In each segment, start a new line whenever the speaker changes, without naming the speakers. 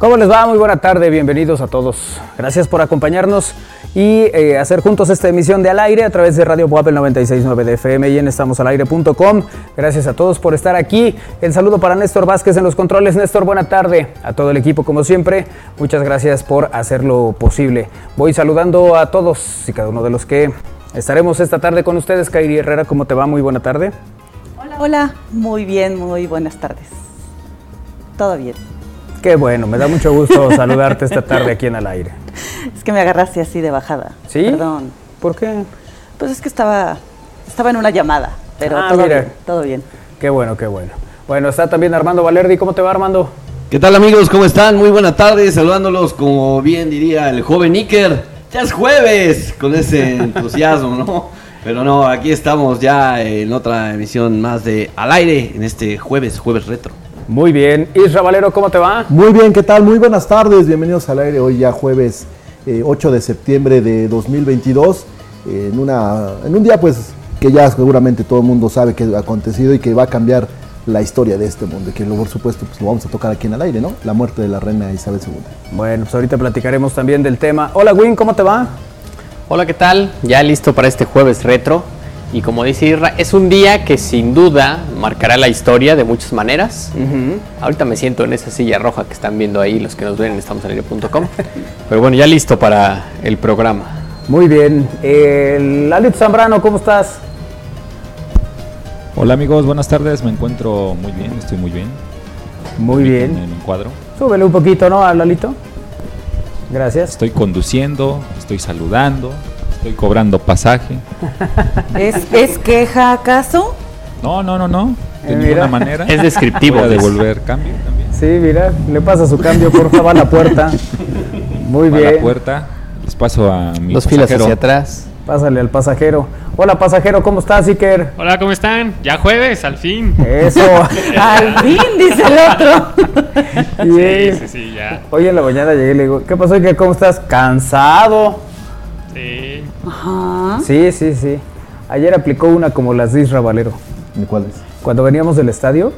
¿Cómo les va? Muy buena tarde, bienvenidos a todos. Gracias por acompañarnos y eh, hacer juntos esta emisión de Al Aire a través de Radio Puebla 969 de FM y en estamosalaire.com. Gracias a todos por estar aquí. El saludo para Néstor Vázquez en los controles. Néstor, buena tarde. A todo el equipo, como siempre, muchas gracias por hacerlo posible. Voy saludando a todos y cada uno de los que estaremos esta tarde con ustedes. Kairi Herrera, ¿cómo te va? Muy buena tarde.
Hola, hola. Muy bien, muy buenas tardes. Todo bien.
Qué bueno, me da mucho gusto saludarte esta tarde aquí en el aire.
Es que me agarraste así de bajada.
¿Sí?
Perdón.
¿Por qué?
Pues es que estaba, estaba en una llamada, pero
Ah,
todo,
mira.
bien, todo bien.
Qué bueno, qué bueno. Bueno, está también Armando Valerdi. ¿Cómo te va, Armando?
¿Qué tal amigos? ¿Cómo están? Muy buena tarde, saludándolos como bien diría el joven Iker. Ya es jueves, con ese entusiasmo, ¿no? Pero no, aquí estamos ya en otra emisión más de Al Aire, en este jueves, jueves retro.
Muy bien. Isra Valero, ¿cómo te va?
Muy bien, ¿qué tal? Muy buenas tardes, bienvenidos al aire. Hoy ya jueves eh, 8 de septiembre de 2022, eh, en, una, en un día pues que ya seguramente todo el mundo sabe que ha acontecido y que va a cambiar la historia de este mundo, y que lo, por supuesto pues, lo vamos a tocar aquí en el aire, ¿no? La muerte de la reina Isabel II.
Bueno, pues ahorita platicaremos también del tema. Hola, Win, ¿cómo te va?
Hola, ¿qué tal? Ya listo para este jueves retro. Y como dice Irra, es un día que sin duda marcará la historia de muchas maneras. Ahorita me siento en esa silla roja que están viendo ahí los que nos ven en estamosalaire.com. Pero bueno, ya listo para el programa.
Muy bien. Alex Zambrano, ¿cómo estás?
Hola amigos, buenas tardes. Me encuentro muy bien, estoy muy bien.
Muy
En
bien.
el cuadro.
Súbele un poquito, ¿no, a Lalito? Gracias.
Estoy conduciendo, estoy saludando, estoy cobrando pasaje.
¿Es, ¿Es queja acaso?
No, no, no, no. De
Eh,
ninguna
mira.
manera.
Es descriptivo.
Voy a devolver cambio también.
Sí, mira, le pasa su cambio, por favor, a la puerta. Muy
Va a
bien.
la puerta. Les paso a mi
Dos filas hacia atrás.
Pásale al pasajero. Hola, pasajero, ¿cómo estás, Iker?
Hola, ¿cómo están? Ya jueves, al fin.
Eso.
Al fin, dice el otro.
Bien.
Sí, sí, sí, ya.
Hoy en la mañana llegué y le digo, ¿qué pasó, Iker? ¿Cómo estás? Cansado.
Sí.
Ajá.
Sí, sí, sí. Ayer aplicó una como las de Isra Valero.
¿De cuál es?
Cuando veníamos del estadio,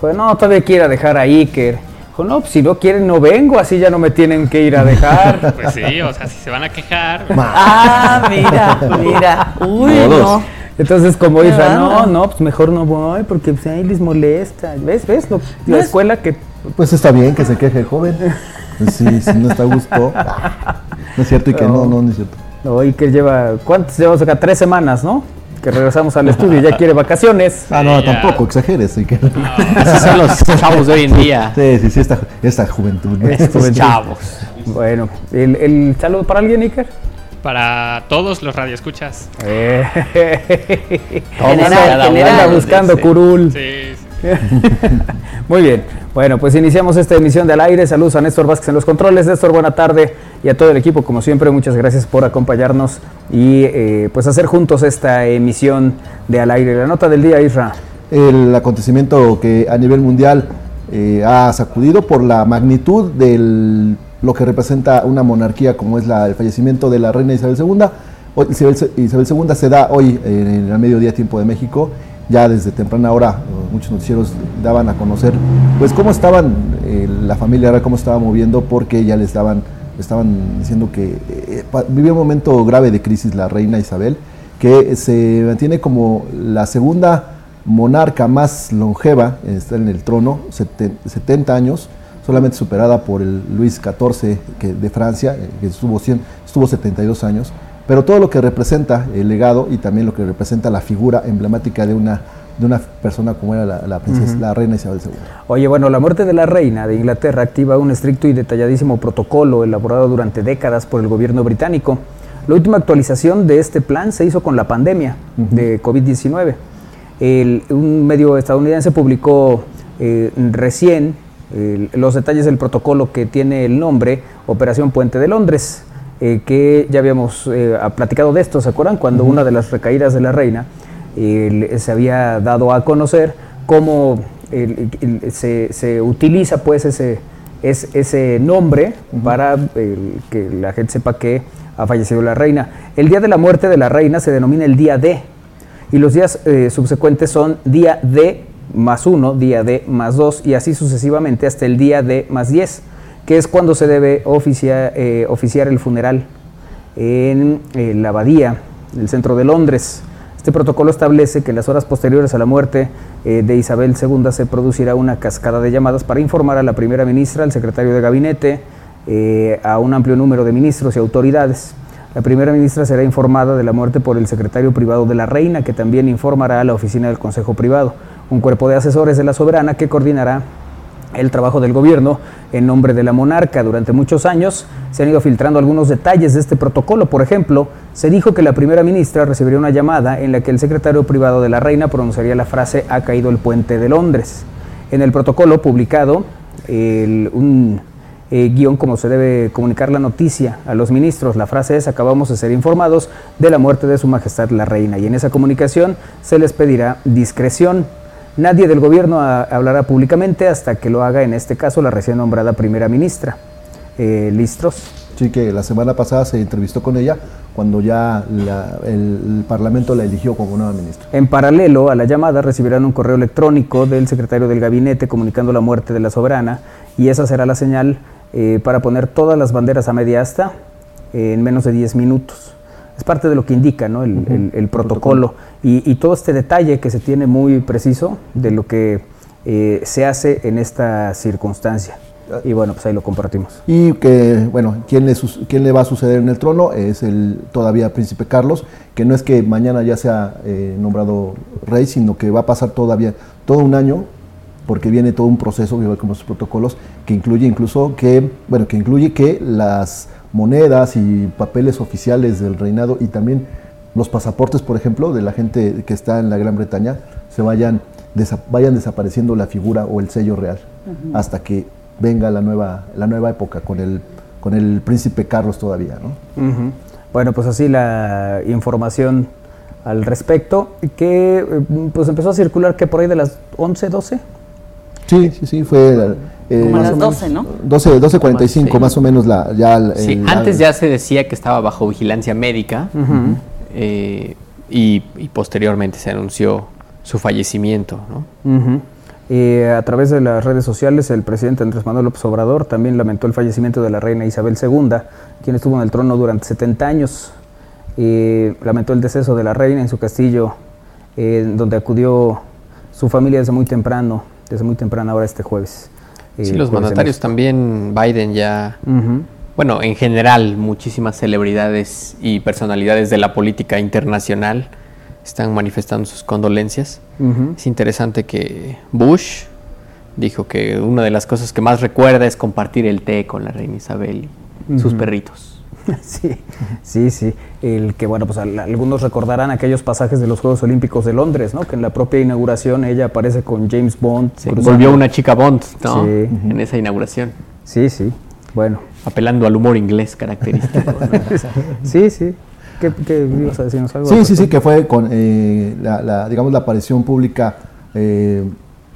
fue, no, todavía quiero dejar a Iker. Dijo, no, pues, si no quieren, no vengo, así ya no me tienen que ir a dejar.
Pues sí, o sea, si se van a quejar.
Ah, mira, mira. Uy, no.
Entonces, como Isra, no, no, pues mejor no voy, porque pues, ahí les molesta. ¿Ves? ¿Ves? Lo- la escuela que
Pues está bien que se queje el joven. Pues sí, si no está a gusto. No es cierto y que no, no, no es cierto.
No, Iker lleva, ¿cuántos llevamos acá? Tres semanas, ¿no? Que regresamos al estudio y ya quiere vacaciones.
Ah, no,
ya.
tampoco, exageres. y que-
Esos son los chavos de hoy en día.
Sí, sí, sí, esta, esta juventud. ¿no?
Estos
chavos.
Bueno, ¿el, el saludo para alguien, Iker?
Para todos los radioescuchas.
Eh,
General, general.
buscando
Sí.
curul.
Sí.
Muy bien. Bueno, pues iniciamos esta emisión del aire. Saludos a Néstor Vázquez en los controles. Néstor, buena tarde. Y a todo el equipo, como siempre, muchas gracias por acompañarnos y eh, pues hacer juntos esta emisión de al aire. La nota del día, Isra.
el acontecimiento que a nivel mundial eh, ha sacudido por la magnitud de lo que representa una monarquía como es la, el fallecimiento de la reina Isabel II. Isabel, Isabel II se da hoy en el mediodía tiempo de México. Ya desde temprana hora eh, muchos noticieros daban a conocer pues cómo estaban eh, la familia, ahora cómo estaba moviendo porque ya les daban estaban diciendo que eh, un momento grave de crisis la reina Isabel, que se mantiene como la segunda monarca más longeva, eh, está en el trono, seten- 70 años, solamente superada por el Luis XIV que, de Francia, eh, que estuvo, 100 estuvo 72 años, pero todo lo que representa el legado y también lo que representa la figura emblemática de una, de una persona como era la, la princesa, la reina Isabel II.
Oye, bueno, la muerte de la reina de Inglaterra activa un estricto y detalladísimo protocolo elaborado durante décadas por el gobierno británico. La última actualización de este plan se hizo con la pandemia de COVID-19. El- Un medio estadounidense publicó eh, recién eh, los detalles del protocolo que tiene el nombre Operación Puente de Londres, eh, que ya habíamos eh, platicado de esto, ¿se acuerdan? Cuando una de las recaídas de la reina eh, se había dado a conocer cómo se, se utiliza pues ese, es- ese nombre para el, que la gente sepa que ha fallecido la reina. El día de la muerte de la reina se denomina el día D y los días eh, subsecuentes son día D más 1, día D más 2 y así sucesivamente hasta el día D más 10, que es cuando se debe eh, oficiar el funeral en eh, la abadía, en el centro de Londres. Este protocolo establece que en las horas posteriores a la muerte eh, de Isabel II se producirá una cascada de llamadas para informar a la primera ministra, al secretario de gabinete, a un amplio número de ministros y autoridades. La primera ministra será informada de la muerte por el secretario privado de la reina, que también informará a la oficina del Consejo Privado, un cuerpo de asesores de la soberana que coordinará el trabajo del gobierno en nombre de la monarca. Durante muchos años se han ido filtrando algunos detalles de este protocolo. Por ejemplo, se dijo que la primera ministra recibiría una llamada en la que el secretario privado de la reina pronunciaría la frase ha caído el puente de Londres. En el protocolo publicado, el- un eh, guion como se debe comunicar la noticia a los ministros. La frase es, acabamos de ser informados de la muerte de su majestad la reina. Y en esa comunicación se les pedirá discreción. Nadie del gobierno a- hablará públicamente hasta que lo haga, en este caso, la recién nombrada primera ministra. Eh, ¿Listos?
Sí, que la semana pasada se entrevistó con ella cuando ya la- el, el Parlamento la eligió como nueva ministra.
En paralelo a la llamada recibirán un correo electrónico del secretario del gabinete comunicando la muerte de la soberana y esa será la señal eh, para poner todas las banderas a media asta eh, en menos de 10 minutos. Es parte de lo que indica ¿no? el, el- el protocolo y, y todo este detalle que se tiene muy preciso de lo que eh, se hace en esta circunstancia. Y bueno, pues ahí lo compartimos.
Y que, bueno, ¿quién le, sus- quién le va a suceder en el trono? Es el todavía príncipe Carlos, que no es que mañana ya sea eh, nombrado rey, sino que va a pasar todavía todo un año, porque viene todo un proceso, igual como los protocolos, que incluye incluso que, bueno, que incluye que las monedas y papeles oficiales del reinado y también los pasaportes, por ejemplo, de la gente que está en la Gran Bretaña, se vayan, desa- vayan desapareciendo la figura o el sello real hasta que venga la nueva, la nueva época con el, con el príncipe Carlos todavía, ¿no?
Bueno, pues así la información al respecto, que eh, pues empezó a circular que por ahí de las 11, 12.
Sí, sí, sí, fue... eh,
Como a las
o menos
12, ¿no?
12, 12.45
Sí.
más o menos la, ya... el-
Sí,
el-
antes ya se decía que estaba bajo vigilancia médica eh, y, y posteriormente se anunció su fallecimiento. ¿no?
Eh, a través de las redes sociales, el presidente Andrés Manuel López Obrador también lamentó el fallecimiento de la reina Isabel II, quien estuvo en el trono durante 70 años. Eh, lamentó el deceso de la reina en su castillo, eh, donde acudió su familia desde muy temprano, desde muy temprano ahora este jueves. Eh,
Sí, los
jueves
mandatarios también, Biden ya, bueno, en general, muchísimas celebridades y personalidades de la política internacional están manifestando sus condolencias. Es interesante que Bush dijo que una de las cosas que más recuerda es compartir el té con la reina Isabel y sus perritos.
Sí, sí, sí. El que, bueno, pues al- algunos recordarán aquellos pasajes de los Juegos Olímpicos de Londres, ¿no? Que en la propia inauguración ella aparece con James Bond.
Se
cruzando-
volvió una chica Bond, ¿no?
Sí.
En esa inauguración,
Sí, sí. Bueno.
apelando al humor inglés característico. ¿no?
Sí, sí. ¿Qué, qué ibas a decirnos algo?
Sí, sí, sí, que fue con eh, la, la, digamos, la aparición pública eh,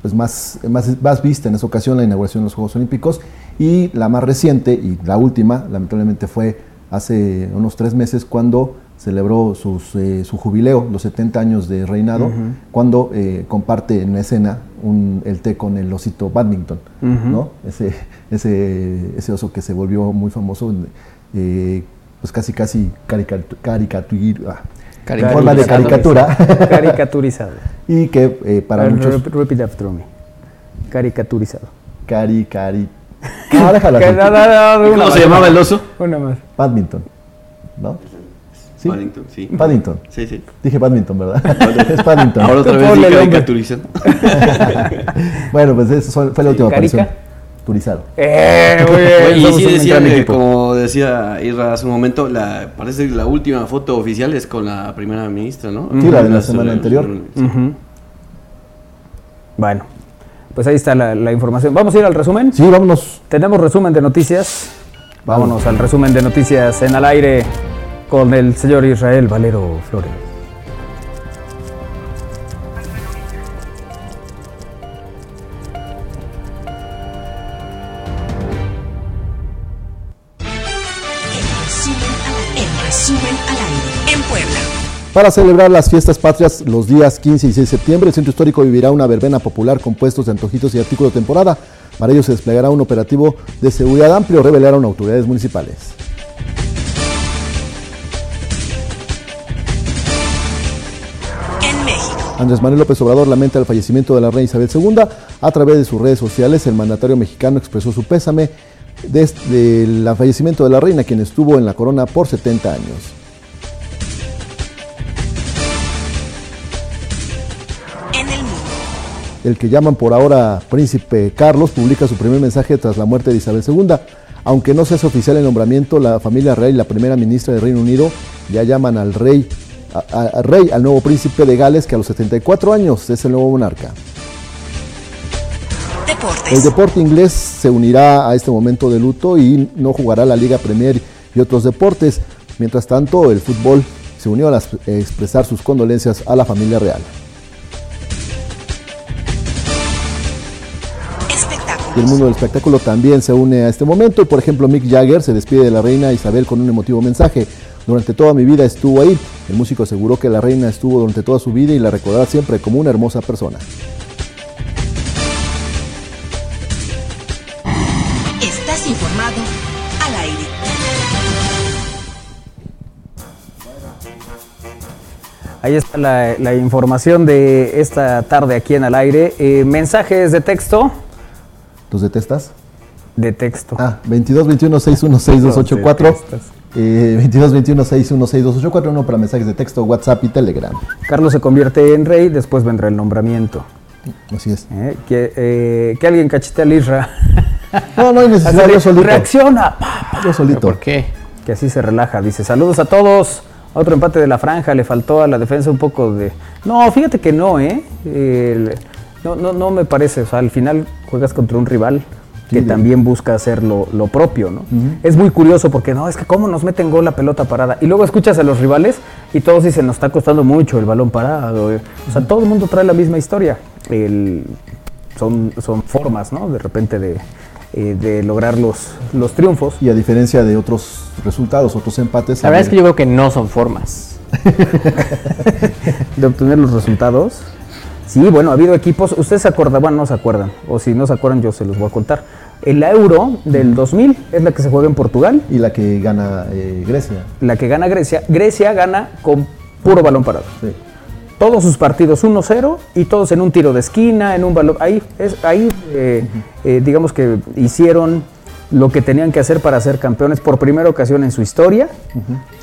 pues más, más, más vista en esa ocasión, la inauguración de los Juegos Olímpicos, y la más reciente y la última, lamentablemente, fue hace unos tres meses cuando celebró sus, eh, su jubileo, los 70 años de reinado, cuando eh, comparte en escena un- el té con el osito badminton. ¿no? Ese, ese, ese oso que se volvió muy famoso, eh, pues casi casi caricatu- caricatur- ah, en forma de caricatura
Caricaturizado.
y que para
ver,
muchos
rep- Repeat after me. Caricaturizado.
cari cari ah, déjala
Que no, no, no, una
¿Cómo
más,
se llamaba
una
el oso?
Una más.
badminton ¿no? ¿Sí?
Paddington, sí.
Paddington
Sí, sí.
dije badminton ¿verdad? es Paddington
Ahora otra vez
ponle
di
el nombre.
caricaturizan.
bueno pues eso fue la última
¿Carica?
aparición turizado
Eh, muy bien.
Oye, y sí decía,
equipo.
como decía Irra hace un momento, la, parece que la última foto oficial es con la primera ministra, ¿no?
Sí, la de la
Las-
semana anterior.
sí.
Ujú. Bueno, pues ahí está la, la información. Vamos a ir al resumen.
sí vámonos
Tenemos resumen de noticias. Vámonos al resumen de noticias en al aire con el señor Israel Valero Flores.
El resumen al, el resumen al aire en Puebla.
Para celebrar las fiestas patrias los días 15 y 6 de septiembre, el Centro Histórico vivirá una verbena popular con puestos de antojitos y artículos de temporada. Para ello se desplegará un operativo de seguridad amplio, revelaron autoridades municipales. Andrés Manuel López Obrador lamenta el fallecimiento de la reina Isabel II. A través de sus redes sociales, el mandatario mexicano expresó su pésame desde el fallecimiento de la reina, quien estuvo en la corona por 70 años.
El
que llaman por ahora Príncipe Carlos publica su primer mensaje tras la muerte de Isabel II. Aunque no se hace oficial el nombramiento, la familia real y la primera ministra del Reino Unido ya llaman al rey, a- rey, al nuevo príncipe de Gales, que a los 74 años es el nuevo monarca.
Deportes.
El deporte inglés se unirá a este momento de luto y no jugará la Liga Premier y otros deportes. Mientras tanto, el fútbol se unió a las- expresar sus condolencias a la familia real. Y el mundo del espectáculo también se une a este momento. Y por ejemplo, Mick Jagger se despide de la reina Isabel con un emotivo mensaje. Durante toda mi vida estuvo ahí. El músico aseguró que la reina estuvo durante toda su vida y la recordará siempre como una hermosa persona.
Estás informado al aire.
Ahí está la, la información de esta tarde aquí en Al Aire. Eh, mensajes de texto.
¿Los detestas?
De texto.
Ah, 22 21 61 6284.
Los detestas.
Eh, 22 21 61 6284. Uno para mensajes de texto, WhatsApp y Telegram.
Carlos se convierte en rey, después vendrá el nombramiento.
Así es.
Eh, Que, eh, que alguien cachete al Isra.
No, no hay necesidad. Yo solito.
Reacciona.
Yo solito.
¿Por qué?
Que así se relaja. Dice, saludos a todos. Otro empate de la franja. Le faltó a la defensa un poco de... No, fíjate que no, ¿eh? El- no, no, no me parece. O sea, al final juegas contra un rival que
Sí,
también busca hacer lo, lo propio, ¿no? Es muy curioso porque no, es que cómo nos meten gol la pelota parada. Y luego escuchas a los rivales y todos dicen, nos está costando mucho el balón parado. eh. O sea, todo el mundo trae la misma historia. El- son, son formas, ¿no? De repente de, eh, de lograr los, los triunfos.
Y a diferencia de otros resultados, otros empates.
La verdad es que yo creo que no son formas.
de obtener los resultados. Sí, bueno, ha habido equipos, ustedes se acuerdan, bueno, no se acuerdan, o si no se acuerdan yo se los voy a contar. El Euro del 2000 es la que se juega en Portugal,
Y la que gana eh, Grecia.
la que gana Grecia. Grecia gana con puro balón parado.
Sí.
Todos sus partidos 1-0 y todos en un tiro de esquina, en un balón. Ahí, es, ahí eh, eh, digamos que hicieron lo que tenían que hacer para ser campeones por primera ocasión en su historia.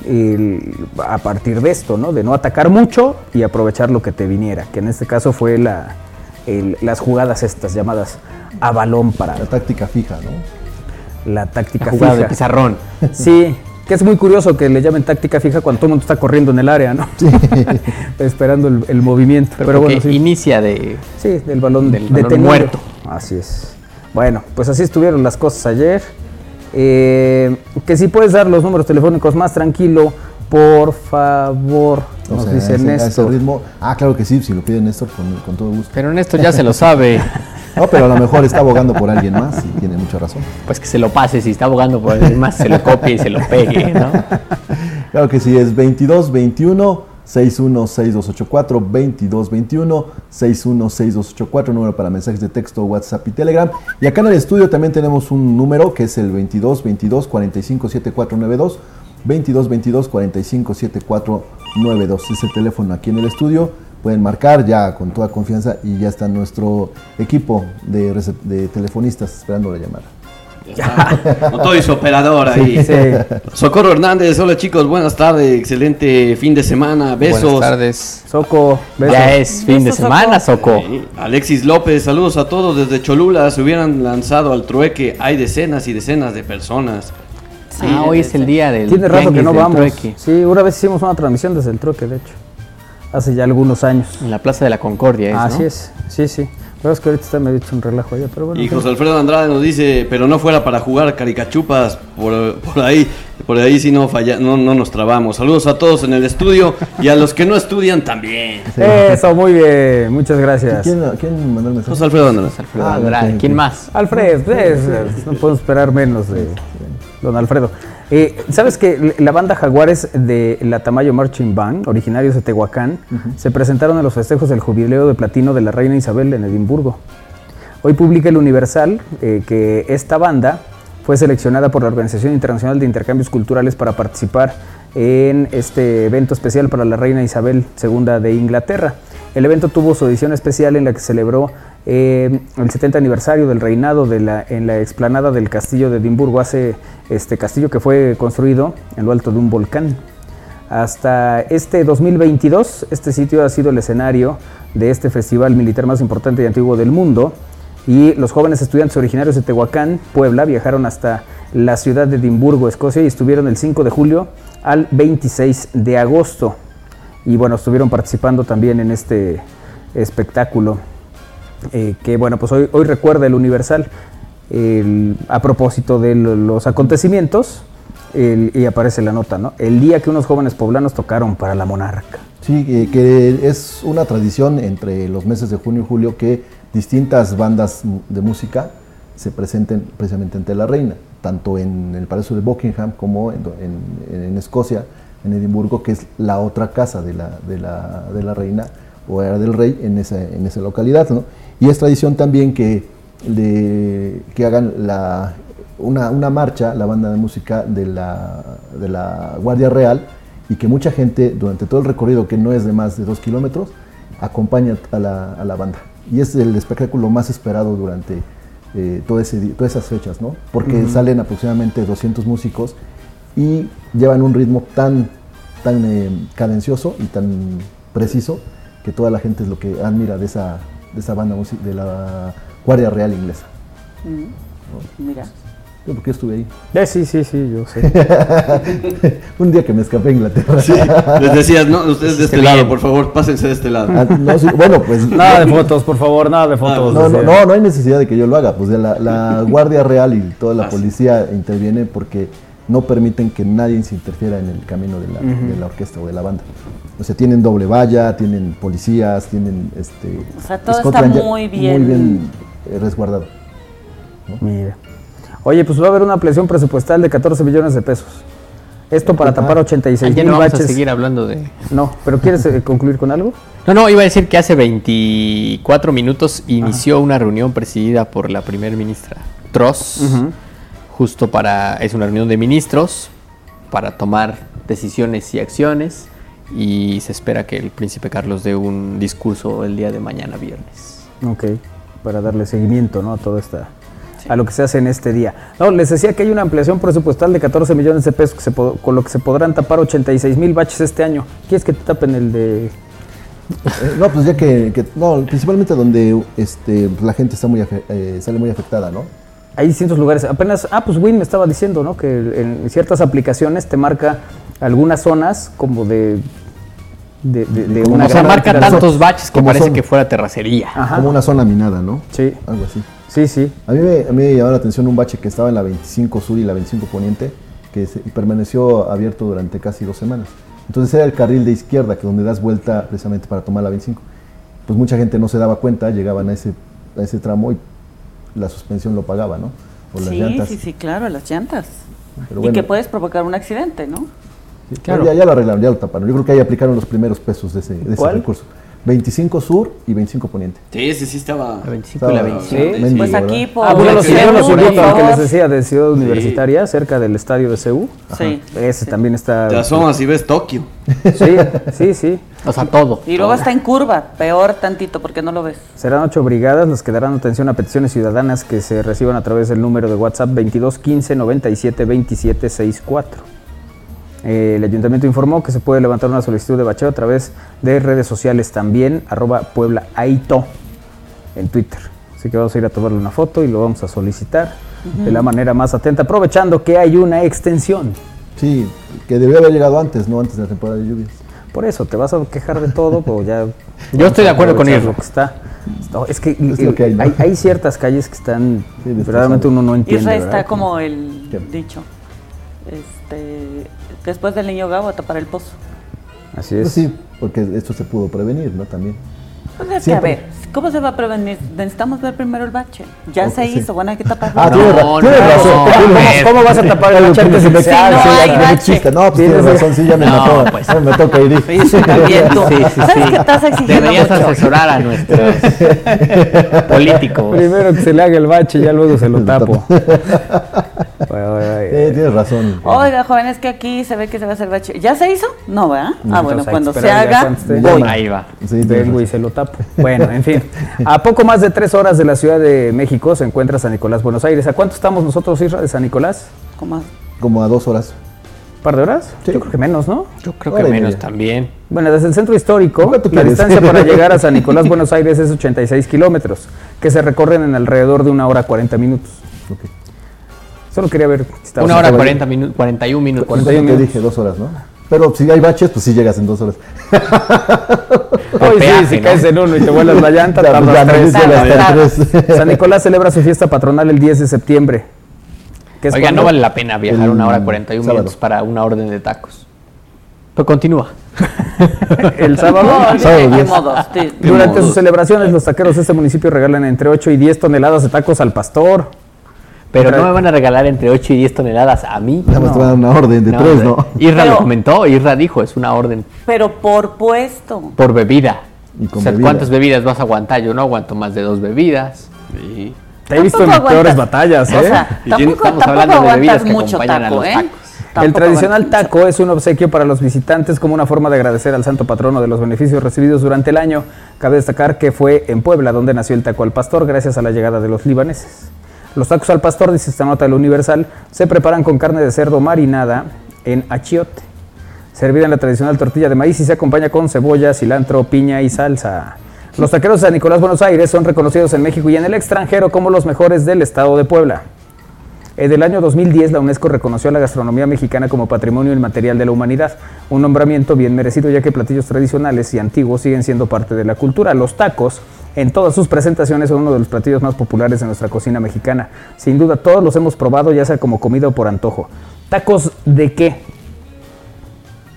El- a partir de esto, ¿no? De no atacar mucho y aprovechar lo que te viniera, que en este caso fue la, el- las jugadas estas llamadas a balón
La
parado.
táctica fija, ¿no?
La táctica
La jugada de
fija.
pizarrón.
Sí, que es muy curioso que le llamen táctica fija cuando todo el mundo está corriendo en el área, ¿no? Esperando el, el movimiento. Pero,
Pero,
bueno, sí.
inicia de...
Sí, del balón,
Del balón
detenido.
muerto.
Así es. Bueno, pues así estuvieron las cosas ayer. Eh, que si puedes dar los números telefónicos más tranquilo, por favor,
O
nos
sea,
dice
ese-
Néstor.
ritmo. Ah, claro que sí, si lo pide Néstor, con, con todo gusto.
Pero Néstor ya se lo sabe.
No, pero a lo mejor está abogando por alguien más y tiene mucha razón.
Pues que se lo pase, si está abogando por alguien más, se lo copie y se lo pegue, ¿no?
Claro que sí, es 22 21 61 6284 22 21 61 6284 número para mensajes de texto, WhatsApp y Telegram. Y acá en el estudio también tenemos un número que es el 22 22 45 7492 22 22 45 7492. Es el teléfono aquí en el estudio. Pueden marcar ya con toda confianza y ya está nuestro equipo de telefonistas esperando la llamada.
Con todo y su operador ahí.
Sí.
Socorro Hernández, hola chicos, buenas tardes, excelente fin de semana, besos.
Buenas tardes.
Soco, besos.
Ya es fin de semana,
Soco.
Sí. Alexis López, saludos a todos desde Cholula, se hubieran lanzado al trueque, hay decenas y decenas de personas.
ah, hoy es el día del
Tiene rato que no vamos.
trueque.
Sí, una vez hicimos una transmisión desde el trueque, de hecho. Hace ya algunos años.
En la Plaza de la Concordia es, ¿no?
Así es, sí, sí. Pero es que ahorita está medio hecho un relajo allá, pero bueno.
Y. José Alfredo Andrade nos dice, pero no fuera para jugar caricachupas, por, por ahí, por ahí sí no falla, no, no nos trabamos. Saludos a todos en el estudio y a los que no estudian también.
Eso, muy bien, muchas gracias.
¿Quién, quién mandó el mensaje?
José Alfredo Andrade.
Alfredo
Ah,
Andrade. ¿Quién más?
Alfred, no puedo esperar menos de don Alfredo. Eh, ¿Sabes que la banda Jaguares de la Tamayo Marching Band, originarios de Tehuacán, se presentaron en los festejos del jubileo de platino de la reina Isabel en Edimburgo? Hoy publica el Universal eh, que esta banda fue seleccionada por la Organización Internacional de Intercambios Culturales para participar en este evento especial para la reina Isabel II de Inglaterra. El evento tuvo su edición especial en la que celebró eh, el 70 aniversario del reinado de la, en la explanada del castillo de Edimburgo, hace este castillo que fue construido en lo alto de un volcán. Hasta este 2022, este sitio ha sido el escenario de este festival militar más importante y antiguo del mundo. Y los jóvenes estudiantes originarios de Tehuacán, Puebla, viajaron hasta la ciudad de Edimburgo, Escocia, y estuvieron el 5 de julio al 26 de agosto. Y bueno, estuvieron participando también en este espectáculo. Eh, que bueno, pues hoy, hoy recuerda el Universal a propósito de lo- los acontecimientos. y aparece la nota, ¿no? El día que unos jóvenes poblanos tocaron para la monarca.
Sí, que, es una tradición entre los meses de junio y julio que distintas bandas de música se presenten precisamente ante la reina, tanto en el Palacio de Buckingham como en, en- en Escocia, en Edimburgo, que es la otra casa de la, de la, de la reina o era del rey en esa, en esa localidad. ¿no? Y es tradición también que, de- que hagan la, una, una marcha, la banda de música de la, de la Guardia Real, y que mucha gente durante todo el recorrido, que no es de más de dos kilómetros, acompaña a la, a la banda. Y es el espectáculo más esperado durante eh, todo ese di- todas esas fechas, ¿no? Porque salen aproximadamente 200 músicos y llevan un ritmo tan, tan eh, cadencioso y tan preciso que toda la gente es lo que admira de esa, de esa banda musi- de la Guardia Real inglesa.
Mm. Mira.
Yo porque estuve ahí.
Eh, sí, sí, sí, yo sé.
un día que me escapé a Inglaterra.
Sí, les decías, no, ustedes de este lado,
bien.
por favor, pásense de este lado.
Ah, no, sí, bueno, pues
Nada de fotos, por favor, nada de fotos.
No, no, no, no hay necesidad de que yo lo haga. Pues de la, la Guardia Real y toda la
Ah, sí.
policía interviene porque no permiten que nadie se interfiera en el camino de la, de la orquesta o de la banda. O sea, tienen doble valla, tienen policías, tienen este.
O sea, todo está muy bien.
Muy bien eh, resguardado.
Mira. Oye, pues va a haber una ampliación presupuestal de 14 millones de pesos. Esto para tapar 86
Ayer
mil
no vamos a seguir hablando de...
No, pero ¿quieres eh, concluir con algo?
No, no, iba a decir que hace 24 minutos inició una reunión presidida por la primer ministra Tross, justo para, es una reunión de ministros para tomar decisiones y acciones y se espera que el príncipe Carlos dé un discurso el día de mañana viernes.
Ok, para darle seguimiento ¿no? a todo esta, a lo que se hace en este día. No, les decía que hay una ampliación presupuestal de 14 millones de pesos que se con lo que se podrán tapar 86 mil baches este año. ¿Quieres que te tapen el de
Eh, no, pues ya que, que- no, principalmente donde este, la gente está muy afe- eh, sale muy afectada, ¿no?
Hay distintos lugares. Apenas, ah, pues Win me estaba diciendo, ¿no? Que en ciertas aplicaciones te marca algunas zonas como de. de, de- de
Como
una
O sea, marca tantos baches que
como
parece
son.
que fuera terracería.
Ajá.
Como una zona minada, ¿no?
Sí,
Algo así.
sí, sí.
A mí, me, a mí me llamó la atención un bache que estaba en la 25 Sur y la 25 Poniente, que se- permaneció abierto durante casi dos semanas. Entonces era el carril de izquierda, que donde das vuelta precisamente para tomar la 25. Pues mucha gente no se daba cuenta, llegaban a ese, a ese tramo y la suspensión lo pagaba, ¿no? O las
Sí,
llantas.
sí, sí, claro, las llantas.
Pero
y
bueno,
que puedes provocar un accidente, ¿no?
sí,
claro.
Ya, ya lo arreglaron, ya lo taparon. Yo creo que ahí aplicaron los primeros pesos de ese, de ese
¿Cuál?
recurso. 25 Sur y 25 Poniente.
Sí, sí, sí, estaba.
La 25 y la
Estaba
25.
Sí.
mendigo,
Pues aquí por
Ah, bueno,
por
invito al que les decía de Ciudad Universitaria, cerca del estadio de CEU.
Sí.
Ese también está.
Te asomas y ves Tokio.
Sí, sí, sí.
O sea, todo.
Y luego está en curva, peor tantito porque no lo ves.
Serán ocho brigadas las que darán atención a peticiones ciudadanas que se reciban a través del número de WhatsApp 22 15 97 27 64. Eh, el ayuntamiento informó que se puede levantar una solicitud de bacheo a través de redes sociales también, arroba Puebla Aito en Twitter. Así que vamos a ir a tomarle una foto y lo vamos a solicitar de la manera más atenta, aprovechando que hay una extensión.
Sí, que debió haber llegado antes, no antes de la temporada de lluvias.
Por eso, te vas a quejar de todo, pues ya...
Yo estoy de acuerdo con
que está. No, es que,
Es que hay, ¿no?
hay, hay ciertas calles que están...
Sí,
verdaderamente uno no entiende. ¿verdad?
está como el
¿Qué?
dicho. Este, después del niño Gabo a tapar el pozo.
Así es.
Pues sí, porque esto se pudo prevenir, ¿no? También.
Pues es que, a ver, ¿cómo se va a prevenir? Necesitamos ver primero el bache. Ya
Ok,
se
sí.
hizo, bueno, hay que taparlo.
Ah,
No,
tienes,
no,
tienes razón.
no, ver.
¿Cómo vas a tapar el bache antes de que
Sí,
no
sí,
hay bache.
No, pues tienes razón, sí, ya me
No,
mató.
pues.
Ya me toca ir.
Sí, sí, también tú.
Sí, sí,
¿Sabes
sí.
que estás exigiendo
Deberías
mucho?
asesorar a nuestros políticos.
Primero que se le haga el bache y ya luego se lo tapo. Bueno, bueno,
Sí, tienes razón.
Oiga, joven, es que aquí se ve que se va a hacer bache. ¿Ya se hizo? No, ¿verdad? Ah, bueno, cuando se haga, voy.
Ahí va.
Sí,
Vengo y
razón.
se lo tapo. Bueno, en fin. A poco más de tres horas de la Ciudad de México se encuentra San Nicolás, Buenos Aires. ¿A cuánto estamos nosotros, Isra, de San Nicolás?
Como-
Como a dos horas.
¿Un par de horas?
Sí.
Yo creo que menos, ¿no?
Yo creo
Hora
que menos también.
Bueno, desde el centro histórico,
¿Cuánto
la
quieres?
distancia para llegar a San Nicolás, Buenos Aires es 86 kilómetros, que se recorren en alrededor de una hora 40 minutos.
Ok.
Solo quería ver si estaba
Una hora
estaba
40 minutos, 41 minutos.
41
Te
minutos.
dije dos horas, ¿no? Pero si hay baches, pues sí llegas en dos horas.
Hoy sí, si
¿no?
caes en uno y te vuelas la llanta, tardas tres. San Nicolás celebra su fiesta patronal el 10 de septiembre. que es
Oiga,
cuando-
no vale la pena viajar
El
una hora 41
sábado.
minutos para una orden de tacos. Pero continúa.
el sábado.
No,
Sábado
ni
diez.
modo, sí.
Durante sus celebraciones, los taqueros de este municipio regalan entre 8 y 10 toneladas de tacos al pastor.
Pero no me van a regalar entre 8 y 10 toneladas a mí.
Nada más te van a dar una orden de
No,
tres. ¿no?
Irra
Pero-
lo comentó, Irra dijo, es una orden
Pero por puesto.
por bebida.
Y con
o sea,
bebida.
¿cuántas bebidas vas a aguantar? Yo no aguanto más de dos bebidas.
Sí.
Te he visto en
Tampoco
peores
aguantas.
batallas, ¿eh?
O sea,
Y
tampoco,
estamos
tampoco
hablando de bebidas
aguantas
que
mucho
acompañan a
taco,
los
¿eh?
tacos.
el tradicional
aguantas
taco es un obsequio para los visitantes como una forma de agradecer al santo patrono de los beneficios recibidos durante el año. Cabe destacar que fue en Puebla donde nació el taco al pastor gracias a la llegada de los libaneses. Los tacos al pastor, dice esta nota del Universal, se preparan con carne de cerdo marinada en achiote, servida en la tradicional tortilla de maíz y se acompaña con cebolla, cilantro, piña y salsa. Los taqueros de San Nicolás, Buenos Aires son reconocidos en México y en el extranjero como los mejores del estado de Puebla. En el año 2010, la UNESCO reconoció a la gastronomía mexicana como patrimonio inmaterial de la humanidad, un nombramiento bien merecido ya que platillos tradicionales y antiguos siguen siendo parte de la cultura. Los tacos, en todas sus presentaciones, son uno de los platillos más populares de nuestra cocina mexicana. Sin duda, todos los hemos probado, ya sea como comida o por antojo. ¿Tacos de qué?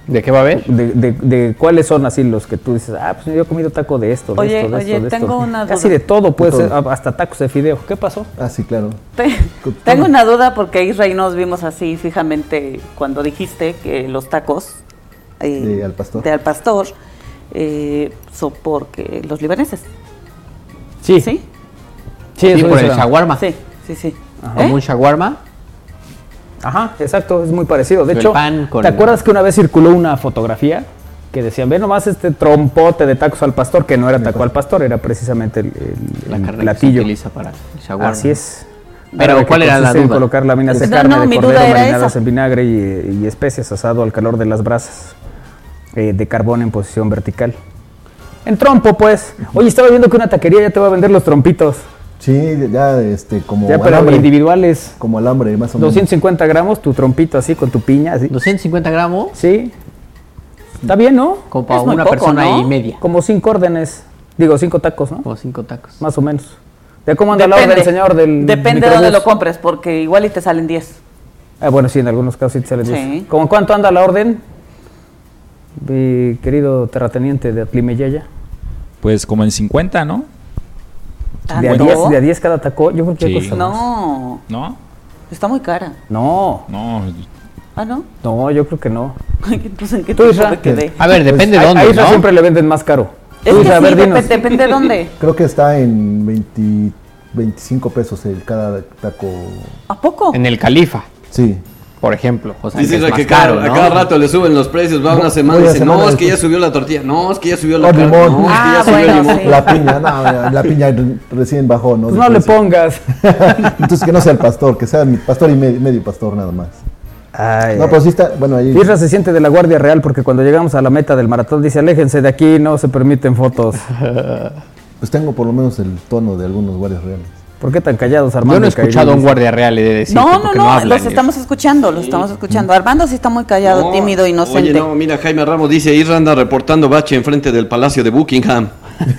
¿De qué va a haber?
¿De, de- de cuáles son así los que tú dices? Ah, pues yo he comido taco de esto, de
Oye,
esto, de
oye,
esto, de
tengo
esto.
una
Casi
duda.
de todo, puede
De
ser, hasta tacos de fideo. ¿Qué pasó?
Ah, sí, claro.
Te- Tengo una duda porque Israel nos vimos así fijamente cuando dijiste que los tacos eh,
De al pastor.
de al pastor eh, son porque los libaneses.
Sí,
¿Sí?
Sí,
Sí, por el shawarma.
Sí, sí, sí.
Como
¿Eh?
un shawarma.
Ajá, exacto, es muy parecido. De
El
hecho,
pan con-
¿te acuerdas que una vez circuló una fotografía que decían, ve nomás este trompote de tacos al pastor, que no era taco al pastor, era precisamente el, el-
La
el
carne
platillo.
que se utiliza para el shawarma.
Así es.
Pero, ¿cuál era la duda?
colocar láminas de
No,
carne
no,
de cordero marinadas
esa.
en vinagre y, y especias asado al calor de las brasas eh, de carbón en posición vertical. En trompo, pues. Oye, estaba viendo que una taquería ya te va a vender los trompitos.
Sí, ya este, como
ya, pero
alambre.
individuales.
Como alambre, más o menos.
250 gramos, tu trompito así con tu piña, así.
250 gramos,
Sí. Está bien, ¿no?
como para
Es
una
poco,
persona
¿no?
y media.
Como cinco órdenes. Digo, cinco tacos, ¿no?
Como cinco tacos.
Más o menos. ¿De cómo anda la orden, señor? Del
Depende de dónde lo compres, porque igual y te salen 10.
Ah, bueno, sí, en algunos casos sí te salen
Sí.
10. ¿Cómo cuánto anda la orden? Mi querido terrateniente de Atlimeyaya.
Pues como en 50, ¿no?
De a,
¿Tanto?
10, de a 10 cada taco. Yo creo que
Sí.
cuesta más.
No,
¿No?
está muy cara.
No,
No.
Ah, ¿no?
no, yo creo que no.
Entonces, ¿en qué
Tú, Isra,
me quedé?
A ver, depende de
A-
dónde,
a Isra
¿no?
siempre le venden más caro.
Es
Tú,
que
Isra, a ver,
depende de dónde.
Creo que está en 20, 25 pesos el cada taco.
¿A poco?
En el Califa,
Sí.
Por ejemplo. O sea,
Dice
que es caro,
a cada rato le suben los precios, va una semana y dice, no, es que ya subió la tortilla, no, es que ya subió la carne, no, es que
Ah,
ya subió el limón.
sí.
La piña, no, la piña re- recién bajó, ¿no?
Pues no le pongas.
Entonces que no sea el pastor, que sea mi pastor y medio, medio pastor nada más.
Ay,
No, pero sí está, bueno, ahí.
Isra se siente de la Guardia Real porque cuando llegamos a la meta del maratón dice, aléjense de aquí, no se permiten fotos.
Pues tengo por lo menos el tono de algunos guardias reales.
¿Por qué tan callados, Armando?
Yo no he escuchado a un guardia real, he de decir.
No, no, no,
hablan
los estamos escuchando, los estamos escuchando. Armando sí está muy callado,
No,
tímido, inocente.
Oye, no, mira, Jaime Ramos dice, Isra anda reportando bache enfrente del Palacio de Buckingham.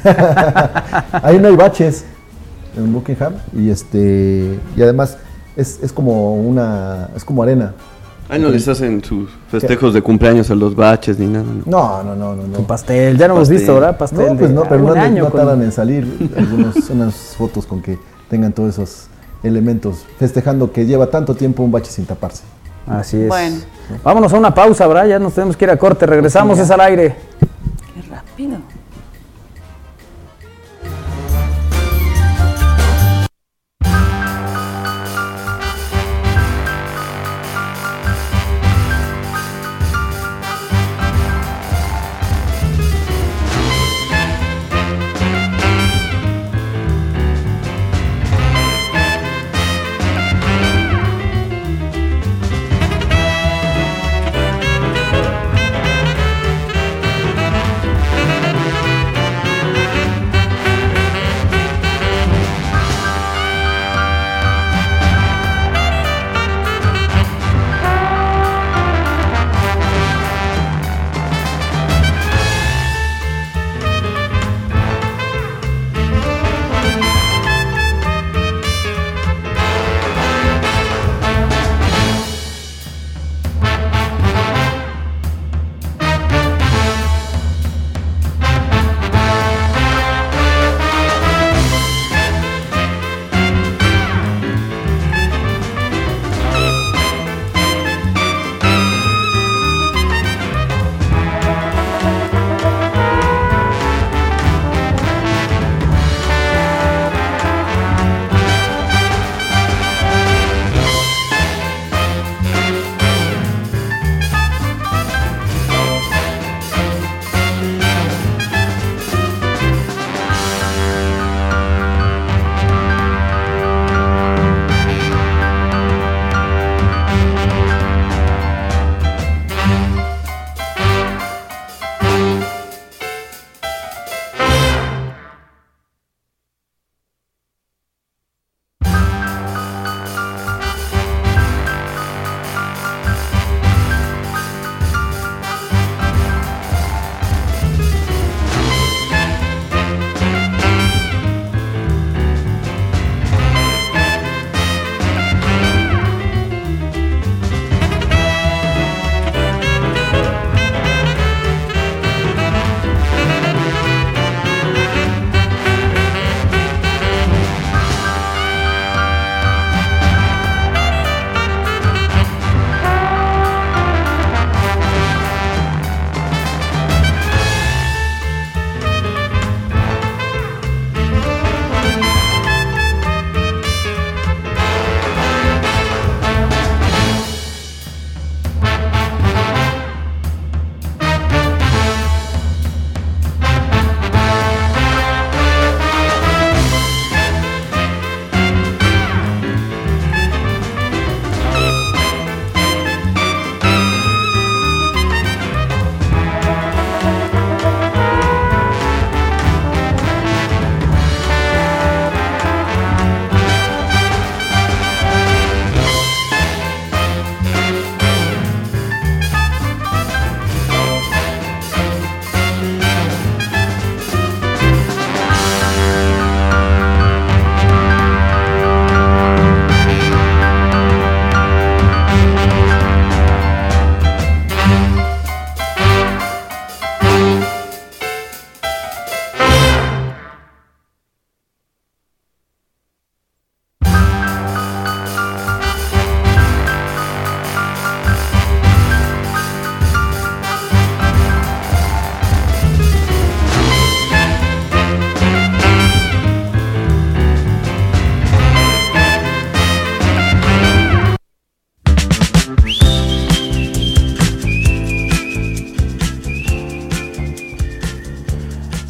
Ahí no hay baches en Buckingham y este y además es, es como una es como arena.
Ahí no les hacen sus festejos de cumpleaños a los baches ni nada. ¿no?
No, no, no, no. no.
Con pastel, ya no hemos
Pastel.
visto, ¿verdad? Pastel.
No, pues no, pero
un
no,
año
no
con-
tardan en salir algunos, unas fotos con que tengan todos esos elementos, festejando que lleva tanto tiempo un bache sin taparse.
Así es.
Bueno.
Vámonos a una pausa, ¿verdad? Ya nos tenemos que ir a corte. Regresamos, es al aire.
Qué rápido.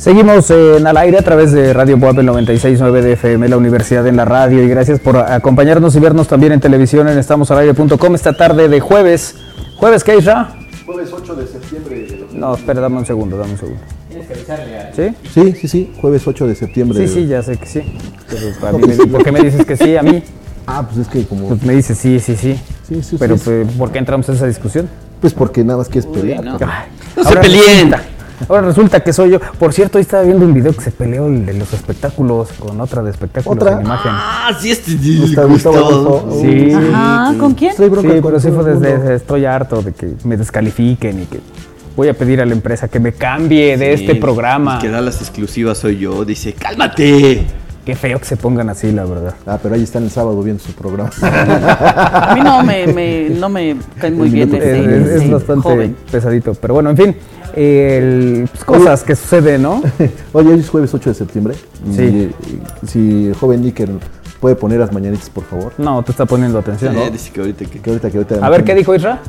Seguimos en al aire a través de Radio Puebla 96.9 de FM, la Universidad en la Radio. Y gracias por acompañarnos y vernos también en televisión en estamosalaire.com esta tarde de jueves. ¿Jueves qué, Isra?
Jueves 8 de septiembre de
No, espera, dame un segundo, dame un segundo. ¿Sí?
Sí, sí, sí, jueves 8 de septiembre.
Sí, sí, ya sé que sí. Pero a mí me- ¿Por qué me dices que sí a mí?
Ah, pues es que como...
Pues me dices sí, sí, sí.
Sí, sí,
Pero
sí.
pues, ¿por qué entramos en esa discusión?
Pues porque nada más quieres pelear.
no.
cabrón.
Ay,
No se
ahora
peleen.
Ahora resulta que soy yo. Por cierto, hoy estaba viendo un video que se peleó el de los espectáculos con otra de espectáculos
¿Otra?
en imagen.
Ah, sí, este.
Gustavo- Gustavo.
Sí.
Ajá, ¿con quién?
Estoy bronca
Sí, pero sí fue desde estoy harto de que me descalifiquen y que voy a pedir a la empresa que me cambie de
Sí,
este programa.
El que da las exclusivas soy yo. Dice, cálmate.
Qué feo que se pongan así, la verdad.
Ah, pero ahí están el sábado viendo su programa.
A mí no me, me- no me cae muy bien
es,
ese,
es- es
ese
bastante
joven.
pesadito. Pero bueno, en fin, el- pues, cosas que suceden, ¿no?
Oye, hoy es jueves 8 de septiembre.
Sí.
Y- y- si el joven Níker puede poner las mañanitas, por favor.
No, te está poniendo atención.
Eh, dice que ahorita que.
Que ahorita, que ahorita.
A ver, ¿qué dijo Isra?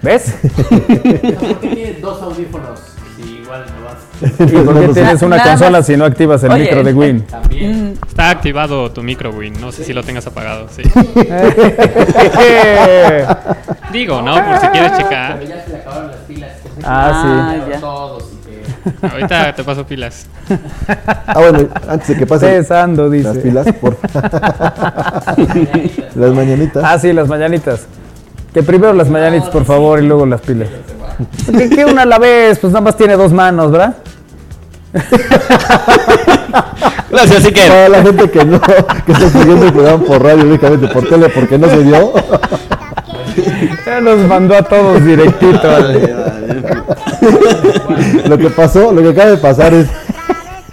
¿Ves?
Porque tienes dos audífonos. Sí, igual no vas.
¿Y por qué tienes una
Nada
consola
más.
si no activas el
Oye,
micro de Win?
También.
Está activado tu micro, Win. No sé si lo tengas apagado. Sí. Digo, ¿no? Por si quieres checar.
Pero ya se le acabaron las pilas.
ah,
Ah.
Todos que.
Ahorita te paso pilas.
Ah, bueno, antes de que
sí.
pase
Cesando, dice.
las pilas, por Las mañanitas.
Ah, sí, las mañanitas. Que primero las mañanitas, por favor, y luego las pilas. ¿Qué, qué una a la vez? Pues nada más tiene dos manos, ¿verdad?
Gracias, Iker.
Para la gente que no, que está siguiendo el programa por radio, únicamente por tele, porque no se dio.
Ya nos mandó a todos directito.
Lo que pasó, lo que acaba de pasar es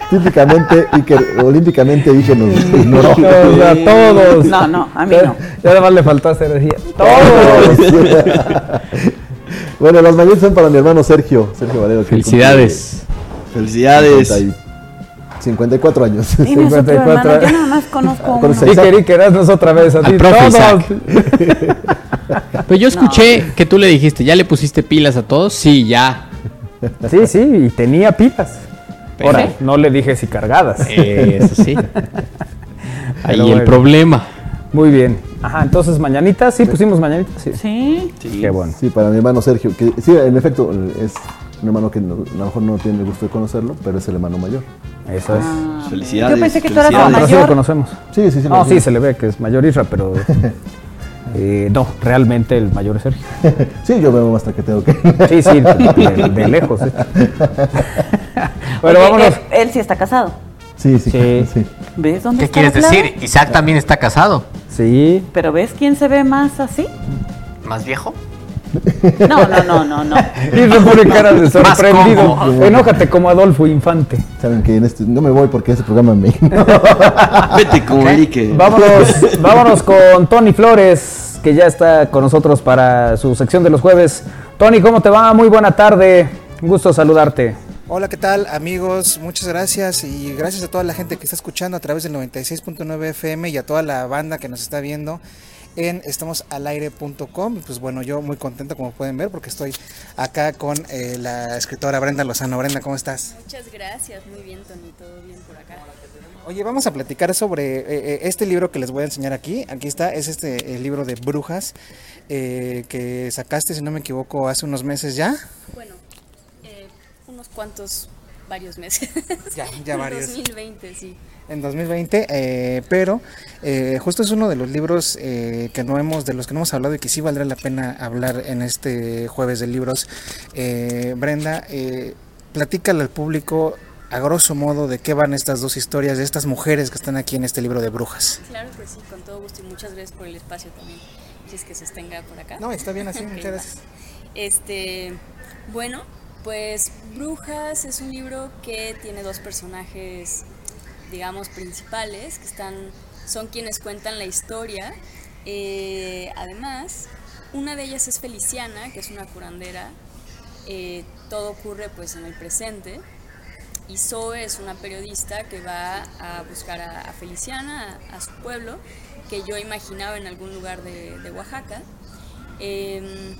típicamente Iker, olímpicamente Iker nos ignoró.
O sea, todos.
No, no, a mí no.
Ya nada más le faltó hacer así. Todos.
bueno, las mañanitas son para mi hermano Sergio, Sergio Valero.
Felicidades.
Felicidades.
cumple 54 años.
Tienes otro
54.
hermano, yo nada más conozco a uno.
Iker, Iker, haznos otra vez a ti. Todos.
Pero yo escuché que tú le dijiste, ¿ya le pusiste pilas a todos? Sí, ya.
Sí, sí, y tenía pilas. Ahora, no le dije si cargadas.
Eso sí. Ahí
Pero
el
bueno.
problema.
Muy bien. Ajá, entonces mañanitas, sí pusimos mañanitas. Sí.
Sí.
Qué bueno.
Sí, para mi hermano Sergio, que sí, en efecto, es un hermano que no- a lo mejor no tiene el gusto de conocerlo, pero es el hermano mayor.
Eso es.
Ah.
Felicidades.
Yo pensé que tú eras
pero sí lo
mayor.
conocemos.
Sí, sí, sí.
No, sí, se le ve que es mayor Isra, pero eh, no, realmente el mayor es Sergio.
Sí, yo veo hasta que tengo que.
Sí, sí, de, de lejos. eh. bueno, vámonos.
Él, él sí está casado.
Sí, sí,
Sí.
sí.
¿Ves dónde
¿Qué
está
quieres
la clave?
decir? Isaac también está casado.
Sí.
Pero ¿ves quién se ve más así?
¿Más viejo?
No, no, no, no, no.
Isra pone cara de sorprendido.
cómodo.
Enójate como Adolfo Infante.
Saben que en este, no me voy porque ese programa me.
Vete como el Iker.
Vámonos, vámonos con Tony Flores, que ya está con nosotros para su sección de los jueves. Tony, ¿cómo te va? Muy buena tarde. Un gusto saludarte.
Hola, ¿qué tal amigos? Muchas gracias y gracias a toda la gente que está escuchando a través del 96.9 FM y a toda la banda que nos está viendo en estamosalaire.com. Pues bueno, yo muy contento como pueden ver porque estoy acá con eh, la escritora Brenda Lozano. Brenda, ¿cómo estás?
Muchas gracias, muy bien Tony, todo bien por acá.
Oye, vamos a platicar sobre eh, eh, este libro que les voy a enseñar aquí. Aquí está, es este el libro de Brujas eh, que sacaste, si no me equivoco, hace unos meses ya.
Bueno, unos cuantos, varios meses.
Ya, ya varios.
2020, sí.
en 2020, eh, pero eh, justo es uno de los libros eh, que no hemos, de los que no hemos hablado y que sí valdrá la pena hablar en este jueves de libros. Brenda, platícale al público a grosso modo de qué van estas dos historias de estas mujeres que están aquí en este libro de brujas.
Claro que sí, con todo gusto y muchas gracias por el espacio también, si es que se sostenga por acá.
No, está bien así, muchas gracias.
Este, bueno, pues Brujas es un libro que tiene dos personajes, digamos, principales, que están, son quienes cuentan la historia. Eh, además, una de ellas es Feliciana, que es una curandera. Eh, todo ocurre pues en el presente. Y Zoe es una periodista que va a buscar a, Feliciana, a, su pueblo, que yo imaginaba en algún lugar de, de Oaxaca. Em,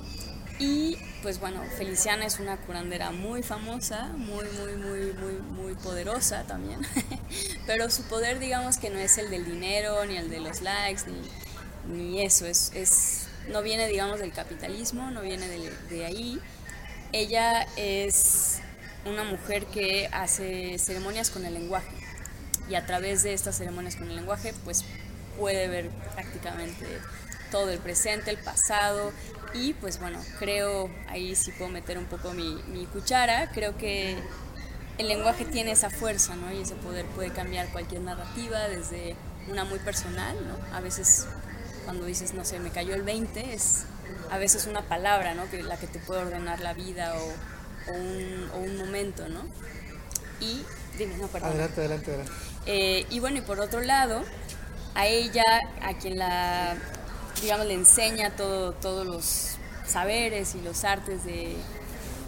y pues bueno, Feliciana es una curandera muy famosa, muy, muy, muy, muy, muy poderosa también. Pero su poder, digamos que no es el del dinero, ni el de los likes, ni, ni eso. Es, es, no viene, digamos, del capitalismo, no viene del- de ahí. Ella es una mujer que hace ceremonias con el lenguaje. Y a través de estas ceremonias con el lenguaje, pues puede ver prácticamente todo el presente, el pasado y pues bueno, creo, ahí sí puedo meter un poco mi, mi cuchara, creo que el lenguaje tiene esa fuerza, ¿no? Y ese poder puede cambiar cualquier narrativa desde una muy personal, ¿no? A veces cuando dices, no sé, me cayó el 20, es a veces una palabra, ¿no? Que la que te puede ordenar la vida o, o, un, o un momento, ¿no? Y, dime, no, perdón.
Adelante, adelante, adelante.
Eh, y bueno, y por otro lado, a ella, a quien la, digamos, le enseña todo, todos los saberes y los artes de,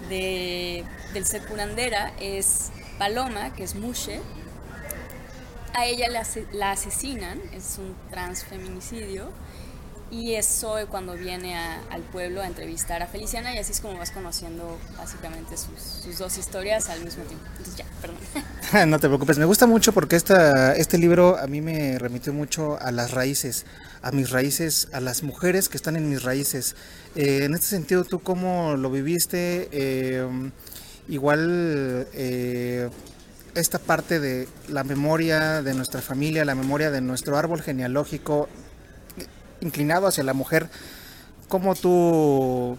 de- del ser curandera es Paloma, que es Mushe. A ella la, la asesinan, es un transfeminicidio. Y es cuando viene a- al pueblo a entrevistar a Feliciana y así es como vas conociendo básicamente sus, sus dos historias al mismo tiempo. Entonces ya, perdón.
no te preocupes, me gusta mucho porque esta, este libro a mí me remitió mucho a las raíces, a mis raíces, a las mujeres que están en mis raíces. Eh, en este sentido, ¿tú cómo lo viviste? Eh, igual eh, esta parte de la memoria de nuestra familia, la memoria de nuestro árbol genealógico inclinado hacia la mujer, ¿cómo tú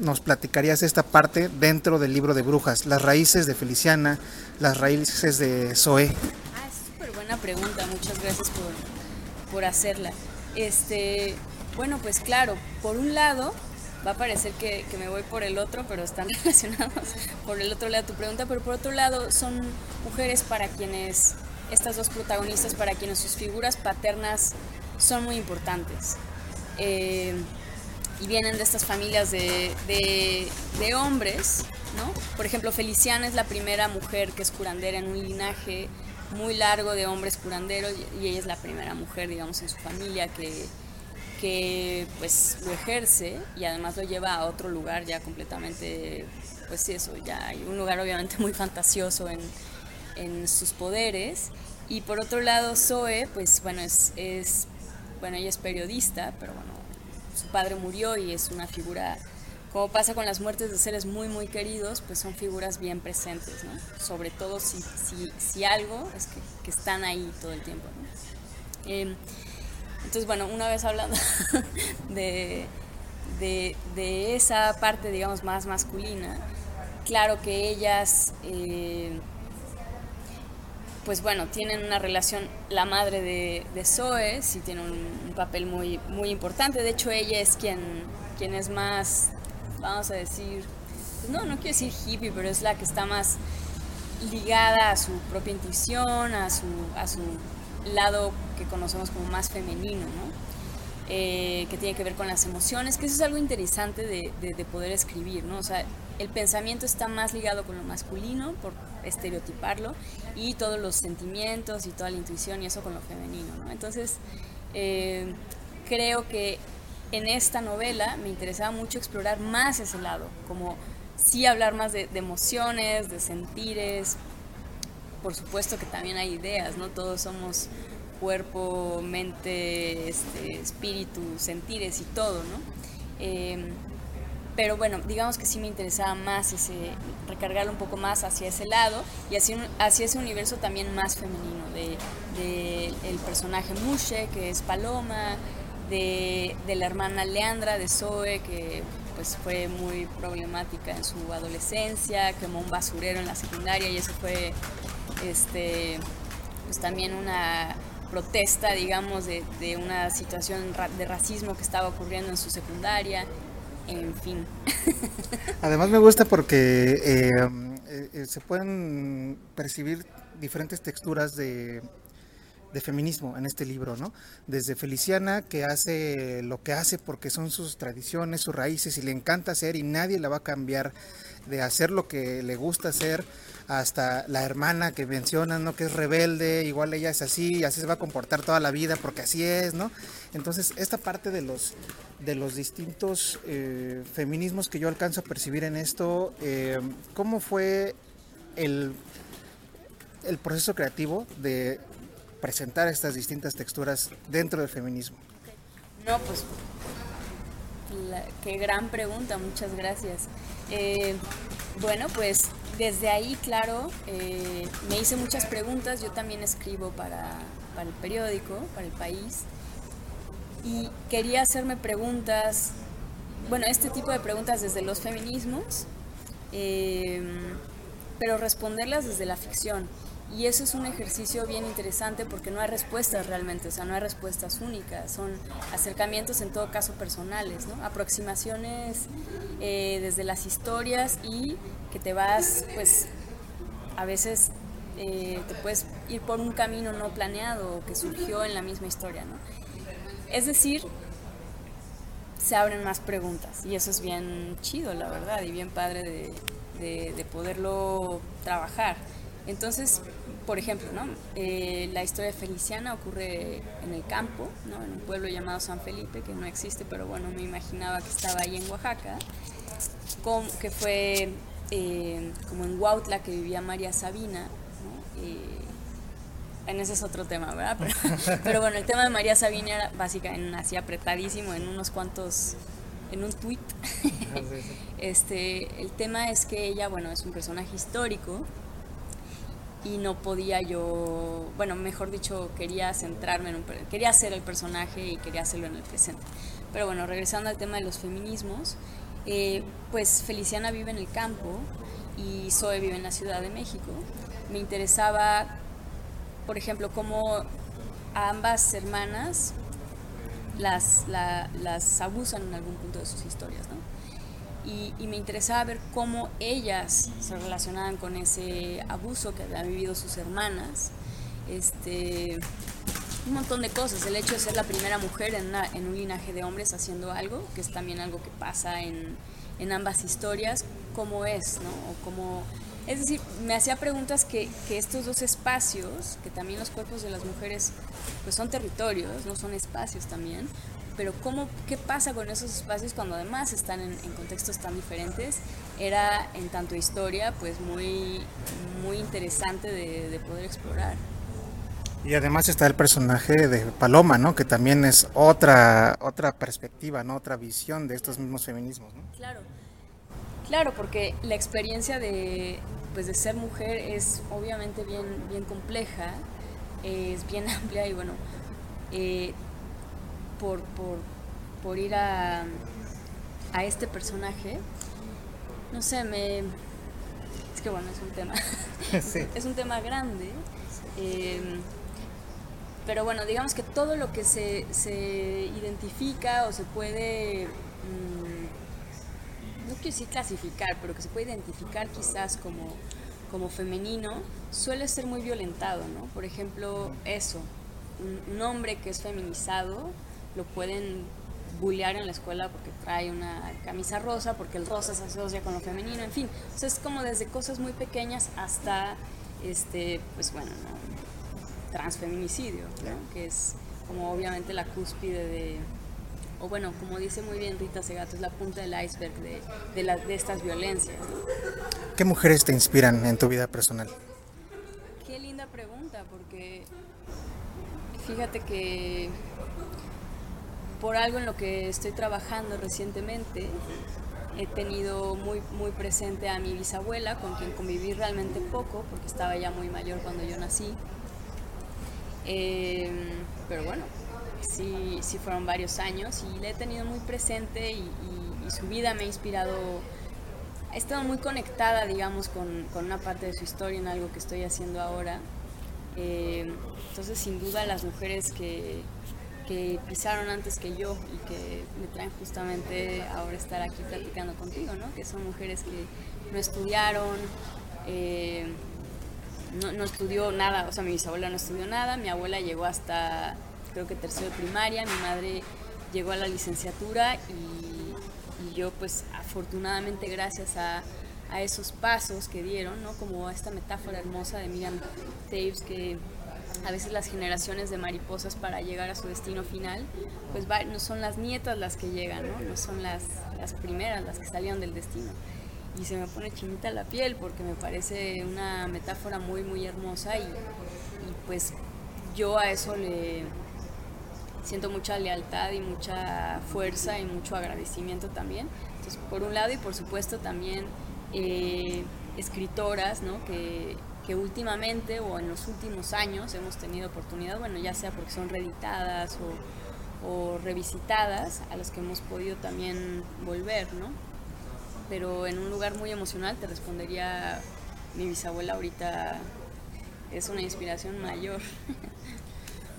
nos platicarías esta parte dentro del libro de brujas? Las raíces de Feliciana, las raíces de Zoe.
Ah, es súper buena pregunta, muchas gracias por, por hacerla. Este, bueno, pues claro, por un lado, va a parecer que, que me voy por el otro, pero están relacionados por el otro lado tu pregunta, pero por otro lado son mujeres para quienes, estas dos protagonistas, para quienes sus figuras paternas son muy importantes. Eh, y vienen de estas familias de, de- hombres, ¿no? Por ejemplo, Feliciana es la primera mujer que es curandera en un linaje muy largo de hombres curanderos y- ella es la primera mujer, digamos, en su familia que, que pues lo ejerce y además lo lleva a otro lugar ya completamente, pues sí, eso, ya hay un lugar obviamente muy fantasioso en, en sus poderes. Y por otro lado, Zoe, pues bueno, es, bueno, ella es periodista, pero bueno, su padre murió y es una figura, como pasa con las muertes de seres muy, muy queridos, pues son figuras bien presentes, ¿no? Sobre todo si, si, algo es que, que están ahí todo el tiempo. Em, entonces, bueno, una vez hablando de, de, de esa parte, digamos, más masculina, claro que ellas, eh, pues bueno, tienen una relación, la madre de, de Zoe sí tiene un, papel muy, muy importante, de hecho ella es quien, quien es más, vamos a decir, no, no quiero decir hippie, pero es la que está más ligada a su propia intuición, a su, a su lado que conocemos como más femenino, ¿no? Eh, que tiene que ver con las emociones, que eso es algo interesante de, de- de poder escribir, ¿no? O sea, el pensamiento está más ligado con lo masculino, por estereotiparlo, y todos los sentimientos y toda la intuición y eso con lo femenino, ¿no? Entonces, eh, creo que en esta novela me interesaba mucho explorar más ese lado, como sí hablar más de, emociones, de sentires, por supuesto que también hay ideas, ¿no? Todos somos cuerpo, mente, este, espíritu, sentires y todo, ¿no? Eh, pero bueno, digamos que sí me interesaba más ese, recargarlo un poco más hacia ese lado y hacia, hacia ese universo también más femenino, de, el personaje Mushe, que es Paloma, de, la hermana Leandra, de Zoe, que pues fue muy problemática en su adolescencia, quemó un basurero en la secundaria y eso fue este pues también una protesta, digamos, de, una situación de racismo que estaba ocurriendo en su secundaria, en fin.
Además me gusta porque eh, eh, eh, se pueden percibir diferentes texturas de, de feminismo en este libro, ¿no? Desde Feliciana, que hace lo que hace porque son sus tradiciones, sus raíces, y le encanta hacer y nadie la va a cambiar de hacer lo que le gusta hacer, hasta la hermana que mencionan, ¿no? Que es rebelde, igual ella es así, y así se va a comportar toda la vida porque así es, ¿no? Entonces, esta parte de los de los distintos eh, feminismos que yo alcanzo a percibir en esto, eh, ¿cómo fue el, el proceso creativo de presentar estas distintas texturas dentro del feminismo?
No, pues qué gran pregunta, muchas gracias. Eh, bueno, pues desde ahí, claro, eh, me hice muchas preguntas. Yo también escribo para, el periódico, para el país. y quería hacerme preguntas, bueno, este tipo de preguntas desde los feminismos, eh, pero responderlas desde la ficción. Y eso es un ejercicio bien interesante porque no hay respuestas realmente, o sea, no hay respuestas únicas, son acercamientos en todo caso personales, ¿no? aproximaciones eh, desde las historias y que te vas, pues, a veces eh, te puedes ir por un camino no planeado que surgió en la misma historia, ¿no? Es decir, se abren más preguntas y eso es bien chido, la verdad, y bien padre de, de, de poderlo trabajar. Entonces, por ejemplo, ¿no? Eh, la historia de Feliciana ocurre en el campo, ¿no? en un pueblo llamado San Felipe, que no existe, pero bueno, me imaginaba que estaba ahí en Oaxaca, con, que fue eh, como en Huautla que vivía María Sabina. ¿no? Eh, en ese es otro tema, ¿verdad? Pero, pero, bueno, el tema de María Sabina era básicamente así apretadísimo en unos cuantos, en un tweet. este, el tema es que ella, bueno, es un personaje histórico y no podía yo, bueno, mejor dicho, quería centrarme en un, quería hacer el personaje y quería hacerlo en el presente. Pero bueno, regresando al tema de los feminismos, eh, pues Feliciana vive en el campo y Zoe vive en la Ciudad de México. Me interesaba, por ejemplo, cómo a ambas hermanas las, la, las abusan en algún punto de sus historias, ¿no? Y, y, me interesaba ver cómo ellas se relacionaban con ese abuso que habían vivido sus hermanas. Este, un montón de cosas. El hecho de ser la primera mujer en, una, en un linaje de hombres haciendo algo, que es también algo que pasa en, en ambas historias, cómo es, ¿no? O cómo, es decir, me hacía preguntas que, que, estos dos espacios, que también los cuerpos de las mujeres pues son territorios, no son espacios también, pero cómo, qué pasa con esos espacios cuando además están en, en, contextos tan diferentes, era en tanto historia pues muy, muy interesante de, de, poder explorar.
Y además está el personaje de Paloma, ¿no? Que también es otra, otra perspectiva, ¿no? Otra visión de estos mismos feminismos, ¿no?
Claro. Claro, porque la experiencia de, pues de ser mujer es obviamente bien, bien compleja, es bien amplia y bueno, eh, por, por, por ir a, a, este personaje, no sé, me... Es que bueno, es un tema. Sí. es un tema grande. Eh, pero bueno, digamos que todo lo que se, se identifica o se puede, mmm, no quiero decir clasificar, pero que se puede identificar quizás como, como femenino, suele ser muy violentado, ¿no? Por ejemplo, eso, un, un hombre que es feminizado, lo pueden bullear en la escuela porque trae una camisa rosa, porque el rosa se asocia con lo femenino, en fin. O sea, es como desde cosas muy pequeñas hasta, este, pues bueno, ¿no? transfeminicidio, ¿no? que es como obviamente la cúspide de, o bueno, como dice muy bien Rita Segato, es la punta del iceberg de, de, la, de estas violencias. ¿no?
¿Qué mujeres te inspiran en tu vida personal?
Qué linda pregunta, porque fíjate que por algo en lo que estoy trabajando recientemente, he tenido muy, muy presente a mi bisabuela, con quien conviví realmente poco, porque estaba ya muy mayor cuando yo nací. Eh, pero bueno, sí, sí fueron varios años y la he tenido muy presente y, y, y, su vida me ha inspirado. He estado muy conectada, digamos, con, con, una parte de su historia en algo que estoy haciendo ahora. Eh, entonces, sin duda, las mujeres que, que pisaron antes que yo y que me traen justamente ahora estar aquí platicando contigo, ¿no? Que son mujeres que no estudiaron, eh, no, no, estudió nada, o sea, mi bisabuela no estudió nada, mi abuela llegó hasta, creo que tercero de primaria, mi madre llegó a la licenciatura y, yo pues afortunadamente gracias a, a, esos pasos que dieron, ¿no? Como esta metáfora hermosa de Miriam Taves que a veces las generaciones de mariposas para llegar a su destino final, pues va, no son las nietas las que llegan, ¿no? no son las, las primeras las que salieron del destino. Y se me pone chinita la piel porque me parece una metáfora muy, muy hermosa y, y pues yo a eso le siento mucha lealtad y mucha fuerza y mucho agradecimiento también. Entonces, por un lado y por supuesto también eh, escritoras, ¿no? Que, que últimamente o en los últimos años hemos tenido oportunidad, bueno, ya sea porque son reeditadas o revisitadas a las que hemos podido también volver, ¿no? Pero en un lugar muy emocional te respondería mi bisabuela ahorita es una inspiración mayor.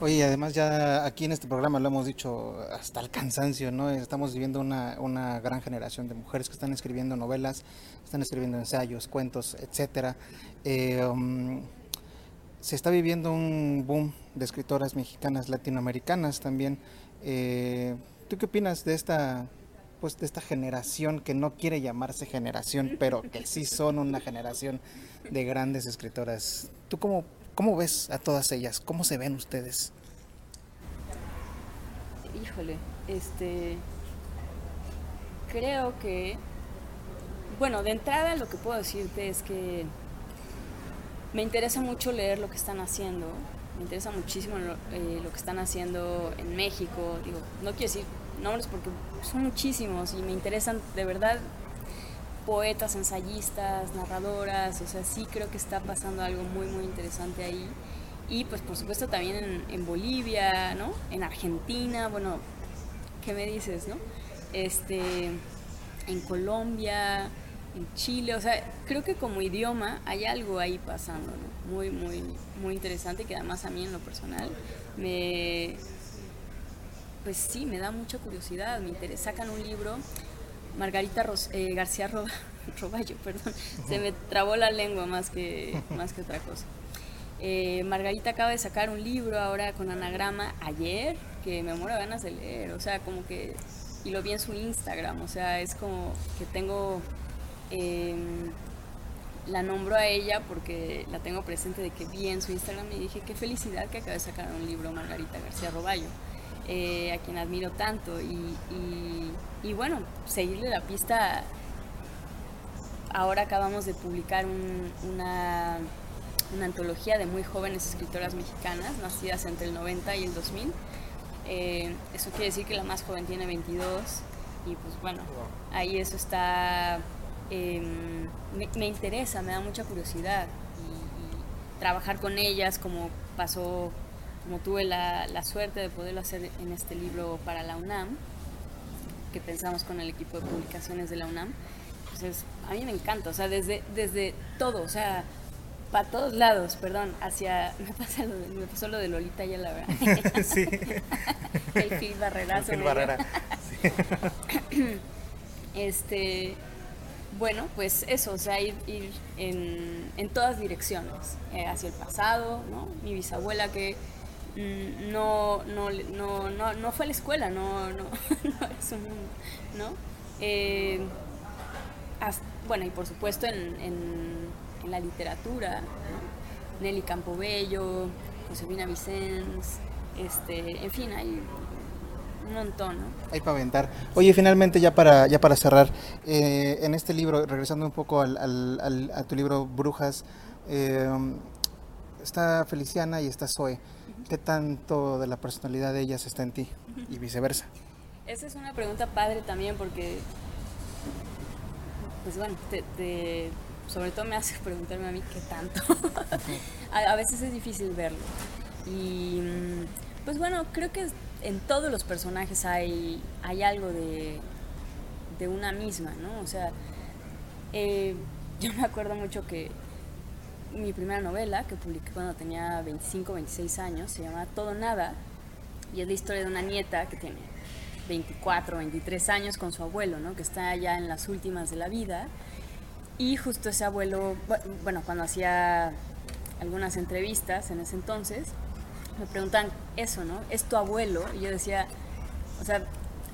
Oye, además ya aquí en este programa lo hemos dicho hasta el cansancio, ¿no? Estamos viviendo una, una gran generación de mujeres que están escribiendo novelas, están escribiendo ensayos, cuentos, etcétera. Eh, um, se está viviendo un boom de escritoras mexicanas, latinoamericanas también. Eh, ¿Tú qué opinas de esta, pues, de esta generación que no quiere llamarse generación, pero que sí son una generación de grandes escritoras? ¿Tú cómo, cómo ves a todas ellas? ¿Cómo se ven ustedes?
Híjole, este. Creo que. Bueno, de entrada lo que puedo decirte es que me interesa mucho leer lo que están haciendo. Me interesa muchísimo lo, eh, que están haciendo en México. Digo, no quiero decir nombres porque son muchísimos y me interesan de verdad poetas, ensayistas, narradoras, o sea, sí creo que está pasando algo muy, muy interesante ahí. Y pues por supuesto también en, Bolivia, ¿no? En Argentina, bueno, ¿qué me dices, no? Este, en Colombia, en Chile, o sea, creo que como idioma hay algo ahí pasando. Muy, muy, muy interesante que además a mí en lo personal me, pues sí, me da mucha curiosidad, me interesa, sacan un libro, Margarita eh, García Ro- Roballo, perdón, se me trabó la lengua más que, más que otra cosa. Eh, Margarita acaba de sacar un libro ahora con anagrama ayer, que me muero ganas de leer, o sea, como que, y lo vi en su Instagram, o sea, es como que tengo, eh, la nombro a ella porque la tengo presente de que vi en su Instagram y dije, qué felicidad que acaba de sacar un libro Margarita García Roballo, eh, a quien admiro tanto, y, y bueno, seguirle la pista, ahora acabamos de publicar un- una una antología de muy jóvenes escritoras mexicanas, nacidas entre el 90 y el 2000. Eh, eso quiere decir que la más joven tiene 22 y pues bueno, ahí eso está, eh, me, me interesa, me da mucha curiosidad y, y trabajar con ellas como pasó, como tuve la, la suerte de poderlo hacer en este libro para la UNAM, que pensamos con el equipo de publicaciones de la UNAM. Entonces, a mí me encanta, o sea, desde, desde todo, o sea, para todos lados, perdón, hacia, me, pasa lo de- me pasó lo de Lolita ya la verdad.
Sí.
El Phil Barrerazo.
El Phil. Barrera,
este, bueno, pues eso, o sea, ir, ir en, en todas direcciones, eh, hacia el pasado, ¿no? Mi bisabuela que no, no, no, no, no fue a la escuela, no, no, no era su mundo, ¿no? Eh, bueno, y por supuesto en, en- en la literatura, ¿no? Nelly Campobello, Josefina Vicens, este, en fin, hay un montón, ¿no?
Hay para aventar. Oye, finalmente ya para ya para cerrar, eh, en este libro, regresando un poco al, al- al- a tu libro Brujas, eh, está Feliciana y está Zoe. ¿Qué tanto de la personalidad de ellas está en ti? Y viceversa.
Esa es una pregunta padre también porque, pues bueno, te, te- sobre todo me hace preguntarme a mí qué tanto. a, a veces es difícil verlo. Y mm, pues bueno, creo que en todos los personajes hay, hay algo de, de una misma, ¿no? O sea, eh, yo me acuerdo mucho que mi primera novela, que publiqué cuando tenía 25, 26 años, se llama Todo Nada, y es la historia de una nieta que tiene 24, 23 años con su abuelo, ¿no? Que está ya en las últimas de la vida. Y justo ese abuelo, bu- bueno, cuando hacía algunas entrevistas en ese entonces, me preguntan eso, ¿no? ¿Es tu abuelo? Y yo decía, o sea,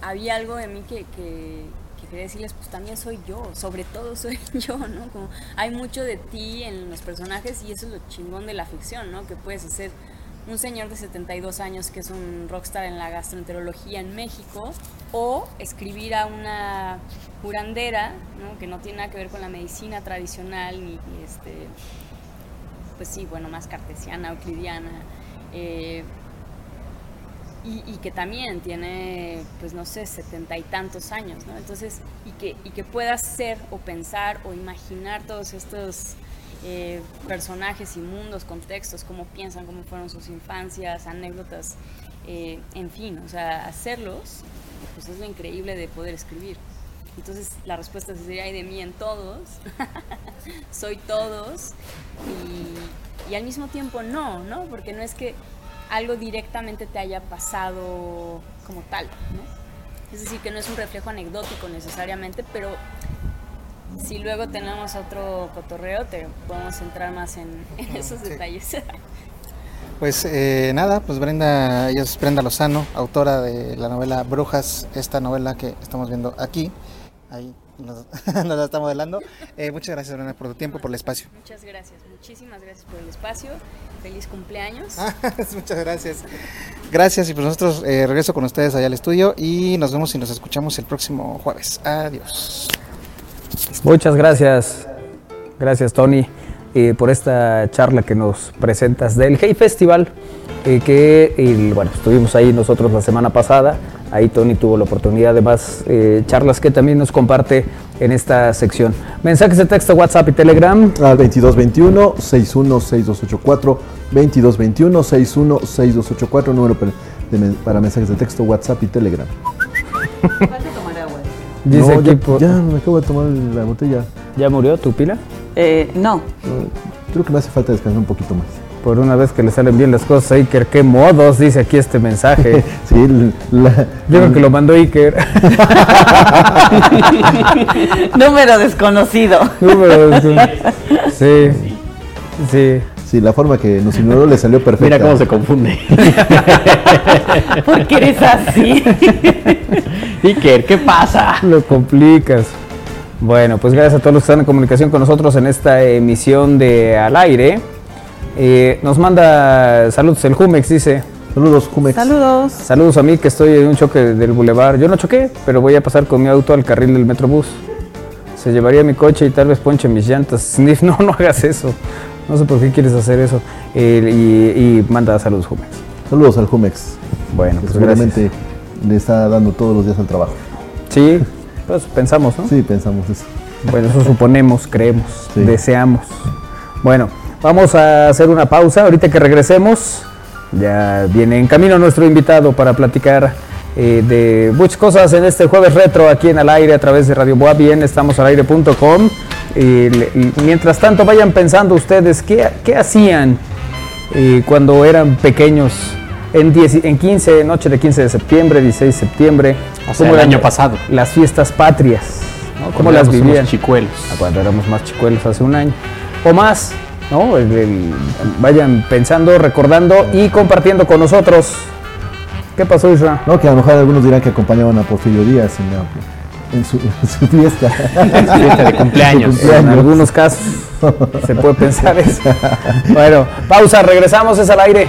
había algo en mí que, que quería decirles, pues también soy yo, sobre todo soy yo, ¿no? Como hay mucho de ti en los personajes y eso es lo chingón de la ficción, ¿no? Que puedes hacer un señor de 72 años que es un rockstar en la gastroenterología en México o escribir a una curandera, ¿no? Que no tiene nada que ver con la medicina tradicional ni, ni este, pues sí, bueno, más cartesiana, euclidiana. eh, y, que también tiene, pues no sé, setenta y tantos años, ¿no? Entonces, y que, y que puedas ser o pensar o imaginar todos estos eh, personajes y mundos, contextos, cómo piensan, cómo fueron sus infancias, anécdotas eh, en fin, o sea, hacerlos, pues es lo increíble de poder escribir. Entonces la respuesta sería, hay de mí en todos, soy todos, y, y al mismo tiempo no, ¿no? Porque no es que algo directamente te haya pasado como tal, ¿no? Es decir, que no es un reflejo anecdótico necesariamente, pero si luego tenemos otro cotorreo, te podemos entrar más en, en esos detalles.
Pues eh, nada, pues Brenda, ella es Brenda Lozano, autora de la novela Brujas, esta novela que estamos viendo aquí. Ahí nos, nos la está modelando. Eh, muchas gracias Brenda por tu tiempo, por el espacio.
Muchas gracias, muchísimas gracias por el espacio. Feliz cumpleaños.
muchas gracias. Gracias y pues nosotros eh, regreso con ustedes allá al estudio y nos vemos y nos escuchamos el próximo jueves. Adiós.
Muchas gracias. Gracias, Tony, eh, por esta charla que nos presentas del Hey Festival, eh, que el- bueno, estuvimos ahí nosotros la semana pasada. Ahí Tony tuvo la oportunidad de más eh, charlas que también nos comparte en esta sección. Mensajes de texto, WhatsApp y Telegram.
Al 2221 616284 2221 616284 número para, de men- para mensajes de texto, WhatsApp y Telegram.
Dice
No,
aquí
ya,
por-
ya me acabo de tomar la botella.
¿Ya murió tu pila?
Eh, no.
Creo que me hace falta descansar un poquito más.
Por una vez que le salen bien las cosas a Iker, qué modos, dice aquí este mensaje.
sí, la-
Yo creo que lo mandó Iker.
Número desconocido.
Número desconocido. Sí, sí.
Sí, la forma que nos ignoró le salió perfecta.
Mira cómo se confunde.
¿Por qué eres así?
Iker, ¿qué pasa?
Lo complicas. Bueno, pues gracias a todos los que están en comunicación con nosotros en esta emisión de Al Aire. Eh, nos manda saludos el Jumex, dice.
Saludos, Jumex.
Saludos.
Saludos a mí que estoy en un choque del bulevar. Yo no choqué, pero voy a pasar con mi auto al carril del Metrobús. Se llevaría mi coche y tal vez ponche mis llantas. Sniff, no, no hagas eso. No sé por qué quieres hacer eso. Eh, y, y manda saludos, Jumex.
Saludos al Jumex.
Bueno,
que
pues
seguramente le está dando todos los días al trabajo.
Sí, pues pensamos, ¿no?
Sí, pensamos eso.
Bueno, eso suponemos, creemos,
Sí.
deseamos. Bueno, vamos a hacer una pausa. Ahorita que regresemos, ya viene en camino nuestro invitado para platicar eh, de muchas cosas en este jueves retro aquí en Al Aire a través de Radio Boa. Bien, estamos al aire.com. Y le- y mientras tanto, vayan pensando ustedes qué, qué hacían eh, cuando eran pequeños. En, 10 en 15, noche de 15 de septiembre, 16 de septiembre.
O sea,
¿cómo
el año pasado.
Las fiestas patrias. ¿no? ¿Cómo
Cuando
las vivían?
chicuelos.
cuando éramos más chicuelos hace un año o más, ¿no? El- el- vayan pensando, recordando y compartiendo con nosotros. ¿Qué pasó, Isra?
No, que a lo mejor algunos dirán que acompañaban a Porfirio Díaz en, la- en su, en su fiesta.
Fiesta de cumpleaños.
Su
En algunos casos se puede pensar eso. Bueno, pausa, regresamos, es al aire.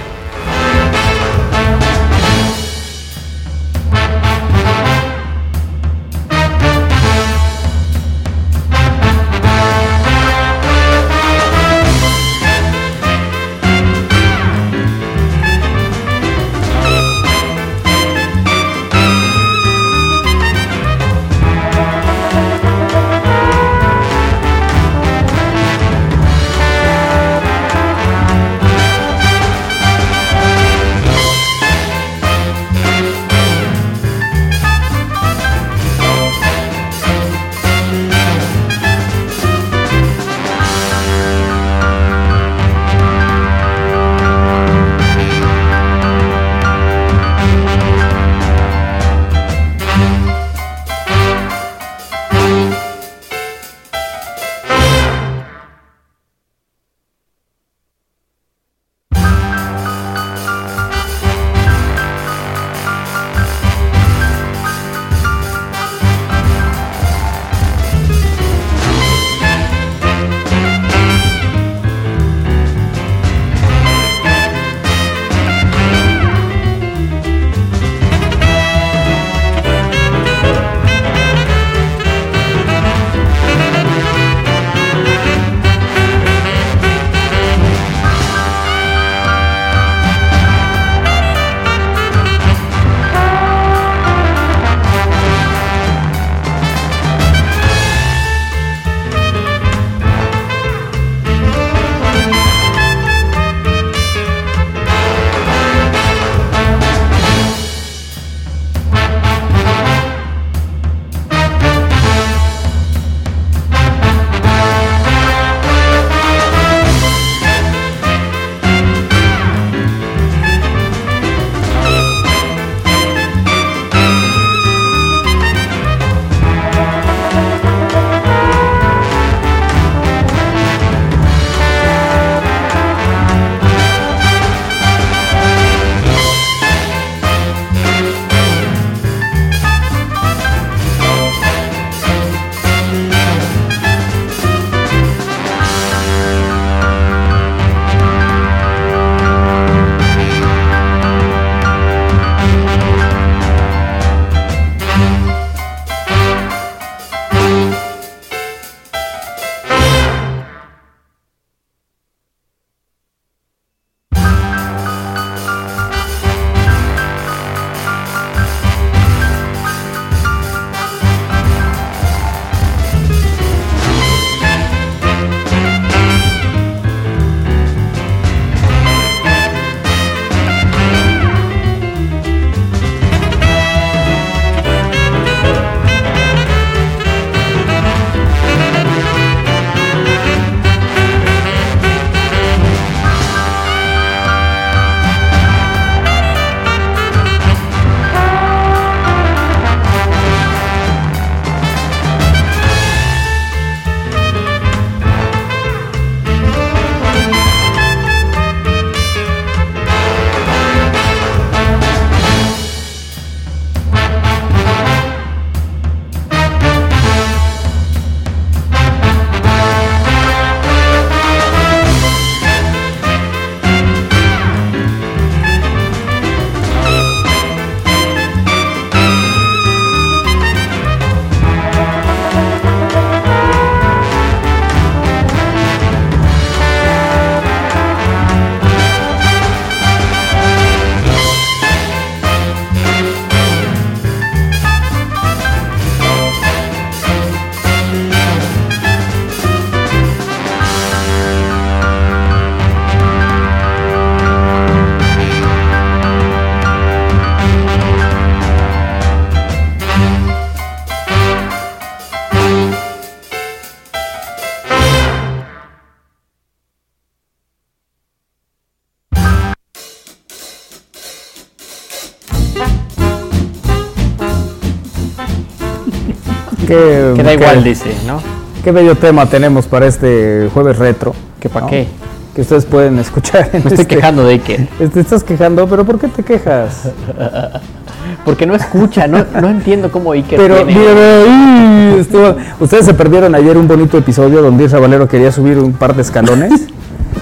Qué,
Queda
qué-
igual, dice, ¿no?
Qué bello tema tenemos para este jueves retro.
¿Que para
¿no?
qué?
Que ustedes pueden escuchar. en
Me estoy
este-
quejando de Iker.
Te estás quejando, pero ¿por qué te quejas?
Porque no escucha, no, no entiendo cómo Iker
Pero
tiene-
mire, ¡ay! estuvo- ustedes se perdieron ayer un bonito episodio donde Isra Valero quería subir un par de escalones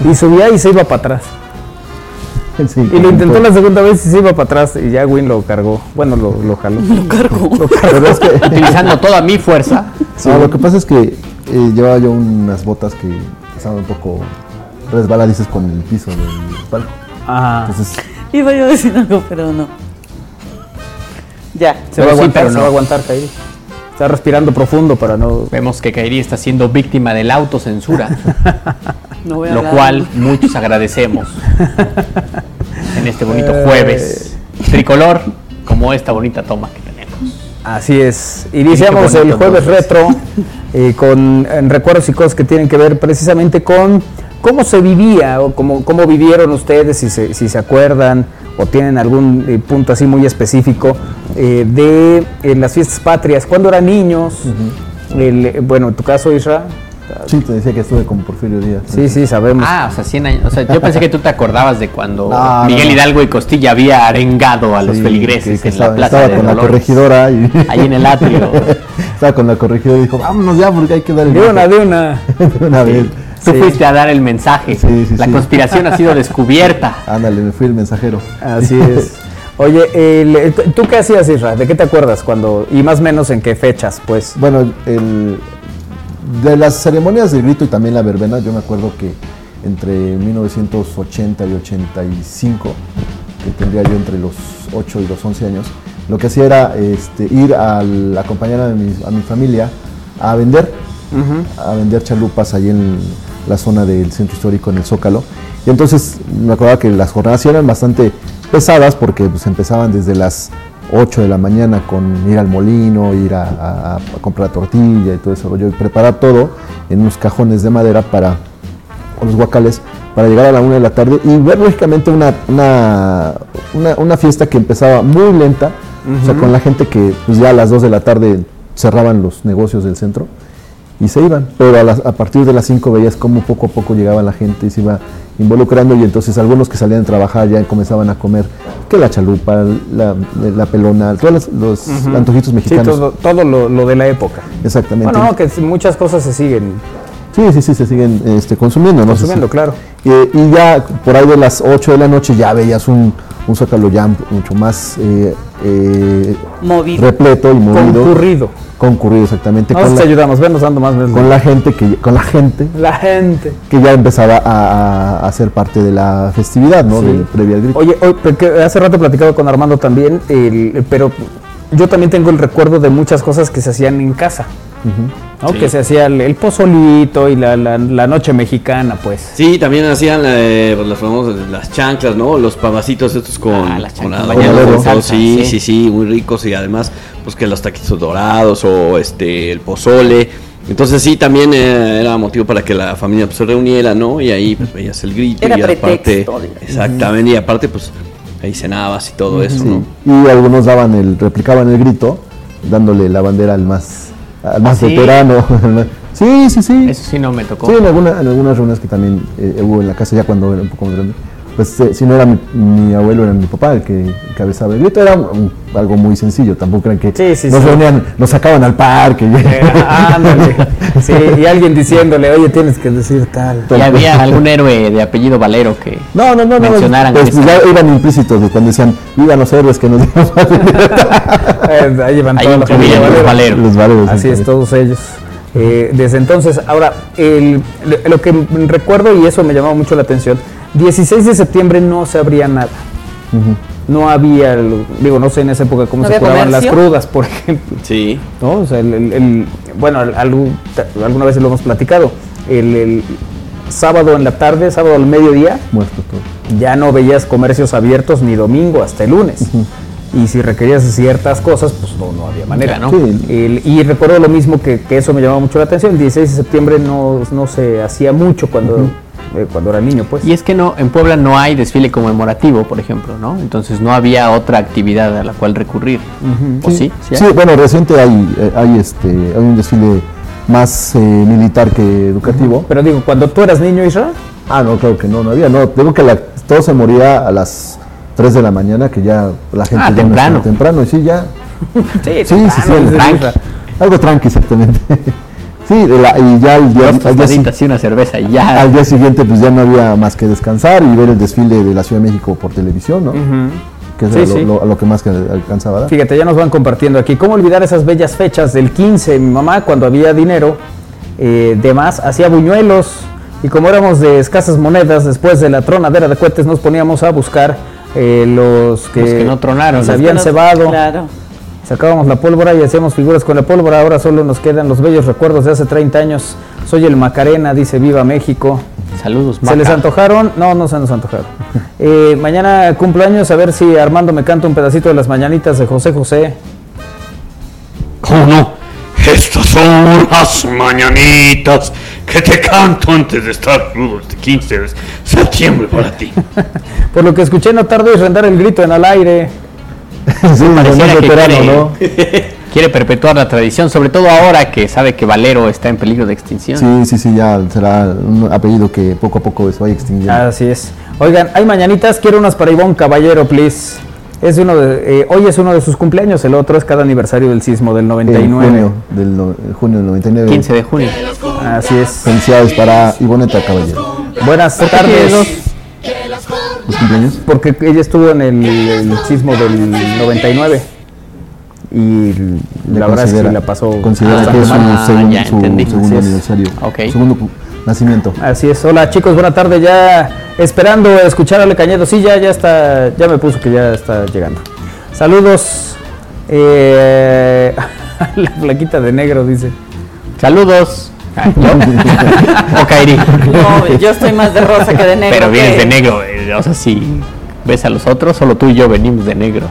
y subía y se iba para atrás.
Sí,
Y lo intentó la segunda vez y se iba para atrás y ya Win lo cargó. Bueno, lo, lo jaló. Lo cargó.
Pero es que,
utilizando toda mi fuerza.
no, lo que pasa es que eh, llevaba yo unas botas que estaban un poco resbaladices con el piso del palco.
Ajá.
Entonces,
Iba yo a decir algo, pero no. Ya.
Se va
sí,
aguantar,
pero
se
no.
va a aguantar, Kairi. Está respirando profundo para no.
Vemos que Kairi está siendo víctima de la autocensura,
No voy a
lo
hablar.
cual muchos agradecemos en este bonito
Eh.
jueves tricolor, como esta bonita toma que tenemos.
Así es. Iniciamos el jueves
entonces.
retro eh, con recuerdos y cosas que tienen que ver precisamente con cómo se vivía o cómo, cómo vivieron ustedes, si se, si se acuerdan o tienen algún eh, punto así muy específico eh, de las fiestas patrias, cuando eran niños. El, bueno, en tu caso, Isra.
Sí, te decía que estuve con Porfirio Díaz.
Sí, sí, sabemos.
Ah, o sea, 100 años. O sea, yo pensé que tú te acordabas de cuando
No,
Miguel
no.
Hidalgo y Costilla había arengado a los feligreses
que- que
en
estaba,
la plaza
estaba
de
con la corregidora y
Ahí en el atrio.
estaba con la corregidora y dijo, vámonos ya porque hay que dar el
De una,
viaje".
de una.
De una vez.
Tú
Sí.
fuiste a dar el mensaje.
Sí, sí,
la
sí.
conspiración ha sido descubierta.
Ándale, me fui el mensajero.
Así es. Oye, el- ¿tú qué hacías, Isra? ¿De qué te acuerdas cuando, y más o menos en qué fechas, pues?
Bueno, el, de las ceremonias de grito y también la verbena, yo me acuerdo que entre 1980 y 85, que tendría yo entre los 8 y los 11 años, lo que hacía era este, ir al acompañar a mi, a mi familia a vender, a vender chalupas ahí en la zona del centro histórico, en el Zócalo. Y entonces me acuerdo que las jornadas eran bastante pesadas porque pues, empezaban desde las 8 de la mañana con ir al molino, ir a, a- a comprar tortilla y todo ese rollo, y preparar todo en unos cajones de madera para o los guacales para llegar a la una de la tarde y ver lógicamente una, una, una, una fiesta que empezaba muy lenta, o sea, con la gente que pues, ya a las 2 de la tarde cerraban los negocios del centro y se iban, pero a, las- a partir de las 5 veías cómo poco a poco llegaba la gente y se iba involucrando y entonces algunos que salían a trabajar ya comenzaban a comer que la chalupa, la, la pelona, todos los, los antojitos
Sí,
mexicanos.
todo, todo lo, lo de la época.
Exactamente.
Bueno, no, que muchas cosas se siguen
Sí, sí, sí, se siguen este, consumiendo, ¿no?
consumiendo,
sí.
claro.
Eh, y ya por ahí de las 8 de la noche ya veías un, un Zócalo ya mucho más eh, eh,
Movido.
repleto y movido.
Concurrido.
Concurrido, exactamente.
Vamos
Con
te
la,
ayudamos, venos dando más veces.
con la gente que con la gente
La gente.
que ya empezaba a, a- a ser parte de la festividad, ¿no?
Sí.
Del previo al grito.
Oye, hoy, hace rato platicaba con Armando también, el- pero yo también tengo el recuerdo de muchas cosas que se hacían en casa. ¿No?
Sí.
Que se hacía el, el pozolito y la, la- la noche mexicana, pues.
Sí, también hacían eh, pues, las famosas las chanclas, ¿no? Los pavacitos estos con,
Ah, las
con
chanclas
la- con
salsa,
sí,
sí.
sí, sí, muy ricos y además pues que los taquitos dorados o este el pozole. Entonces sí, también eh, era motivo para que la familia pues, se reuniera, ¿no? Y ahí pues veías el grito
Era
y aparte, exactamente, y aparte pues ahí cenabas y todo eso,
Sí.
¿no?
Y algunos daban el, replicaban el grito, dándole la bandera al más, al más
¿Ah, sí?
veterano. sí, sí, sí.
Eso sí no me tocó.
Sí, en, alguna- en algunas reuniones que también eh, hubo en la casa ya cuando era un poco más grande. Pues eh, si no era mi, mi abuelo, era mi papá el que encabezaba el grito. Era un- algo muy sencillo, tampoco eran que
Sí, sí,
nos
sí.
reunían, nos sacaban al parque.
Eh, ándale. Sí, y alguien diciéndole, oye, tienes que decir tal.
Y había algún héroe de apellido Valero que
No, no, no, no.
mencionaran
Pues
esto.
ya iban implícitos de cuando decían, vivan los héroes que nos dimos
Eh, ahí llevan familia
los
Valero.
Valero.
Los Valeros,
Así es, todos ellos. Eh, desde entonces, ahora, el- lo- que recuerdo, y eso me llamaba mucho la atención, 16 de septiembre no se abría nada. No había, el- digo, no sé en esa época cómo
¿No
se curaban las crudas, por ejemplo.
Sí.
¿no? O sea, el, el- el- bueno, alguna vez lo hemos platicado. El, el sábado en la tarde, sábado al mediodía,
Muerto todo.
ya no veías comercios abiertos ni domingo hasta el lunes. Y si requerías ciertas cosas, pues no, no había manera.
Ya, ¿no?
Sí.
El- y recuerdo lo mismo que, que eso me llamaba mucho la atención. El 16 de septiembre no, no se hacía mucho cuando cuando era niño, pues.
Y es que no, en Puebla no hay desfile conmemorativo, por ejemplo, ¿no? Entonces no había otra actividad a la cual recurrir. ¿O sí?
Sí, bueno, reciente hay, eh, hay, este, hay un desfile más eh, militar que educativo.
Pero digo, cuando tú eras niño, Isra,
Ah, no, claro que no, no había. No, digo que la- todo se moría a las 3 de la mañana, que ya la gente
Ah,
ya no
temprano.
temprano, y sí, ya.
sí,
Sí, sí, sí,
temprano,
tranqui.
Isra.
Algo tranqui, exactamente. sí, de la- y ya el día, al, día, si-
tostaditas y una cerveza y ya.
al día siguiente, pues ya no había más que descansar y ver el desfile de la Ciudad de México por televisión, ¿no? Que es
Sí,
lo,
sí.
lo- a lo que más que alcanzaba dar.
Fíjate, ya nos van compartiendo aquí. ¿Cómo olvidar esas bellas fechas del 15? Mi mamá, cuando había dinero eh, de más, hacía buñuelos. Y como éramos de escasas monedas, después de la tronadera de cohetes nos poníamos a buscar eh, los, que
Los que no tronaron.
se habían cebado.
Claro.
Sacábamos la pólvora y hacíamos figuras con la pólvora. Ahora solo nos quedan los bellos recuerdos de hace 30 años. Soy el Macarena, dice Viva México.
Saludos,
¿Se
Maca.
les antojaron? No, no se nos antojaron. Eh, mañana cumpleaños, a ver si Armando me canta un pedacito de las mañanitas de José José.
¿Cómo no? Estas son las mañanitas que te canto antes de estar crudo este 15 de septiembre para ti.
Por lo que escuché no tardo en rendar el grito en al aire.
sí,
Pareciera
más
que
veterano,
quiere,
¿no?
quiere perpetuar la tradición, sobre todo ahora que sabe que Valero está en peligro de extinción.
Sí, sí, sí, ya será un apellido que poco a poco se vaya extinguiendo.
Así es. Oigan, hay mañanitas, quiero unas para Ivonne Caballero, please. Es uno de, eh, hoy es uno de sus cumpleaños, el otro es cada aniversario del sismo del
En
99.
junio del, no- junio del 99.
15 de junio.
Así es.
Felicidades para Ivoneta Caballero.
Buenas tardes.
¿Los cumpleaños?
Porque ella estuvo en el, el sismo del 99. Y la verdad es que la pasó
Considera
bastante
que es su,
mal.
Ah,
segun-
ya
su
entendí.
segundo
Así
aniversario.
Ok.
Segundo nacimiento.
Así es. Hola chicos, buena tarde. Ya esperando escuchar a Ale Cañedo. Sí, ya, ya está, ya me puso que ya está llegando. Saludos. Eh, la flaquita de negro dice.
Saludos. Ah, ¿yo? o Kairi.
No, yo estoy más de rosa que de negro.
Pero vienes de negro. eh, O sea, si ves a los otros, solo tú y yo venimos de negro.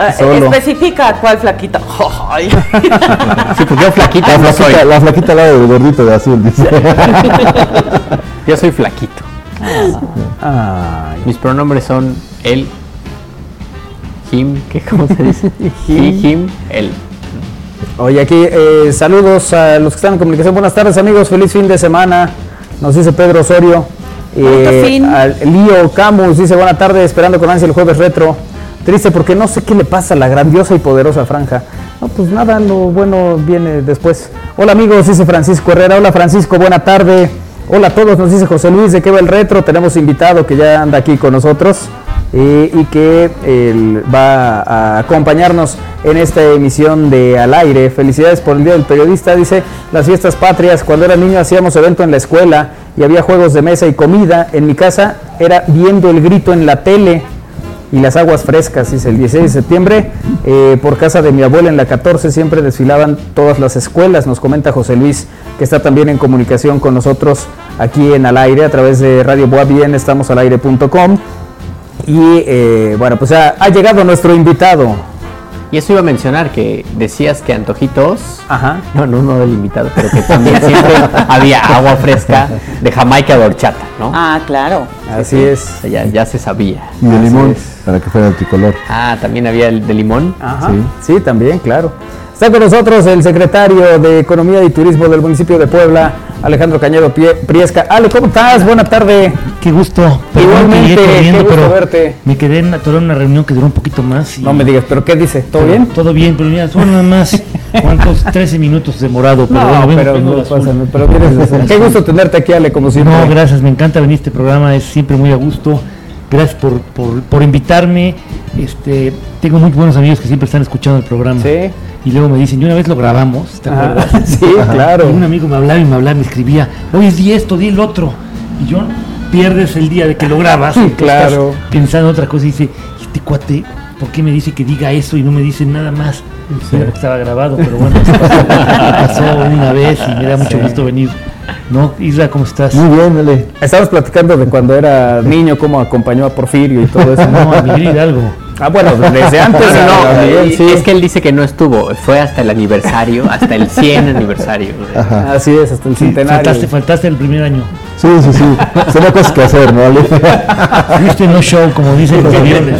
Ah,
Solo.
Especifica cuál flaquita. Ay.
Sí, porque yo flaquita
La
no soy.
flaquita, la flaquita al lado del gordito de azul, dice.
Yo soy flaquito.
Ay.
Mis pronombres son él, him, ¿qué, ¿cómo se dice? He,
him,
él.
Oye, aquí eh, saludos a los que están en comunicación. Buenas tardes, amigos. Feliz fin de semana. Nos dice Pedro Osorio.
Fin.
al- Lío Camus dice buena tarde, esperando con ansia el jueves retro. Triste porque no sé qué le pasa a la grandiosa y poderosa franja. No, pues nada, lo bueno viene después. Hola amigos, dice Francisco Herrera. Hola Francisco, buena tarde. Hola a todos, nos dice José Luis, ¿de qué va el retro? Tenemos invitado que ya anda aquí con nosotros y que va a acompañarnos en esta emisión de Al Aire. Felicidades por el Día del Periodista, dice, las fiestas patrias. Cuando era niño hacíamos evento en la escuela y había juegos de mesa y comida. En mi casa era viendo el grito en la tele y las aguas frescas, dice el 16 de septiembre, eh, por casa de mi abuela en la 14 siempre desfilaban todas las escuelas, nos comenta José Luis, que está también en comunicación con nosotros aquí en Al Aire, a través de Radio Boa Bien, estamos al aire.com. Y eh, bueno, pues ha llegado nuestro invitado.
Y eso iba a mencionar que decías que antojitos.
Ajá.
No, no, no del invitado, pero que también siempre había agua fresca de Jamaica de horchata, ¿no?
Ah, claro.
Así es.
Ya, ya se sabía.
Y de
Así
limón,
es.
para que fuera el tricolor.
Ah, también había el de limón.
Ajá. Sí. también, claro. Está con nosotros el secretario de Economía y Turismo del municipio de Puebla, Alejandro Cañedo Priesca. Ale, ¿cómo estás? Buena tarde.
Qué gusto.
Igualmente,
corriendo,
qué gusto
pero
verte.
Me quedé en atorado en una reunión que duró un poquito más. y-
No me digas, ¿pero qué dice? ¿Todo
pero
bien?
Todo bien, pero mira, son nada más, ¿cuántos? 13 minutos demorado. Pero
No,
bueno,
pero no pasa pero Qué gusto tenerte aquí, Ale, como siempre.
No, gracias, me encanta venir a este programa, es siempre muy a gusto. Gracias por, por, por invitarme. Este, tengo muy buenos amigos que siempre están escuchando el programa.
Sí.
Y luego me dicen, y una vez lo grabamos, ¿te
Ajá,
acuerdas?
sí, claro.
Y un amigo me hablaba y me hablaba, me escribía, oye, di esto, di el otro. Y yo pierdes el día de que lo grabas.
Sí, claro.
estás Pensando en otra cosa y dice, este cuate, ¿por qué me dice que diga eso y no me dice nada más? Era porque estaba grabado, pero bueno, pasó, pasó una vez y me da mucho
Sí.
gusto venir. ¿No? Isra, ¿cómo estás?
Muy bien, Ale.
Estábamos platicando de cuando era niño, cómo acompañó a Porfirio y todo eso.
No, a Miguel Hidalgo.
Ah, bueno, desde antes.
No,
Miguel, sí.
es que él dice que no estuvo, fue hasta el aniversario, hasta el 100 aniversario.
Ajá.
Así es, hasta el
Sí,
centenario.
faltaste, faltaste el primer año.
Sí, sí, sí. Son cosas que hacer, ¿no? Ale?
Este no show, como dicen los aviones.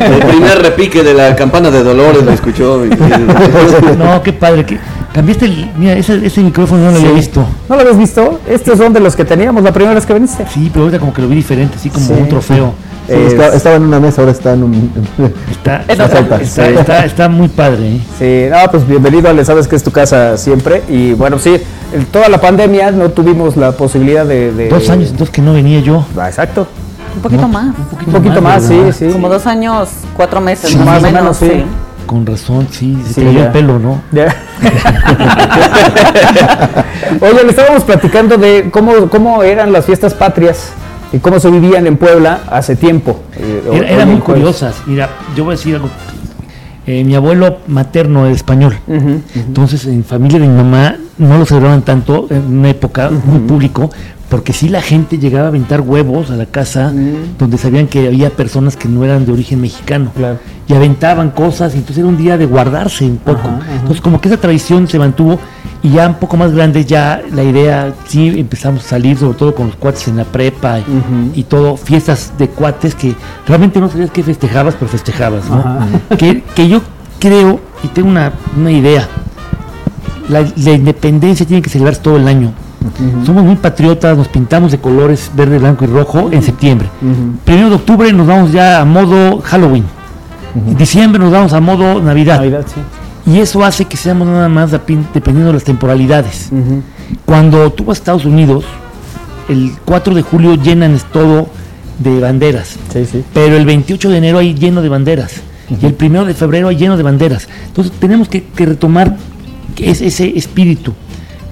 El primer repique de la campana de Dolores lo escuchó. y-
No, qué padre. Que cambiaste el. Mira, ese, ese micrófono no lo había visto.
¿No lo habías visto? Estos son de los que teníamos la primera vez que viniste.
Sí, pero ahorita como que lo vi diferente, así como
Sí.
un trofeo.
Sí, está- estaba en una mesa, ahora está en un.
Está,
Es
está,
otra.
está,
Sí.
está- está muy padre. ¿eh?
Sí, no, pues bienvenido, Ale, sabes que es tu casa siempre. Y bueno, sí, toda la pandemia no tuvimos la posibilidad de... de-
Dos años entonces que no venía yo.
Ah, exacto.
Un poquito
No,
más.
Un poquito,
Un poquito más, sí, sí.
Como dos años, cuatro meses,
Sí,
más, o menos, sí.
Con razón, sí, se
Sí,
te el pelo, ¿no?
Ya. Oye, le estábamos platicando de cómo, cómo eran las fiestas patrias y cómo se vivían en Puebla hace tiempo. eh,
Era- eran muy curiosas. Mira, yo voy a decir algo. Eh, mi abuelo materno era español. Entonces, en familia de mi mamá no lo celebraban tanto en una época muy público, porque sí la gente llegaba a aventar huevos a la casa donde sabían que había personas que no eran de origen mexicano.
Claro.
Y aventaban cosas, y entonces era un día de guardarse un poco. Entonces, como que esa tradición se mantuvo, y ya un poco más grande, ya la idea, sí empezamos a salir, sobre todo con los cuates en la prepa y, todo, fiestas de cuates que realmente no sabías qué festejabas, pero festejabas, ¿no? Que, que yo creo y tengo una, una idea. La, la independencia tiene que celebrarse todo el año. Somos muy patriotas, nos pintamos de colores verde, blanco y rojo en septiembre. Primero de octubre nos vamos ya a modo Halloween. En diciembre nos vamos a modo Navidad.
Navidad, sí.
Y eso hace que seamos nada más depen- dependiendo de las temporalidades.
Ujú.
Cuando tú vas a Estados Unidos, el 4 de julio llenan todo de banderas.
Sí, sí.
Pero el 28 de enero hay lleno de banderas. Y el 1 de febrero hay lleno de banderas. Entonces tenemos que, que retomar que es ese espíritu.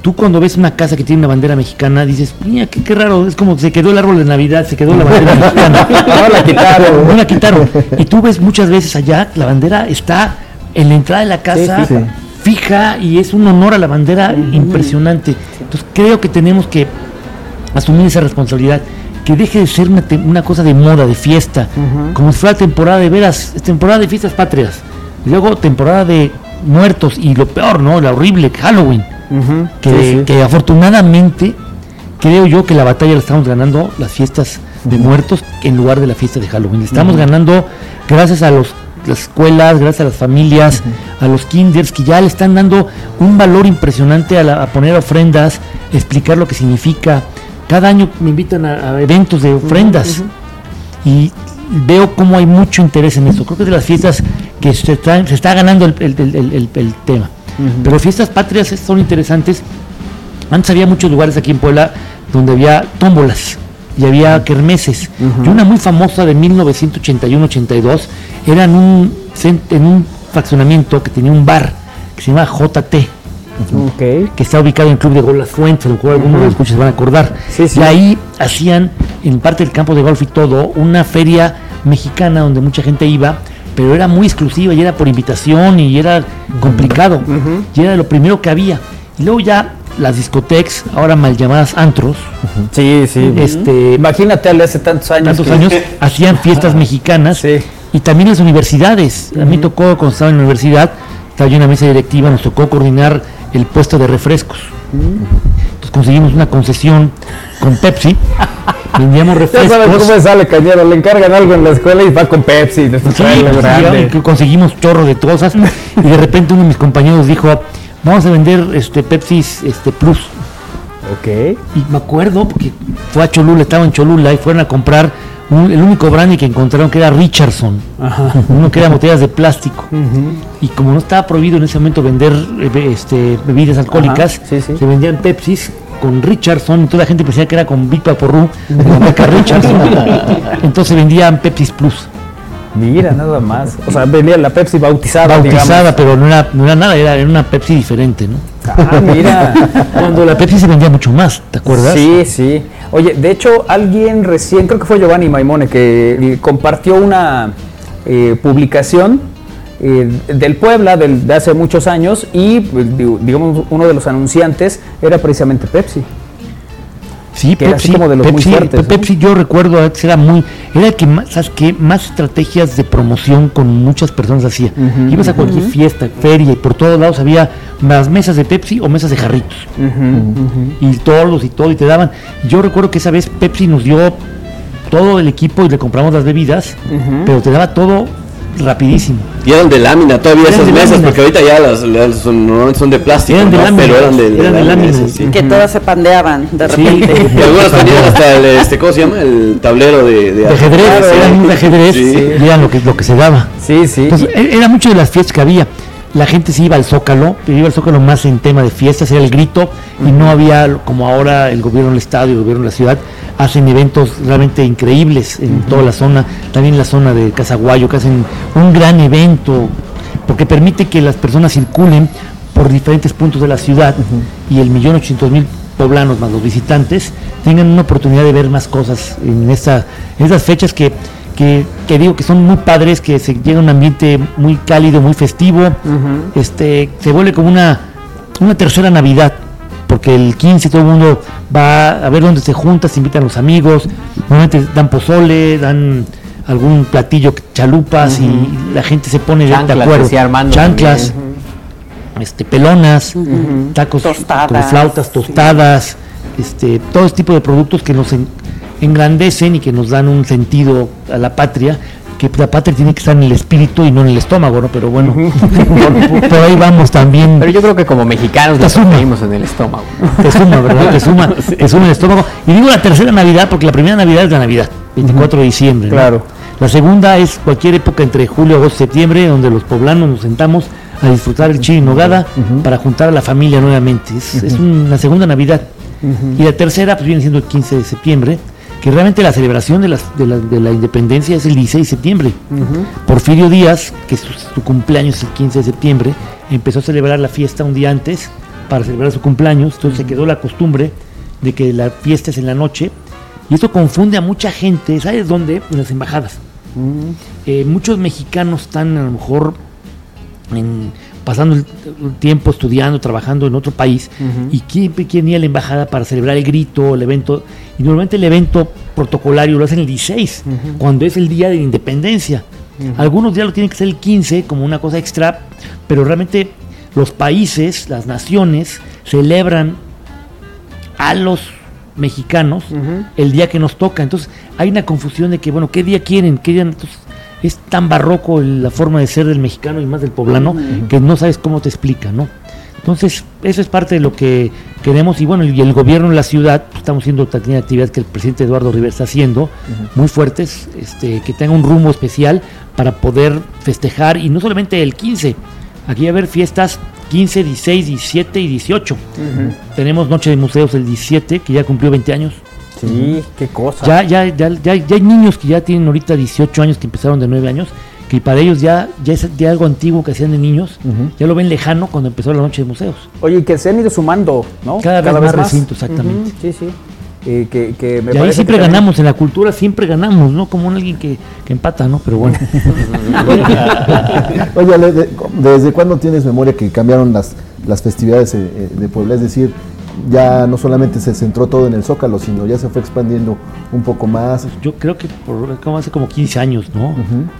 Tú cuando ves una casa que tiene una bandera mexicana, dices, mira, qué, qué raro, es como se quedó el árbol de Navidad, se quedó la bandera mexicana.
No la quitaron.
No la quitaron. Y tú ves muchas veces allá, la bandera está en la entrada de la casa,
Sí, sí, sí.
fija, y es un honor a la bandera impresionante. Entonces creo que tenemos que asumir esa responsabilidad, que deje de ser una, cosa de moda, de fiesta, como si fuera temporada de veras, temporada de fiestas patrias, luego temporada de muertos, y lo peor, ¿no? La horrible Halloween, que, afortunadamente creo yo que la batalla la estamos ganando las fiestas de muertos en lugar de la fiesta de Halloween. Estamos ganando gracias a los las escuelas, gracias a las familias, a los kinders que ya le están dando un valor impresionante a, la- a poner ofrendas, explicar lo que significa. Cada año me invitan a, a eventos de ofrendas y veo cómo hay mucho interés en eso. Creo que es de las fiestas que se, están- se está ganando el, el- el- el- el- el tema. Pero fiestas patrias son interesantes. Antes había muchos lugares aquí en Puebla donde había tómbolas y había kermeses. Y una muy famosa de 1981-82 era en un, en un fraccionamiento que tenía un bar que se llama JT,
Ok.
que está ubicado en el Club de Golf Las Fuentes, lo cual algunos de los escuchas se van a acordar.
Sí, sí.
Y ahí hacían, en parte del campo de golf y todo, una feria mexicana donde mucha gente iba, pero era muy exclusiva y era por invitación y era complicado. Y era lo primero que había. Y luego ya las discotecas, ahora mal llamadas antros,
Sí, sí.
este,
Imagínate, hace tantos años.
tantos
que-
años, hacían fiestas mexicanas
Sí.
y también las universidades. A mí tocó, cuando estaba en la universidad, estaba yo en la mesa directiva, nos tocó coordinar el puesto de refrescos. Entonces conseguimos una concesión con Pepsi, vendíamos
Ya
refrescos.
sabes cómo sale Cañero, le encargan algo en la escuela y va con Pepsi.
Sí, pues,
grande.
conseguimos chorro de cosas y de repente uno de mis compañeros dijo, vamos a vender este Pepsi este Plus.
Ok.
Y me acuerdo porque fue a Cholula, estaba en Cholula y fueron a comprar un- el único brandy que encontraron que era Richardson, uno que era botellas de plástico. Y como no estaba prohibido en ese momento vender eh, este, bebidas alcohólicas,
Ajá, sí, sí.
se vendían Pepsis con Richardson, y toda la gente pensaba que era con Big Vaporru, de la marca Richardson. Entonces vendían Pepsis Plus,
Mira, nada más. O sea, venía la Pepsi bautizada.
bautizada, pero no era, no era nada, era, era una Pepsi diferente, ¿no?
Ah, mira.
Cuando la Pepsi se vendía mucho más, ¿te acuerdas?
Sí, sí. Oye, de hecho, alguien recién, creo que fue Giovanni Maimone, que compartió una eh, publicación eh, del Puebla del- de hace muchos años y, pues, digamos, uno de los anunciantes era precisamente Pepsi.
Sí,
que era así
Pepsi,
como de los
Pepsi,
muy fuertes. ¿no?
Pepsi, yo recuerdo era muy, era el que más, ¿sabes qué? Más estrategias de promoción con muchas personas hacía. Ibas a cualquier fiesta, feria y por todos lados había más mesas de Pepsi o mesas de jarritos. Y todos y todo y te daban. Yo recuerdo que esa vez Pepsi nos dio todo el equipo y le compramos las bebidas, pero te daba todo rapidísimo.
Y eran de lámina todavía
Eran
esas mesas,
lámina.
porque ahorita ya las, las son, normalmente son de plástico,
Eran de
¿no?
lámina,
pero eran de,
eran de lámina.
sí.
Que todas se pandeaban de
Sí.
repente.
Y algunas tenían hasta el, este, ¿cómo se llama? El tablero de,
De ajedrez,
Claro,
eran muy de ajedrez
Sí.
y era lo que, lo que se daba.
Sí, sí.
Entonces, e- era mucho de las fiestas que había. La gente se iba al Zócalo, pero iba al Zócalo más en tema de fiestas, era el grito, y no había, como ahora el gobierno del estado y el gobierno de la ciudad, hacen eventos realmente increíbles en toda la zona, también en la zona de Casaguayo, que hacen un gran evento, porque permite que las personas circulen por diferentes puntos de la ciudad y el millón ochocientos mil poblanos más los visitantes tengan una oportunidad de ver más cosas en, en estas fechas que, que, que digo que son muy padres, que se llega a un ambiente muy cálido, muy festivo, este se vuelve como una, una tercera Navidad, porque el 15 todo el mundo va a ver dónde se junta, se invitan los amigos, normalmente dan pozole, dan algún platillo, chalupas y la gente se pone de- acuerdo. Chanclas, este, pelonas, tacos
Tostadas,
con flautas,
sí.
tostadas, este, todo este tipo de productos que nos en- engrandecen y que nos dan un sentido a la patria, que la patria tiene que estar en el espíritu y no en el estómago, ¿no? Pero bueno, por, por ahí vamos también.
Pero yo creo que como mexicanos nos conseguimos en el estómago.
Te suma, ¿verdad? Te suma, te suma el estómago. Y digo la tercera Navidad porque la primera Navidad es la Navidad, 24 de diciembre. ¿no?
Claro.
La segunda es cualquier época entre julio, agosto, septiembre, donde los poblanos nos sentamos a disfrutar el chile en nogada para juntar a la familia nuevamente. Es, es una segunda Navidad. Y la tercera, pues viene siendo el 15 de septiembre, que realmente la celebración de, las- de la, de la independencia es el 16 de septiembre. Porfirio Díaz, que su, su cumpleaños es el 15 de septiembre, empezó a celebrar la fiesta un día antes para celebrar su cumpleaños, entonces se quedó la costumbre de que la fiesta es en la noche, y esto confunde a mucha gente, ¿sabes dónde? En las embajadas. Eh, muchos mexicanos están a lo mejor en- pasando el, tiempo estudiando, trabajando en otro país y siempre quieren ir a la embajada para celebrar el grito, el evento. Y normalmente el evento protocolario lo hacen el 16, cuando es el día de la independencia. Algunos días lo tienen que hacer el 15 como una cosa extra, pero realmente los países, las naciones, celebran a los mexicanos el día que nos toca. Entonces hay una confusión de que, bueno, ¿qué día quieren? ¿Qué día? Entonces, es tan barroco la forma de ser del mexicano y más del poblano que no sabes cómo te explica, ¿no? Entonces, eso es parte de lo que queremos y bueno, y el gobierno de la ciudad, pues, estamos haciendo también actividades que el presidente Eduardo Rivera está haciendo, muy fuertes, este, que tenga un rumbo especial para poder festejar y no solamente el 15, aquí va a haber fiestas 15, 16, 17 y 18. Tenemos Noche de Museos el 17, que ya cumplió 20 años.
Sí, qué cosa.
Ya, ya, ya, ya, ya hay niños que ya tienen ahorita 18 años, que empezaron de 9 años, que para ellos ya, ya es ya algo antiguo que hacían de niños, ya lo ven lejano cuando empezó la Noche de Museos.
Oye, y que se han ido sumando, ¿no?
Cada vez más recinto, exactamente.
Sí, sí. Eh, que, que me
y ahí siempre
que también-
ganamos, en la cultura siempre ganamos, ¿no? Como un alguien que, que empata, ¿no? Pero bueno.
Oye, de- ¿desde cuándo tienes memoria que cambiaron las, las festividades eh, eh, de Puebla? Es decir, ya no solamente se centró todo en el Zócalo, sino ya se fue expandiendo un poco más.
Yo creo que por, como hace como 15 años, ¿no?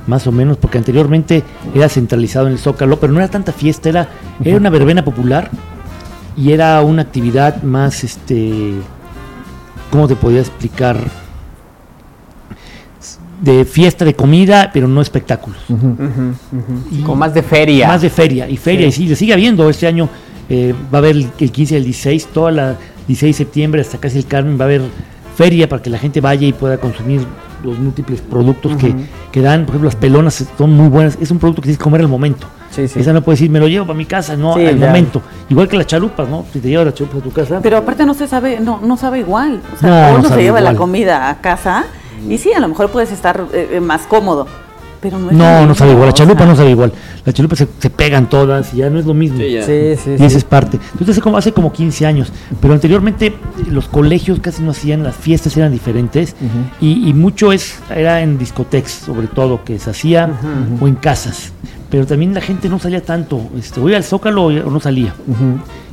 Más o menos, porque anteriormente era centralizado en el Zócalo, pero no era tanta fiesta, era, era una verbena popular y era una actividad más, este, ¿cómo te podía explicar? De fiesta, de comida, pero no espectáculos. Y-
Como más de feria.
Más de feria, y feria, y sí, sigue habiendo. Este año eh, va a haber el, el 15 y el 16, toda la 16 de septiembre hasta casi el Carmen va a haber feria para que la gente vaya y pueda consumir los múltiples productos que, que dan. Por ejemplo, las pelonas son muy buenas. Es un producto que tienes que comer al momento.
Sí, sí.
Esa no puedes decir, me lo llevo para mi casa, no,
Sí,
al
ya.
momento. Igual que las chalupas, ¿no? Si te llevas las chalupas a tu casa.
Pero aparte no se sabe, no, no sabe igual. O sea,
No, no
uno se lleva la comida a casa y sí, a lo mejor puedes estar eh, eh, más cómodo. Pero no es
No, no sabe igual. La
o
chalupa no sabe igual. Las chalupas se, se pegan todas y ya no es lo mismo.
Sí, ya.
Sí, sí,
Y
sí.
esa es parte. Entonces hace como, hace como 15 años. Pero anteriormente eh, los colegios casi no hacían, las fiestas eran diferentes. y, y mucho es era en discotecas, sobre todo, que se hacía o en casas. Pero también la gente no salía tanto. Este, voy al Zócalo o no salía.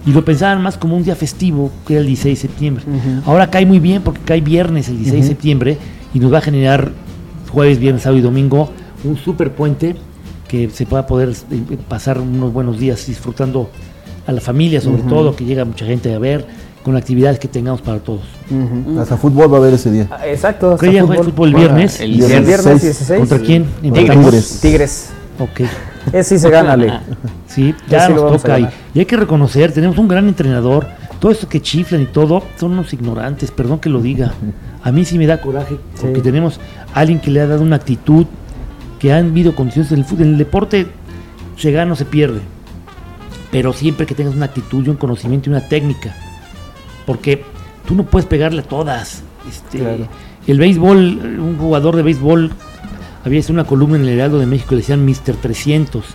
y lo pensaban más como un día festivo, que era el 16 de septiembre. Ahora cae muy bien porque cae viernes el 16 de septiembre y nos va a generar jueves, viernes, sábado y domingo un super puente que se pueda poder eh, pasar unos buenos días disfrutando a la familia, sobre todo, que llega mucha gente a ver, con actividades que tengamos para todos.
Hasta fútbol va a haber ese día.
Ah, Exacto.
¿Qué día juega el fútbol? ¿El viernes?
El viernes, 16.
¿Contra quién?
Tigres. Tigres.
Ok.
Ese sí se gana, Ale.
Sí, ya
sí
nos toca. Y hay que reconocer, tenemos un gran entrenador. Todo esto que chiflan y todo, son unos ignorantes, perdón que lo diga. A mí sí me da coraje porque tenemos a alguien que le ha dado una actitud, que han habido condiciones en el fútbol. En el deporte se gana o se pierde. Pero siempre que tengas una actitud un conocimiento y una técnica. Porque tú no puedes pegarle a todas. Este,
Claro.
El béisbol, un jugador de béisbol había hecho una columna en el Heraldo de México, le decían Mr. 300.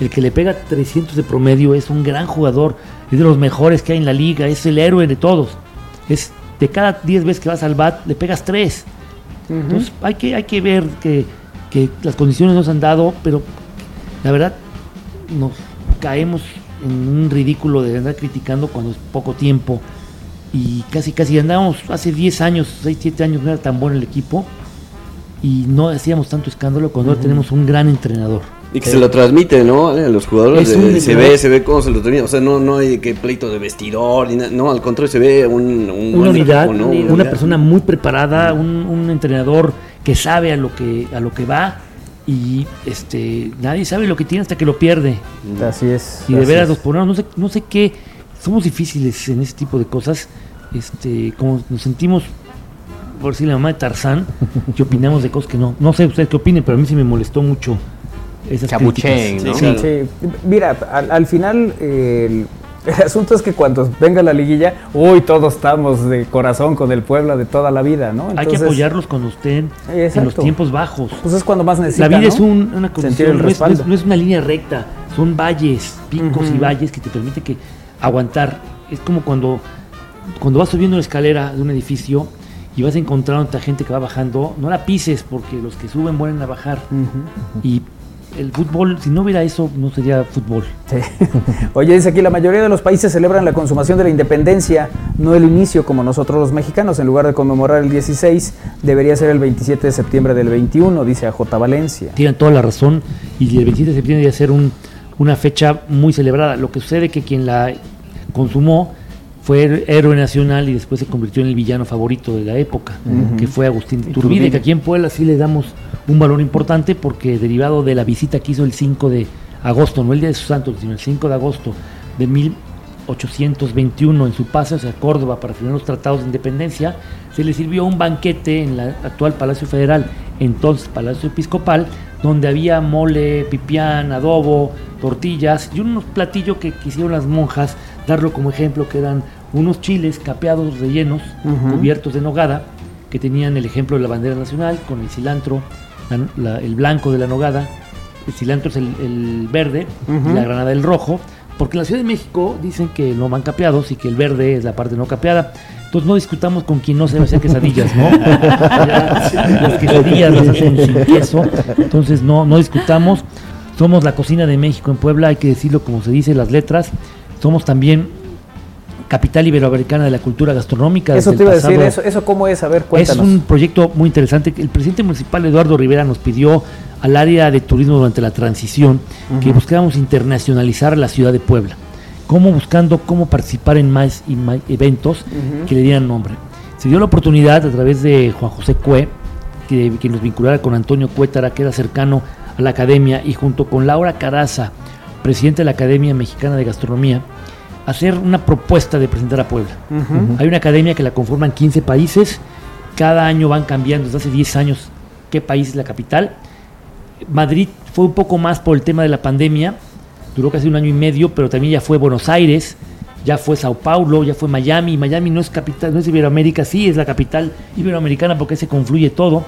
El que le pega 300 de promedio es un gran jugador, es de los mejores que hay en la liga, es el héroe de todos. Es de cada 10 veces que vas al bat, le pegas 3. Entonces hay que, hay que ver que, que las condiciones nos han dado, pero la verdad nos caemos en un ridículo de andar criticando cuando es poco tiempo. Y casi, casi andábamos hace 10 años, 6, 7 años, no era tan bueno el equipo. Y no hacíamos tanto escándalo cuando ahora
Ujú.
tenemos un gran entrenador.
Y que se lo transmite, ¿no? A los jugadores. De- se ve, se ve cómo se lo transmite. O sea, no, no hay que pleito de vestidor. ni no, al contrario, se ve un, un
una
buen
unidad,
equipo, ¿no?
una
unidad.
persona muy preparada, un, un entrenador que sabe a lo que a lo que va y este nadie sabe lo que tiene hasta que lo pierde.
Así es.
Y de veras
es.
nos ponemos, no sé, no sé qué, somos difíciles en ese tipo de cosas, este, como nos sentimos, por decir la mamá de Tarzán, que opinamos de cosas que no, no sé ustedes qué opinen, pero a mí sí me molestó mucho esas.
¿no?
Sí.
Sí, mira, al, al final eh, el, asunto es que cuando venga la liguilla, uy, todos estamos de corazón con el Puebla de toda la vida, ¿no?
Hay que apoyarlos cuando estén en los tiempos bajos.
Pues es cuando más
La
necesitan,
vida
¿no?
es un- una condición, no es, no es-
respaldo.
no es una línea recta, son valles, picos y valles que te permiten que aguantar. Es como cuando, cuando vas subiendo una escalera de un edificio y vas encontrando a gente que va bajando, no la pises porque los que suben vuelven a bajar. Y el fútbol, si no hubiera eso, no sería fútbol.
Sí. Oye, dice aquí, la mayoría de los países celebran la consumación de la independencia, no el inicio como nosotros los mexicanos. En lugar de conmemorar el 16, debería ser el 27 de septiembre del 21, dice AJ Valencia.
Tienen toda la razón y el 27 de septiembre debe ser un- una fecha muy celebrada. Lo que sucede que quien la consumó fue héroe nacional y después se convirtió en el villano favorito de la época, que fue Agustín. Turbide, que aquí en Puebla sí le damos un valor importante porque derivado de la visita que hizo el 5 de agosto, no el día de su santo, sino el 5 de agosto de 1821 en su paso hacia Córdoba para firmar los tratados de independencia, se le sirvió un banquete en la actual Palacio Federal, entonces Palacio Episcopal, donde había mole, pipián, adobo, tortillas y unos platillos que quisieron las monjas darlo como ejemplo, que eran unos chiles capeados rellenos, cubiertos de nogada, que tenían el ejemplo de la bandera nacional, con el cilantro, la- la- el blanco de la nogada, el cilantro es el, el verde y la granada el rojo, porque en la Ciudad de México dicen que no van capeados y que el verde es la parte no capeada. Entonces no discutamos con quien no sabe hacer quesadillas, ¿no? Las quesadillas las hacen sin queso, entonces no, no discutamos. Somos la cocina de México en Puebla, hay que decirlo como se dice las letras. Somos también capital iberoamericana de la cultura gastronómica.
Eso te iba a decir, eso, eso cómo es, a ver,
es
cuéntanos.
un proyecto muy interesante. El presidente municipal Eduardo Rivera nos pidió al área de turismo durante la transición que buscáramos internacionalizar la ciudad de Puebla. Cómo buscando cómo participar en más y más eventos que le dieran nombre. Se dio la oportunidad a través de Juan José Cue, que, que nos vinculara con Antonio Cuétara, que era cercano a la academia, y junto con Laura Caraza, presidente de la Academia Mexicana de Gastronomía, hacer una propuesta de presentar a Puebla. Hay una academia que la conforman 15 países, cada año van cambiando, desde hace 10 años, qué país es la capital. Madrid fue un poco más por el tema de la pandemia, duró casi un año y medio, pero también ya fue Buenos Aires, ya fue Sao Paulo, ya fue Miami. Miami no es capital, no es Iberoamérica, sí es la capital iberoamericana porque ahí se confluye todo.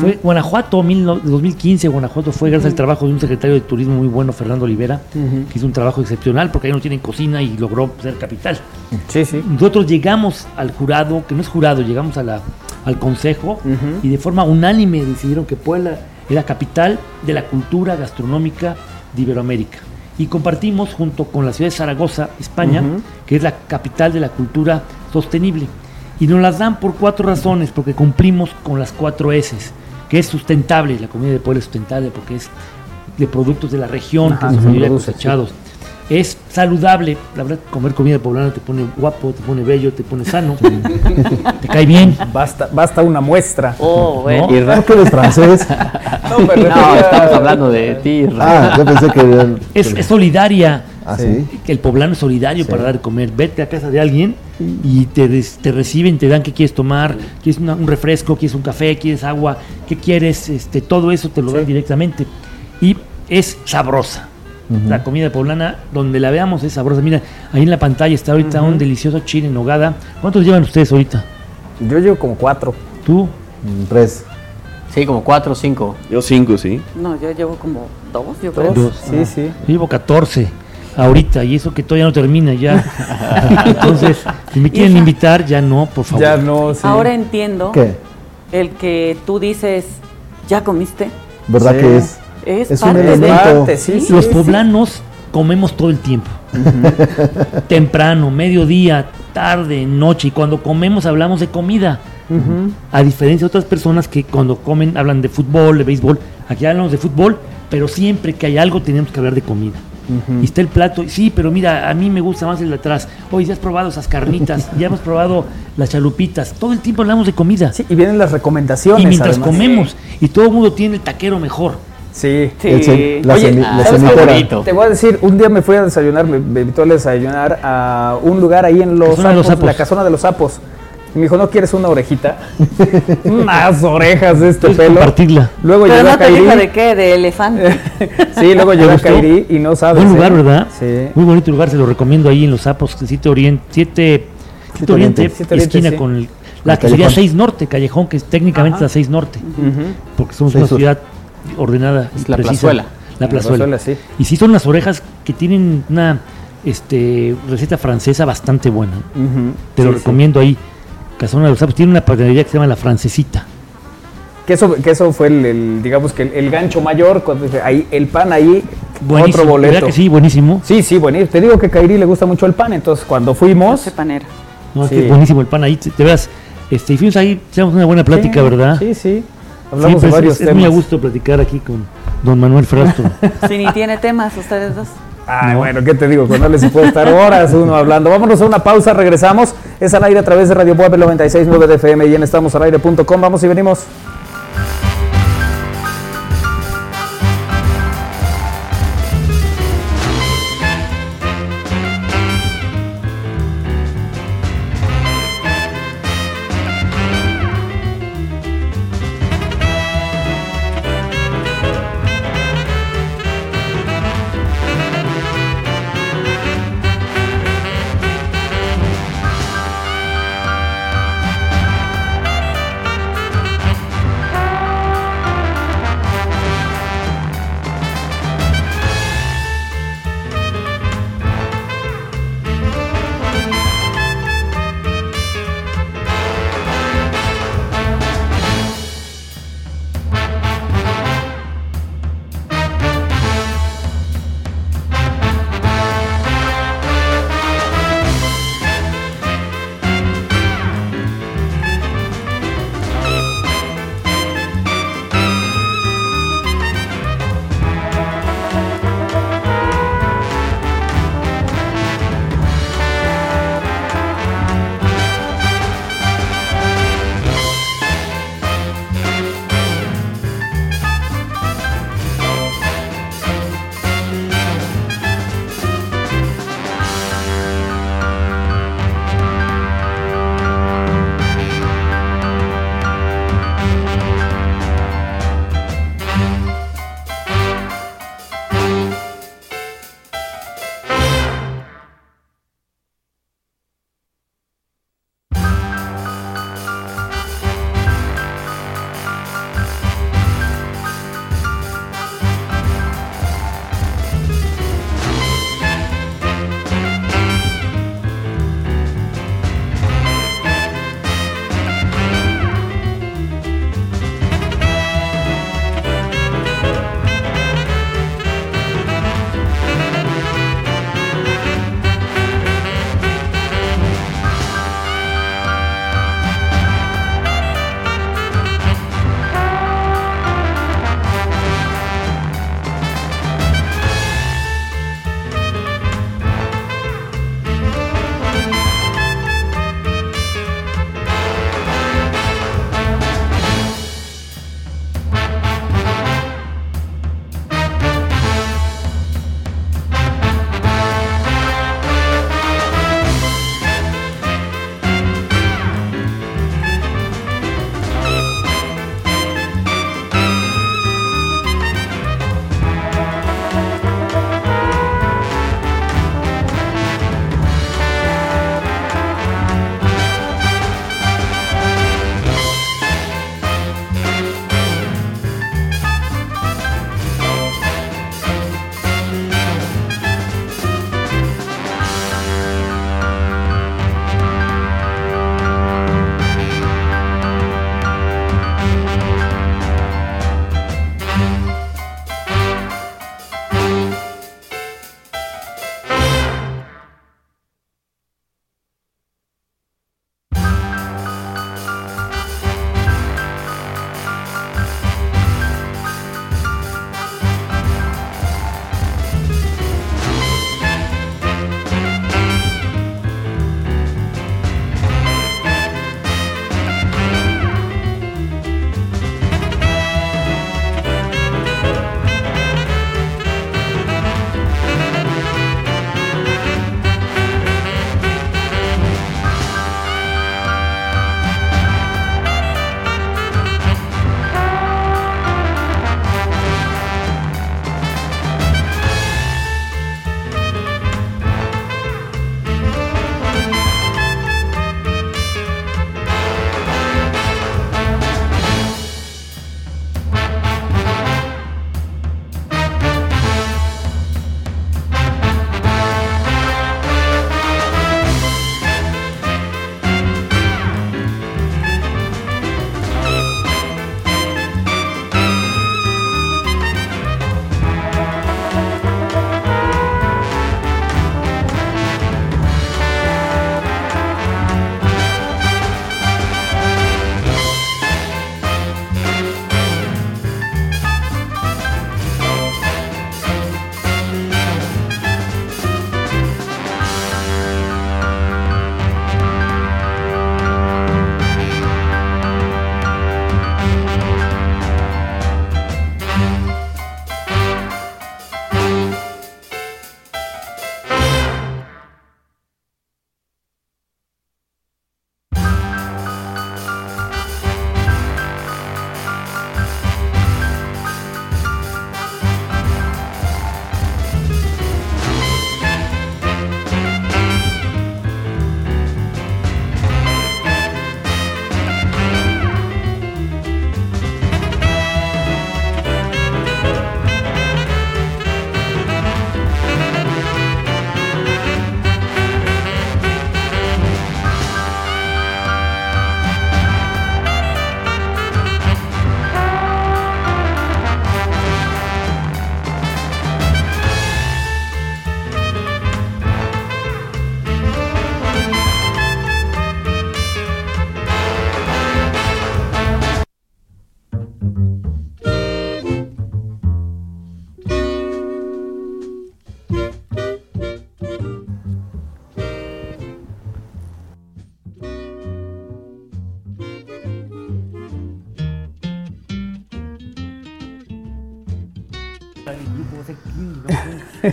Fue Guanajuato, mil no- 2015, Guanajuato fue gracias al trabajo de un secretario de turismo muy bueno, Fernando Olivera, que hizo un trabajo excepcional porque ahí no tienen cocina y logró ser capital.
Sí, sí.
Nosotros llegamos al jurado, que no es jurado, llegamos a la, al consejo y de forma unánime decidieron que Puebla era capital de la cultura gastronómica de Iberoamérica. y compartimos junto con la ciudad de Zaragoza, España, que es la capital de la cultura sostenible. Y nos las dan por cuatro razones, porque cumplimos con las cuatro S, que es sustentable, la comida de pueblo es sustentable porque es de productos de la región,
Ajá,
que mayoría
produce,
cosechados. Es saludable, la verdad, comer comida poblana te pone guapo, te pone bello, te pone sano, te cae bien.
Basta, basta una muestra.
Oh, bueno.
¿no?
¿Por qué eres francés?
No, me refería-
No, estamos hablando de ti.
Ah, yo pensé que...
Es, es solidaria.
Ah, sí.
que el poblano es solidario
Sí.
para dar de comer. Vete a casa de alguien y te, te reciben, te dan qué quieres tomar, quieres una- un refresco, quieres un café, quieres agua, qué quieres, este, todo eso te lo dan directamente. Y es sabrosa. La comida poblana, donde la veamos, es sabrosa. Mira, ahí en la pantalla está ahorita un delicioso chile en nogada. ¿Cuántos llevan ustedes ahorita?
Yo llevo como cuatro.
¿Tú?
Mm, Tres.
Sí, como cuatro o cinco.
Yo cinco, sí.
No, yo llevo como dos, yo creo.
Dos.
Sí, sí.
Yo llevo 14 ahorita y eso que todavía no termina ya. Entonces, si me quieren
Hija.
invitar, ya no, por favor.
Ya no, sí.
Ahora entiendo
¿Qué?
el que tú dices, ¿ya comiste?
¿Verdad
Sí.
que es?
Es,
Es un
de...
elemento.
Parte, sí, sí,
Los
sí.
poblanos comemos todo el tiempo. Temprano, mediodía, tarde, noche. Y cuando comemos hablamos de comida. A diferencia de otras personas que cuando comen hablan de fútbol, de béisbol. Aquí hablamos de fútbol, pero siempre que hay algo tenemos que hablar de comida. Y está el plato, sí, pero mira, a mí me gusta más el de atrás. Oye, ya has probado esas carnitas, ya hemos probado las chalupitas. Todo el tiempo hablamos de comida.
Sí, y vienen las recomendaciones.
y mientras
además.
comemos, y todo el mundo tiene el taquero mejor.
Sí.
Sí.
El la
Oye,
ah.
Te voy a decir, un día me fui a desayunar, me, me invitó a desayunar a un lugar ahí en los, sapos, la casona de los sapos. Y me dijo, ¿no quieres una orejita? Unas orejas de este pelo.
compartirla.
Luego
Pero
llegó
no
a
te dijo
Kairi.
de qué, de elefante.
sí, luego llegó a? Kairi y no sabes.
Buen lugar,
¿eh?
¿verdad?
Sí.
Muy bonito lugar, se lo recomiendo ahí en Los Sapos, que Siete Oriente, siete, siete Oriente,
Oriente,
Siete Oriente,
esquina
sí.
con el- la
El
que sería
callejón.
6 Norte, Callejón, que es técnicamente
Ajá.
la 6 Norte, porque somos
Seis
una
Sur.
ciudad ordenada.
Es la
precisa.
plazuela.
La
La
plazuela.
plazuela, sí.
Y sí son unas orejas que tienen una este, receta francesa bastante buena. Te lo
Sí,
recomiendo ahí. Casona de los Sapos tiene una panadería que se llama La Francesita.
Que eso, que eso fue el, el, digamos que el, el gancho mayor, ahí, el pan ahí,
Buenísimo.
otro boleto.
¿verdad que sí, buenísimo.
Sí, sí, buenísimo. Te digo que a Kairi le gusta mucho el pan, entonces cuando
No
fuimos...
sé panera.
No, es
Sí.
que es buenísimo el pan ahí. Te, te veas, este, y fuimos ahí, echamos una buena plática,
Sí,
¿verdad?
Sí, sí. Hablamos
Siempre
de
es-
varios
es, es
temas.
muy a gusto platicar aquí con don Manuel Frastro.
Si ni tiene temas ustedes dos.
Ay, bueno, ¿qué te digo? Con él se puede estar horas uno hablando. Vámonos a una pausa, regresamos. Es al aire a través de Radio Puebla 96.9 de FM y en estamosalaire.com. Vamos y venimos.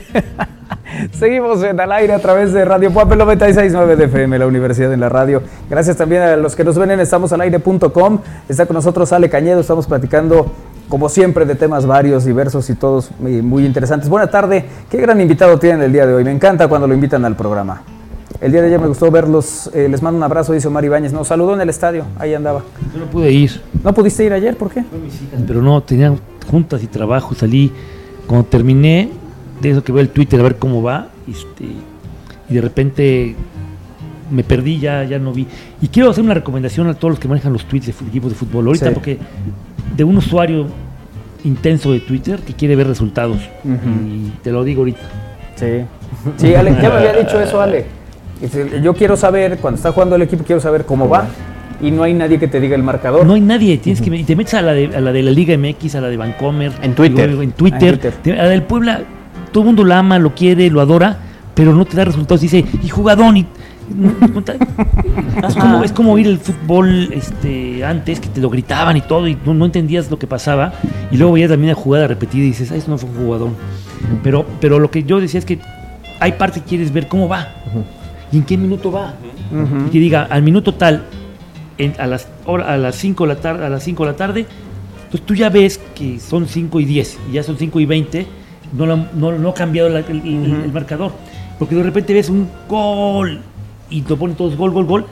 Seguimos en al aire a través de Radio Puebla 969 de FM, la Universidad en la Radio. Gracias también a los que nos ven en estamosalaire.com. Está con nosotros Ale Cañedo, estamos platicando como siempre de temas varios, diversos y todos muy, muy interesantes. Buena tarde, qué gran invitado tienen el día de hoy. Me encanta cuando lo invitan al programa. El día de ayer me gustó verlos, eh, les mando un abrazo, dice Omar Ibáñez. Nos saludó en el estadio, ahí andaba.
Yo no pude ir.
¿No pudiste ir ayer? ¿Por qué?
Pero no, tenía juntas y trabajo, salí. Cuando terminé, de eso que veo el Twitter a ver cómo va, este, y de repente me perdí, ya, ya no vi. Y quiero hacer una recomendación a todos los que manejan los tweets de equipos de fútbol ahorita,
Sí.
porque de un usuario intenso de Twitter que quiere ver resultados. Y te lo digo ahorita.
Sí. Sí, Ale, ya me había dicho eso, Ale. Dice, Yo quiero saber, cuando está jugando el equipo, quiero saber cómo va. Y no hay nadie que te diga el marcador.
No hay nadie, tienes que y te metes a la de, a la de la Liga MX, a la de Vancomer,
En Twitter.
luego en
Ah,
Twitter,
en Twitter.
te- a la del Puebla, todo el mundo la ama, lo quiere, lo adora, pero no te da resultados. Dice, y jugadón, y es como, es como ir el fútbol este antes, que te lo gritaban y todo, y no, no entendías lo que pasaba, y luego veías también la jugada repetida y dices, ah, eso no fue un jugador. Pero, pero lo que yo decía es que hay parte que quieres ver cómo va, y en qué minuto va.
Ujú.
Y que diga, al minuto tal, en- a las hora- a las 5 de la tarde, a las 5 de la tarde, entonces tú ya ves que son 5 y 10, y ya son 5 y 20, no, lo- no, no ha cambiado la- el, marcador. Porque de repente ves un gol y te ponen todos gol, gol, gol,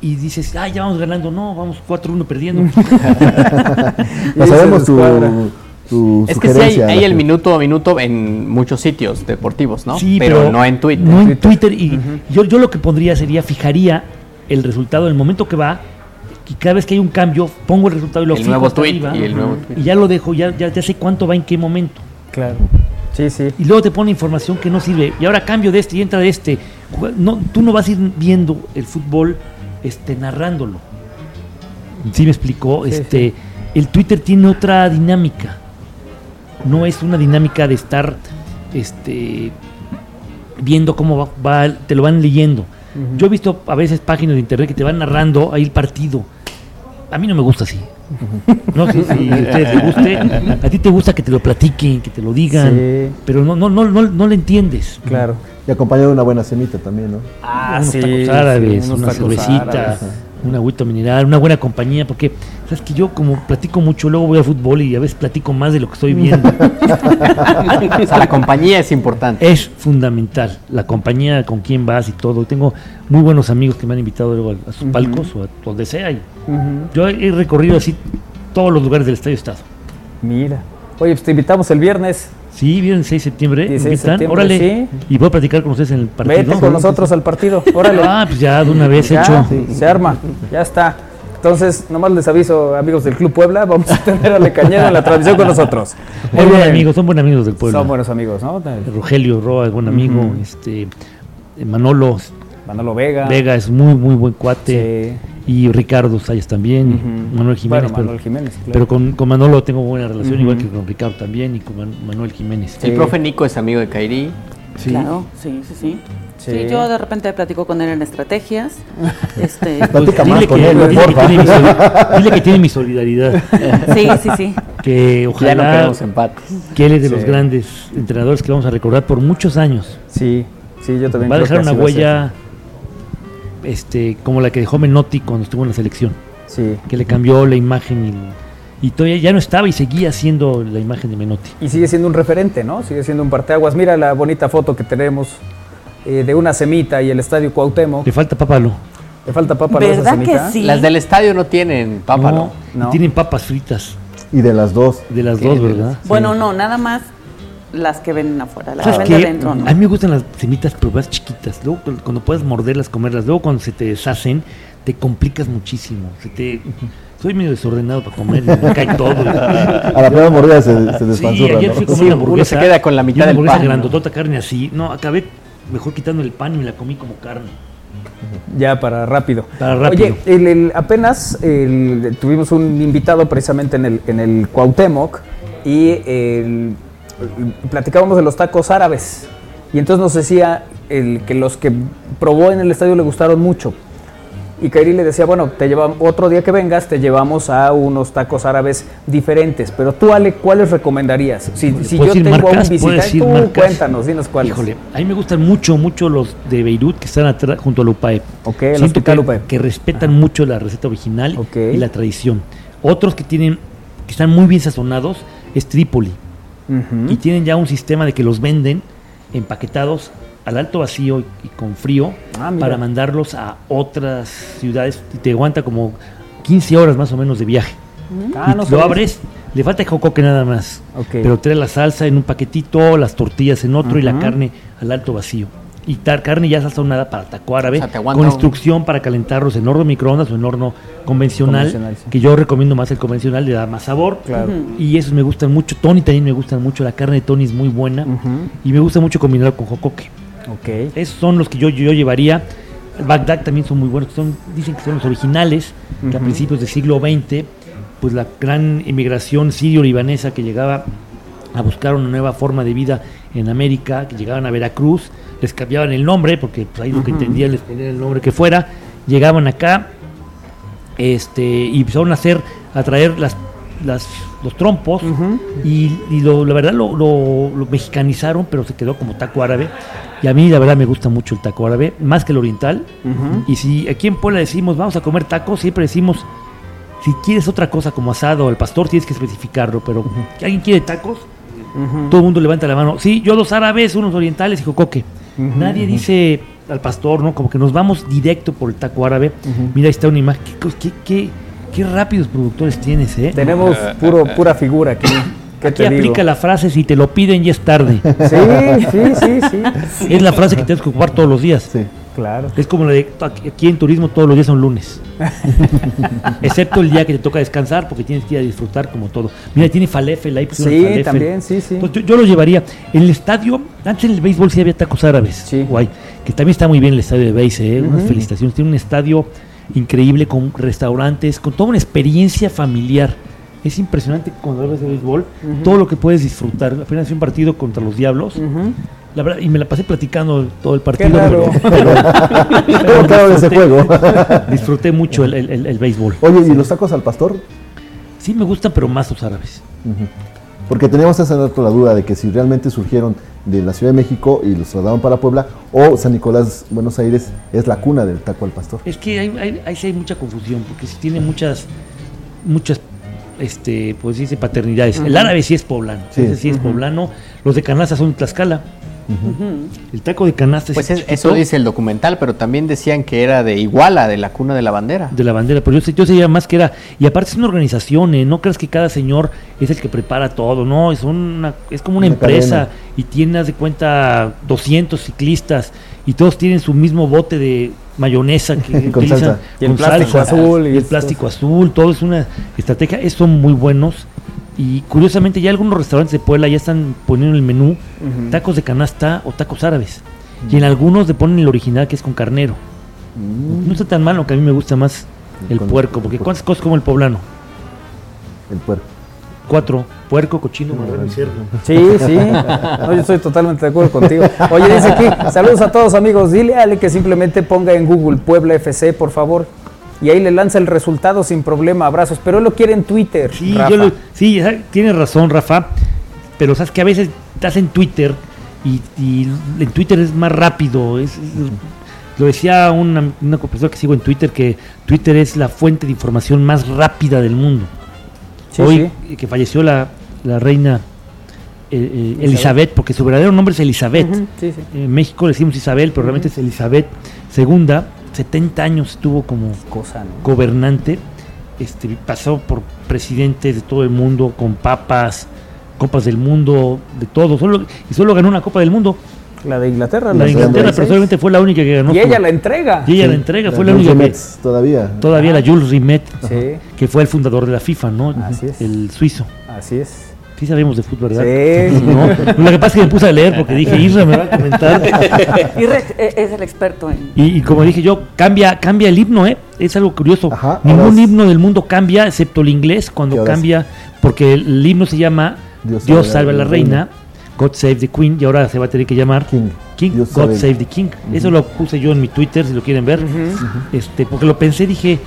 y dices, ah, ya vamos ganando, no, vamos 4-1 perdiendo.
Sabemos tu,
Es que sí hay, hay el minuto a minuto en muchos sitios deportivos, ¿no?
Sí,
pero, no en Twitter.
No en Twitter. Y yo, yo lo que pondría sería, fijaría el resultado en el momento que va, y cada vez que hay un cambio, pongo el resultado y lo
El
fijo
nuevo tweet
arriba,
y el nuevo tweet.
y ya lo dejo, ya, ya, ya sé cuánto va en qué momento.
Claro. Sí, sí.
Y luego te pone información que no sirve. Y ahora cambio de este y entra de este. No, tú no vas a ir viendo el fútbol este, narrándolo. ¿Sí me explicó?
Sí,
este, El Twitter tiene otra dinámica. No es una dinámica de estar este, viendo cómo va, va- te lo van leyendo. Yo he visto a veces páginas de internet que te van narrando ahí el partido. A mí no me gusta así. No sé si a ustedes les guste. A ti te gusta que te lo platiquen, que te lo digan,
Sí.
pero no, no, no, no, no le entiendes.
Claro.
Y acompañado de una buena cenita también, ¿no?
Ah,
unos
sí,
tacos
sí,
árabes,
unos
una
tacos
cervecita,
árabes.
Una agüita mineral, una buena compañía, porque sabes que yo como platico mucho, luego voy al fútbol y a veces platico más de lo que estoy viendo.
O sea, la compañía es importante.
es fundamental, la compañía con quién vas y todo. Tengo muy buenos amigos que me han invitado luego a, a sus palcos o a donde sea. y yo he recorrido así todos los lugares del Estadio Estado.
Mira. Oye, pues te invitamos el viernes.
Sí, viene el 6 de septiembre.
16 de
invitan,
septiembre,
órale.
sí.
Y voy a platicar con ustedes en el partido.
Vete con nosotros al partido. Órale.
Ah, pues ya de una vez
Ya,
hecho.
Se arma. Ya está. Entonces, nomás les aviso, amigos del Club Puebla, vamos a tener a Le Cañedo en la transmisión con nosotros.
Muy buenos amigos, son buenos amigos del pueblo.
Son buenos amigos, ¿no?
Rogelio Roa es buen amigo, este Manolo
Manolo Vega.
Vega es muy muy buen cuate
Sí.
y Ricardo Sayas también. Manuel Jiménez,
Bueno,
pero,
Manuel Jiménez, claro.
pero con, con Manolo tengo buena relación, igual que con Ricardo también y con Man- Manuel Jiménez.
El profe Nico es amigo de Kairi.
Sí.
Claro, sí, sí, sí.
Sí.
Sí, yo de repente platico con él en estrategias. Este,
Platica más
Dile
con
que,
él,
dile que
porfa.
tiene mi dile que tiene mi solidaridad.
sí, sí, sí.
Que
Ya no
ojalá
queremos empates.
que él es de
Sí.
los grandes entrenadores que vamos a recordar por muchos años.
Sí, sí, yo también
Va a dejar una
así va a ser.
Este, como la que dejó Menotti cuando estuvo en la selección.
Sí.
que le cambió la imagen y, y todavía ya no estaba y seguía siendo la imagen de Menotti.
Y sigue siendo un referente, ¿no? Sigue siendo un parteaguas. Mira la bonita foto que tenemos eh, de una semita y el estadio Cuauhtémoc.
Le falta pápalo.
¿Le falta pápalo a esa
¿Verdad que sí?
Las del estadio no tienen pápalo.
No, tienen papas fritas
Y de las dos.
de las dos, ¿verdad?
Bueno, no, nada más las que ven afuera, las que
¿Sabes
ven de
qué?
adentro, ¿no?
A mí me gustan las semitas, pero más chiquitas. Luego, cu- cuando puedes morderlas, comerlas. Luego, cuando se te deshacen, te complicas muchísimo. Se te... Soy medio desordenado para comer, me cae todo.
A la primera mordida se, se
Sí,
despanzurra,
ayer
¿no?
fui comer
Sí,
una
uno
hamburguesa.
se queda con la mitad
una
del pan, ¿no?
grandotota, carne así. No, acabé mejor quitando el pan y me la comí como carne.
Ya para rápido.
Para rápido.
Oye, el- el- apenas el- tuvimos un invitado precisamente en el, en el Cuauhtémoc y el- platicábamos de los tacos árabes. Y entonces nos decía el, que los que probó en el estadio le gustaron mucho. y Kairi le decía, bueno, te llevamos, otro día que vengas te llevamos a unos tacos árabes diferentes, pero tú Ale, ¿cuáles recomendarías? Si, si yo
¿Puedes decir
tengo a un
marcas? ¿Puedes
visitante, tú
marcas?
cuéntanos, dinos cuáles.
Híjole, a mí me gustan mucho, mucho los de Beirut que están atrás, junto al UPAEP.
Ok,
Siento que, que respetan mucho la receta original y la tradición. Otros que tienen, que están muy bien sazonados, es Trípoli. Y tienen ya un sistema de que los venden empaquetados al alto vacío y con frío
Ah,
para mandarlos a otras ciudades y te aguanta como 15 horas más o menos de viaje.
Ah,
Y
no
lo abres, le falta jocoque nada más. Pero trae la salsa en un paquetito, las tortillas en otro y la carne al alto vacío. Y tal carne ya sazonada para taco árabe,
O sea,
con instrucción para calentarlos en horno microondas o en horno convencional,
Convencional, sí.
que yo recomiendo más el convencional, le da más sabor.
Claro.
Y esos me gustan mucho. Tony también me gustan mucho. La carne de Tony es muy buena. Y me gusta mucho combinarlo con jocoque.
Ok.
Esos son los que yo, yo llevaría. El Bagdad también son muy buenos. Son, dicen que son los originales, que a principios del siglo XX, pues la gran inmigración sirio-libanesa que llegaba a buscar una nueva forma de vida en América, que llegaban a Veracruz, les cambiaban el nombre, porque pues, ahí lo que entendían les ponían el nombre que fuera, llegaban acá este, y empezaron a hacer, a traer las, las, los trompos,
Ujú.
y, y lo, la verdad lo, lo- lo mexicanizaron, pero se quedó como taco árabe. Y a mí la verdad me gusta mucho el taco árabe, más que el oriental.
Ujú.
Y si aquí en Puebla decimos vamos a comer tacos, siempre decimos, si quieres otra cosa como asado o al pastor, tienes que especificarlo, pero que alguien quiere tacos, Todo el mundo levanta la mano. Sí, yo dos árabes, unos orientales y jocoque.
Ujú.
Nadie dice al pastor, ¿no? Como que nos vamos directo por el taco árabe. Mira, ahí está una imagen. Qué, qué, qué- qué rápidos productores tienes, ¿eh?
Tenemos puro, pura figura aquí. ¿Qué
Aquí
te digo?
aplica la frase, si te lo piden ya es tarde.
Sí, sí, sí, sí.
Es la frase que tienes que ocupar todos los días.
Sí.
Claro.
Es como la de aquí en turismo todos los días son lunes. Excepto el día que te toca descansar porque tienes que ir a disfrutar como todo. Mira, tiene falafel, ahí
Sí,
falafel.
también, sí, sí.
Yo, yo lo llevaría. En el estadio, antes en el béisbol sí había tacos árabes.
Sí.
Guay. Que también está muy bien el estadio de béis, ¿eh? Unas
Ujú.
felicitaciones. Tiene un estadio increíble con restaurantes, con toda una experiencia familiar. Es impresionante cuando hablas de béisbol, todo lo que puedes disfrutar. Apenas un partido contra los Diablos.
Ujú.
La verdad, y me la pasé platicando todo el partido.
raro.
pero- pero-
¿Cómo quedaron ese
disfruté-
juego?
disfruté mucho el, el- el- el béisbol.
Oye, ¿y los tacos al pastor?
Sí me gustan, pero más los árabes.
Porque teníamos hace rato la duda de que si realmente surgieron de la Ciudad de México y los trasladaron para Puebla o San Nicolás, Buenos Aires, es la cuna del taco al pastor.
Es que hay, hay- ahí sí hay mucha confusión, porque sí tiene muchas, muchas, este, pues dice paternidades. El árabe sí es poblano,
Sí.
ese sí es poblano. Los de canasta son de Tlaxcala. El taco de canasta
Pues
es
es- eso dice el documental, pero también decían que era de Iguala, de la cuna de la bandera.
de la bandera, pero yo, sé- yo sabía más que era, y aparte es una organización, ¿eh? no creas que cada señor es el que prepara todo, no, es una, es como una,
Una
empresa
cadena.
y tiene, haz de cuenta, 200 ciclistas y todos tienen su mismo bote de mayonesa que
Con
utilizan
salsa.
Y el
con
plástico
salsa,
azul y
y el plástico azul, todo es una estrategia, es, son muy buenos y curiosamente ya algunos restaurantes de Puebla ya están poniendo en el menú tacos de canasta o tacos árabes y en algunos le ponen el original que es con carnero. No está tan malo que a mí me gusta más el
Con-
puerco, porque ¿cuántas cosas como el poblano?
El puerco.
Cuatro, puerco, cochino, marrano y cerdo.
Sí, sí. No, yo estoy totalmente de acuerdo contigo. Oye, dice aquí, saludos a todos amigos. Dile a Ale que simplemente ponga en Google Puebla FC, por favor. Y ahí le lanza el resultado sin problema. Abrazos. Pero él lo quiere en Twitter.
Sí,
Rafa.
yo lo- sí, tienes razón, Rafa, pero sabes que a veces estás en Twitter y, y en Twitter es más rápido. Es, es- lo decía una, una persona que sigo en Twitter que Twitter es la fuente de información más rápida del mundo.
Sí,
Hoy
sí.
que falleció la, la reina eh, eh, Elizabeth, porque su verdadero nombre es Elizabeth.
Sí.
En México le decimos Isabel, pero realmente es Elizabeth II. 70 años estuvo como
Cosa, ¿no?
gobernante. Este, pasó por presidentes de todo el mundo, con papas, copas del mundo, de todo. Solo, y solo ganó una copa del mundo.
La de Inglaterra.
La de Inglaterra, pero
76.
solamente fue la única que ganó.
Y ella la entrega.
y ella la entrega,
la
fue la única que,
Rimet, todavía.
Todavía la Jules Rimet,
Sí,
que fue el fundador de la FIFA, ¿no?
Así es.
El suizo.
así es.
Sí sabemos de fútbol, ¿verdad?
Sí.
No, lo que pasa es que me puse a leer porque dije, Isra me va a comentar.
Rex eh, es el experto en.
Y, y como dije yo, cambia, cambia el himno, ¿eh? Es algo curioso.
Ajá,
Ningún
es-
himno del mundo cambia, excepto el inglés, cuando cambia, porque el, himno se llama
Dios
Dios,
salve a
la
la
reina.
reina.
God Save the Queen y ahora se va a tener que llamar King,
Dios
God
sabe.
Save the King. Eso lo puse yo en mi Twitter si lo quieren ver. Este, porque lo pensé, dije,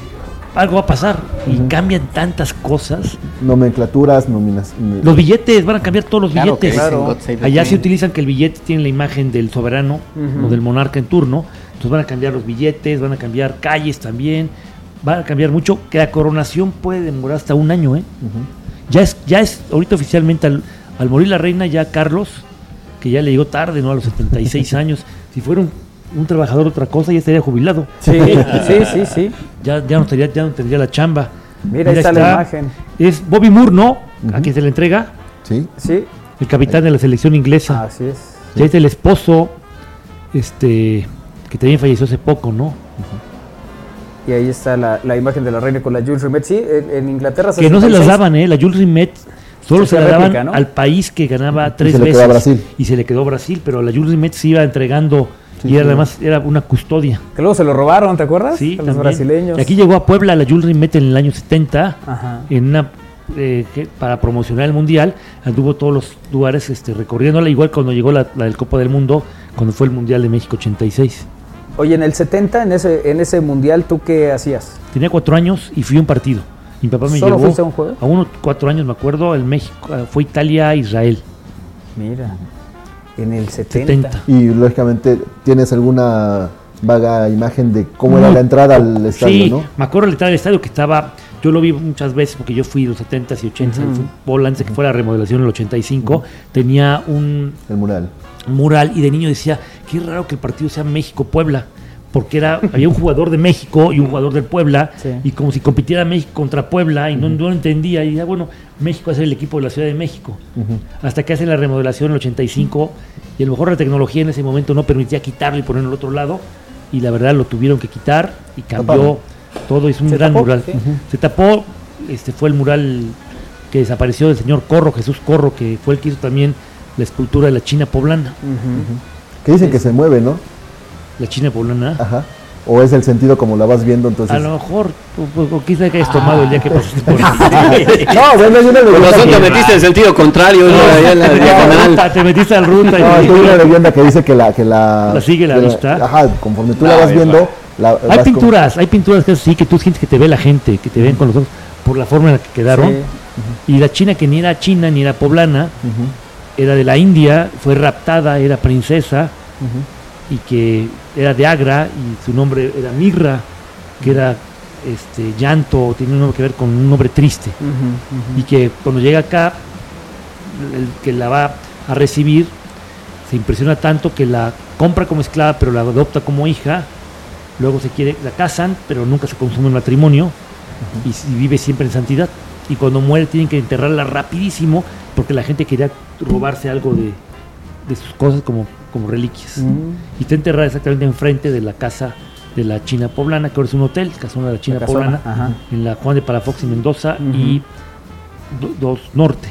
algo va a pasar y cambian tantas cosas.
Nomenclaturas, nominas.
Los billetes, van a cambiar todos los
Claro
billetes.
the
Allá se utilizan que el billete tiene la imagen del soberano o del monarca en turno. Entonces van a cambiar los billetes, van a cambiar calles también. Van a cambiar mucho. Que la coronación puede demorar hasta un año, ¿eh? Ya es, ya es, ahorita oficialmente, al, al morir la reina, ya Carlos, que ya le llegó tarde, ¿no? A los 76 años. Si fuera un, un trabajador de otra cosa, ya estaría jubilado.
Sí, sí, sí, sí.
Ya, ya, no, estaría, ya no tendría la chamba.
Mira, ahí está la imagen.
Es Bobby Moore, ¿no? A quien se le entrega.
Sí.
Sí.
El capitán de la selección inglesa.
Así es.
Ya es el esposo, este, que también falleció hace poco, ¿no?
Y ahí está la, la imagen de la reina con la Jules Rimet. Sí, en, en Inglaterra.
Que no se las
66.
daban, ¿eh? La Jules Rimet solo
Se
se la daban
réplica, ¿no?
al país que ganaba tres
se le
veces.
quedó a Brasil.
Y se le quedó a Brasil, pero la Jules Rimet se iba entregando
Sí,
y era
sí.
además era una custodia.
Que luego se lo robaron, ¿te acuerdas?
Sí,
A los brasileños.
Y aquí llegó a Puebla la Jules Rimet en el año 70,
Ajá.
en una eh, que- para promocionar el mundial, anduvo todos los lugares este, recorriéndola, igual cuando llegó la, la del Copa del Mundo, cuando fue el Mundial de México 86.
Oye, en el 70, en ese, en ese mundial, ¿tú qué hacías?
Tenía cuatro años y fui a un partido. Mi papá me
¿Solo
llevó
a un juego?
a unos cuatro años, me acuerdo, el México, fue Italia-Israel.
Mira, en el 70.
70.
Y lógicamente, ¿tienes alguna vaga imagen de cómo era la entrada al estadio,
sí,
no?
me acuerdo la entrada del estadio que estaba, yo lo vi muchas veces porque yo fui en los 70s y 80s del
Ujú.
fútbol, antes de que fuera la remodelación en el 85, tenía un
El mural.
mural y de niño decía, qué raro que el partido sea México-Puebla, porque era había un jugador de México y un jugador del Puebla,
Sí.
y como si compitiera México contra Puebla, y no, no lo entendía, y decía, bueno, México va a ser el equipo de la Ciudad de México. Hasta que hacen la remodelación en el 85, y a lo mejor la tecnología en ese momento no permitía quitarlo y ponerlo al otro lado, y la verdad lo tuvieron que quitar, y cambió todo, es un gran
tapó,
mural.
sí.
Se tapó, este fue el mural que desapareció del señor Corro, Jesús Corro, que fue el que hizo también la escultura de la China poblana.
Que dicen que se mueve, ¿no?
La China poblana.
Ajá. O es el sentido como la vas viendo, entonces.
A lo mejor, o, o- o quizá que hayas tomado el día que pasaste por
no, bueno,
Con
leyenda
razón
que-
te metiste en sentido contrario, ¿no? Allá en la diagonal.
Te metiste al ruta. y-
No, que hay una leyenda que dice que la que la,
La sigue la vista.
Ajá, conforme tú la
Ah,
vas viendo, la,
hay
vas con-
pinturas, hay pinturas que sí, que tú sientes que te ve la gente, que te ven con los ojos, por la forma en la que quedaron.
Sí.
Y la China, que ni era china ni era poblana, era de la India, fue raptada, era princesa, y que era de Agra, y su nombre era Mirra, que era este llanto, tiene un nombre que ver con un nombre triste. Y que cuando llega acá, el que la va a recibir se impresiona tanto que la compra como esclava, pero la adopta como hija. Luego se quiere, la casan, pero nunca se consume el matrimonio y, y vive siempre en santidad. Y cuando muere tienen que enterrarla rapidísimo porque la gente quería robarse algo de, de sus cosas como, como reliquias.
Mm.
Y está enterrada exactamente enfrente de la casa de la China poblana, que ahora es un hotel, casona de la China
La
poblana,
ajá.
en la Juan de Palafox y Mendoza y do- dos norte.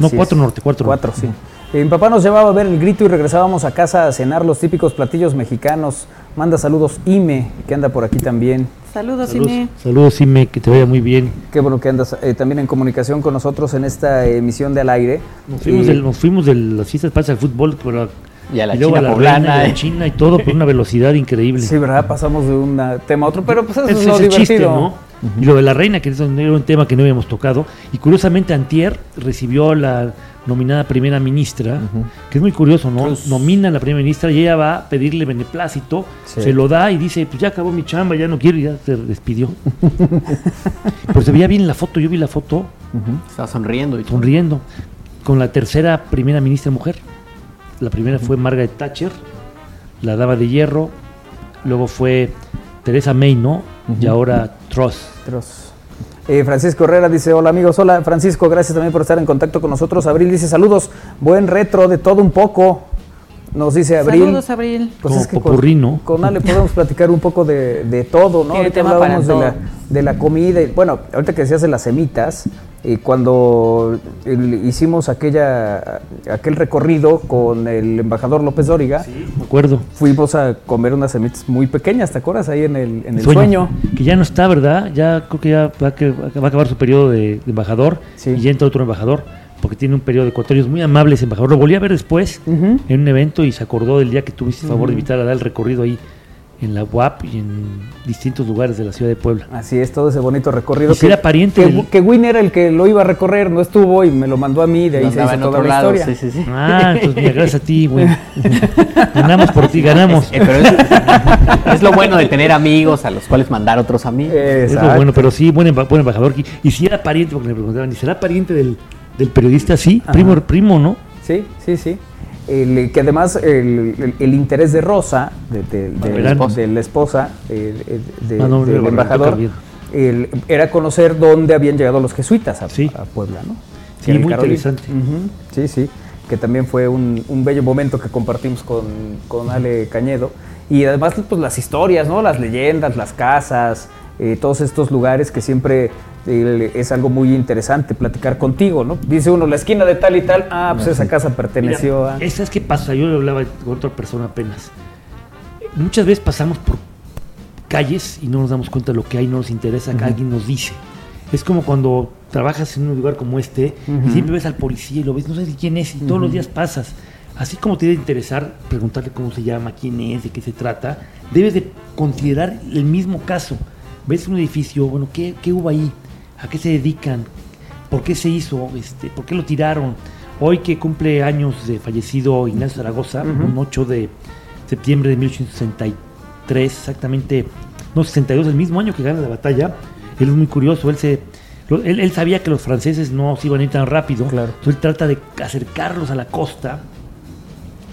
no,
Así
cuatro
es.
norte, cuatro,
Cuatro,
norte.
sí. Eh, mi papá nos llevaba a ver el grito y regresábamos a casa a cenar los típicos platillos mexicanos. Manda saludos Ime, que anda por aquí también.
Saludos,
Saludos,
Ime.
saludos, Ime, que te vaya muy bien.
Qué bueno que andas eh, también en comunicación con nosotros en esta emisión de Al Aire.
Nos fuimos,
Y-
del- nos fuimos de las fiestas patrias al fútbol pero,
Y a la
luego
China
a la
poblana,
reina, y a
eh.
la China y todo por una velocidad increíble.
Sí, ¿verdad? Pasamos de un tema a otro, pero pues eso
Ese
es lo
el
divertido.
chiste, ¿no? Y lo de la reina, que es un- era un tema que no habíamos tocado. Y curiosamente, Antier recibió la nominada primera ministra, que es muy curioso, ¿no?
Pues-
Nomina a la primera ministra y ella va a pedirle beneplácito,
Sí.
se lo da y dice, pues ya acabó mi chamba, ya no quiero, y ya se despidió. Pero se veía bien en la foto, yo vi la foto
Estaba sonriendo y todo.
sonriendo, con la tercera primera ministra mujer. La primera fue Margaret Thatcher, la dama de hierro, luego fue Teresa May, ¿no? Y ahora Truss.
Tros. Eh, Francisco Herrera dice, hola amigos, hola Francisco, gracias también por estar en contacto con nosotros. Abril dice, saludos, buen retro de todo un poco. Nos dice Abril.
Saludos, Abril.
Pues
Como
es que
popurrí,
con,
¿no?
con Ale podemos platicar un poco de, de todo, ¿no? Ahorita
tema
hablábamos de la, de la comida. y, bueno, ahorita que se hace las semitas, y cuando el- hicimos aquella aquel recorrido con el embajador López Dóriga,
Me acuerdo.
fuimos a comer unas semitas muy pequeñas, ¿te acuerdas? Ahí en el, en el sueño.
Que ya no está, ¿verdad? Ya creo que ya va a, que- va a acabar su periodo de, de embajador
Sí.
y ya entra otro embajador. Porque tiene un periodo de cuatro años muy amables, embajador. Lo volví a ver después en un evento y se acordó del día que tuviste el favor de invitar a dar el recorrido ahí en la UAP y en distintos lugares de la ciudad de Puebla.
Así es, todo ese bonito recorrido.
Y si era pariente
que,
del-
que Win era el que lo iba a recorrer, no estuvo y me lo mandó a mí, de ahí se hizo toda la historia.
Ah, entonces mira, gracias a ti, güey. ganamos por ti, ganamos.
Eh, pero es, es lo bueno de tener amigos a los cuales mandar otros amigos.
Es lo bueno, pero sí, buen embajador. Y, y si era pariente, porque me preguntaban, ¿y será pariente del, del periodista? Sí,
Ajá.
primo, primo, ¿no?
Sí, sí, sí. El- que además el, el- el interés de Rosa, de, de- de-
Barberán.
de la esposa eh, eh, de-
Ah, no,
del embajador, era conocer dónde habían llegado los jesuitas a, a Puebla, ¿no?
Sí, muy
Carolina.
interesante.
Sí, sí, que también fue un, un bello momento que compartimos con, con Ale Cañedo. Y además, pues las historias, ¿no? Las leyendas, las casas, eh, todos estos lugares que siempre es algo muy interesante platicar contigo, ¿no? Dice uno, la esquina de tal y tal, ah, pues esa casa perteneció
Mira,
a...
¿Esa es qué pasa? Yo le hablaba con otra persona apenas. Muchas veces pasamos por calles y no nos damos cuenta de lo que hay, no nos interesa, que alguien nos dice. Es como cuando trabajas en un lugar como este
Ujú.
y siempre ves al policía y lo ves, no sabes quién es y todos los
Ujú.
días pasas. Así como te debe interesar preguntarle cómo se llama, quién es, de qué se trata, debes de considerar el mismo caso. Ves un edificio, bueno, ¿qué, qué hubo ahí? ¿A qué se dedican? ¿Por qué se hizo? Este, ¿Por qué lo tiraron? Hoy que cumple años de fallecido Ignacio Zaragoza,
Ujú.
un 8 de septiembre de 1863, exactamente, no, 62, el mismo año que gana la batalla, él es muy curioso, él se... Él, él sabía que los franceses no se iban a ir tan rápido, entonces él trata de acercarlos a la costa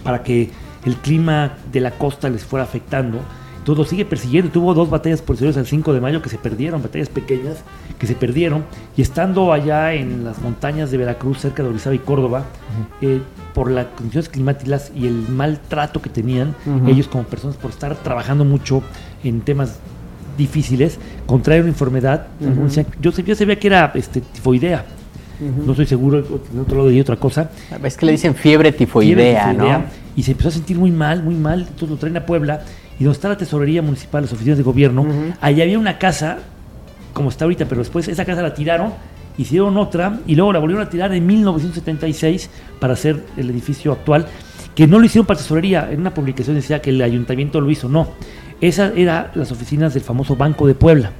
para que el clima de la costa les fuera afectando. Entonces lo sigue persiguiendo. Tuvo dos batallas posteriores al 5 de mayo que se perdieron, batallas pequeñas que se perdieron. Y estando allá en las montañas de Veracruz, cerca de Orizaba y Córdoba, eh, por las condiciones climáticas y el maltrato que tenían
Ujú.
ellos como personas por estar trabajando mucho en temas difíciles, contraer una enfermedad. Algunos decían- yo, yo sabía que era este, tifoidea. No estoy seguro, en otro lado de otra cosa.
Es que le dicen fiebre tifoidea,
Fiebre
¿no?
Y se empezó a sentir muy mal, muy mal. Entonces lo traen a Puebla. Y donde está la tesorería municipal, las oficinas de gobierno, allá había una casa, como está ahorita, pero después esa casa la tiraron, hicieron otra y luego la volvieron a tirar en 1976 para hacer el edificio actual, que no lo hicieron para tesorería. En una publicación decía que el ayuntamiento lo hizo. No. Esas eran las oficinas del famoso Banco de Puebla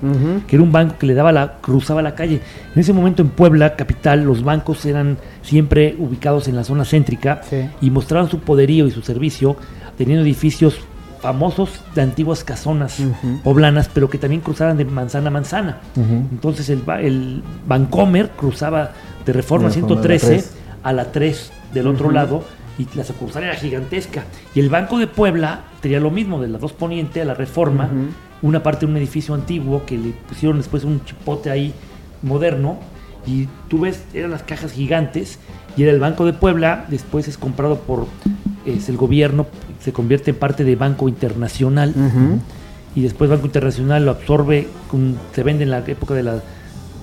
que era un banco que le daba la, cruzaba la calle. En ese momento en Puebla, capital, los bancos eran siempre ubicados en la zona céntrica y mostraban su poderío y su servicio, teniendo edificios famosos de antiguas casonas poblanas, pero que también cruzaban de manzana a manzana. Entonces el, el Bancomer cruzaba de Reforma
De Reforma a la
113
3.
a la 3 del otro lado y la sucursal era gigantesca. Y el Banco de Puebla tenía lo mismo, de la 2 Poniente a la Reforma, una parte de un edificio antiguo que le pusieron después un chipote ahí moderno. Y tú ves, eran las cajas gigantes y era el Banco de Puebla, después es comprado por es el gobierno, se convierte en parte de Banco Internacional y después Banco Internacional lo absorbe, con- se vende en la época de la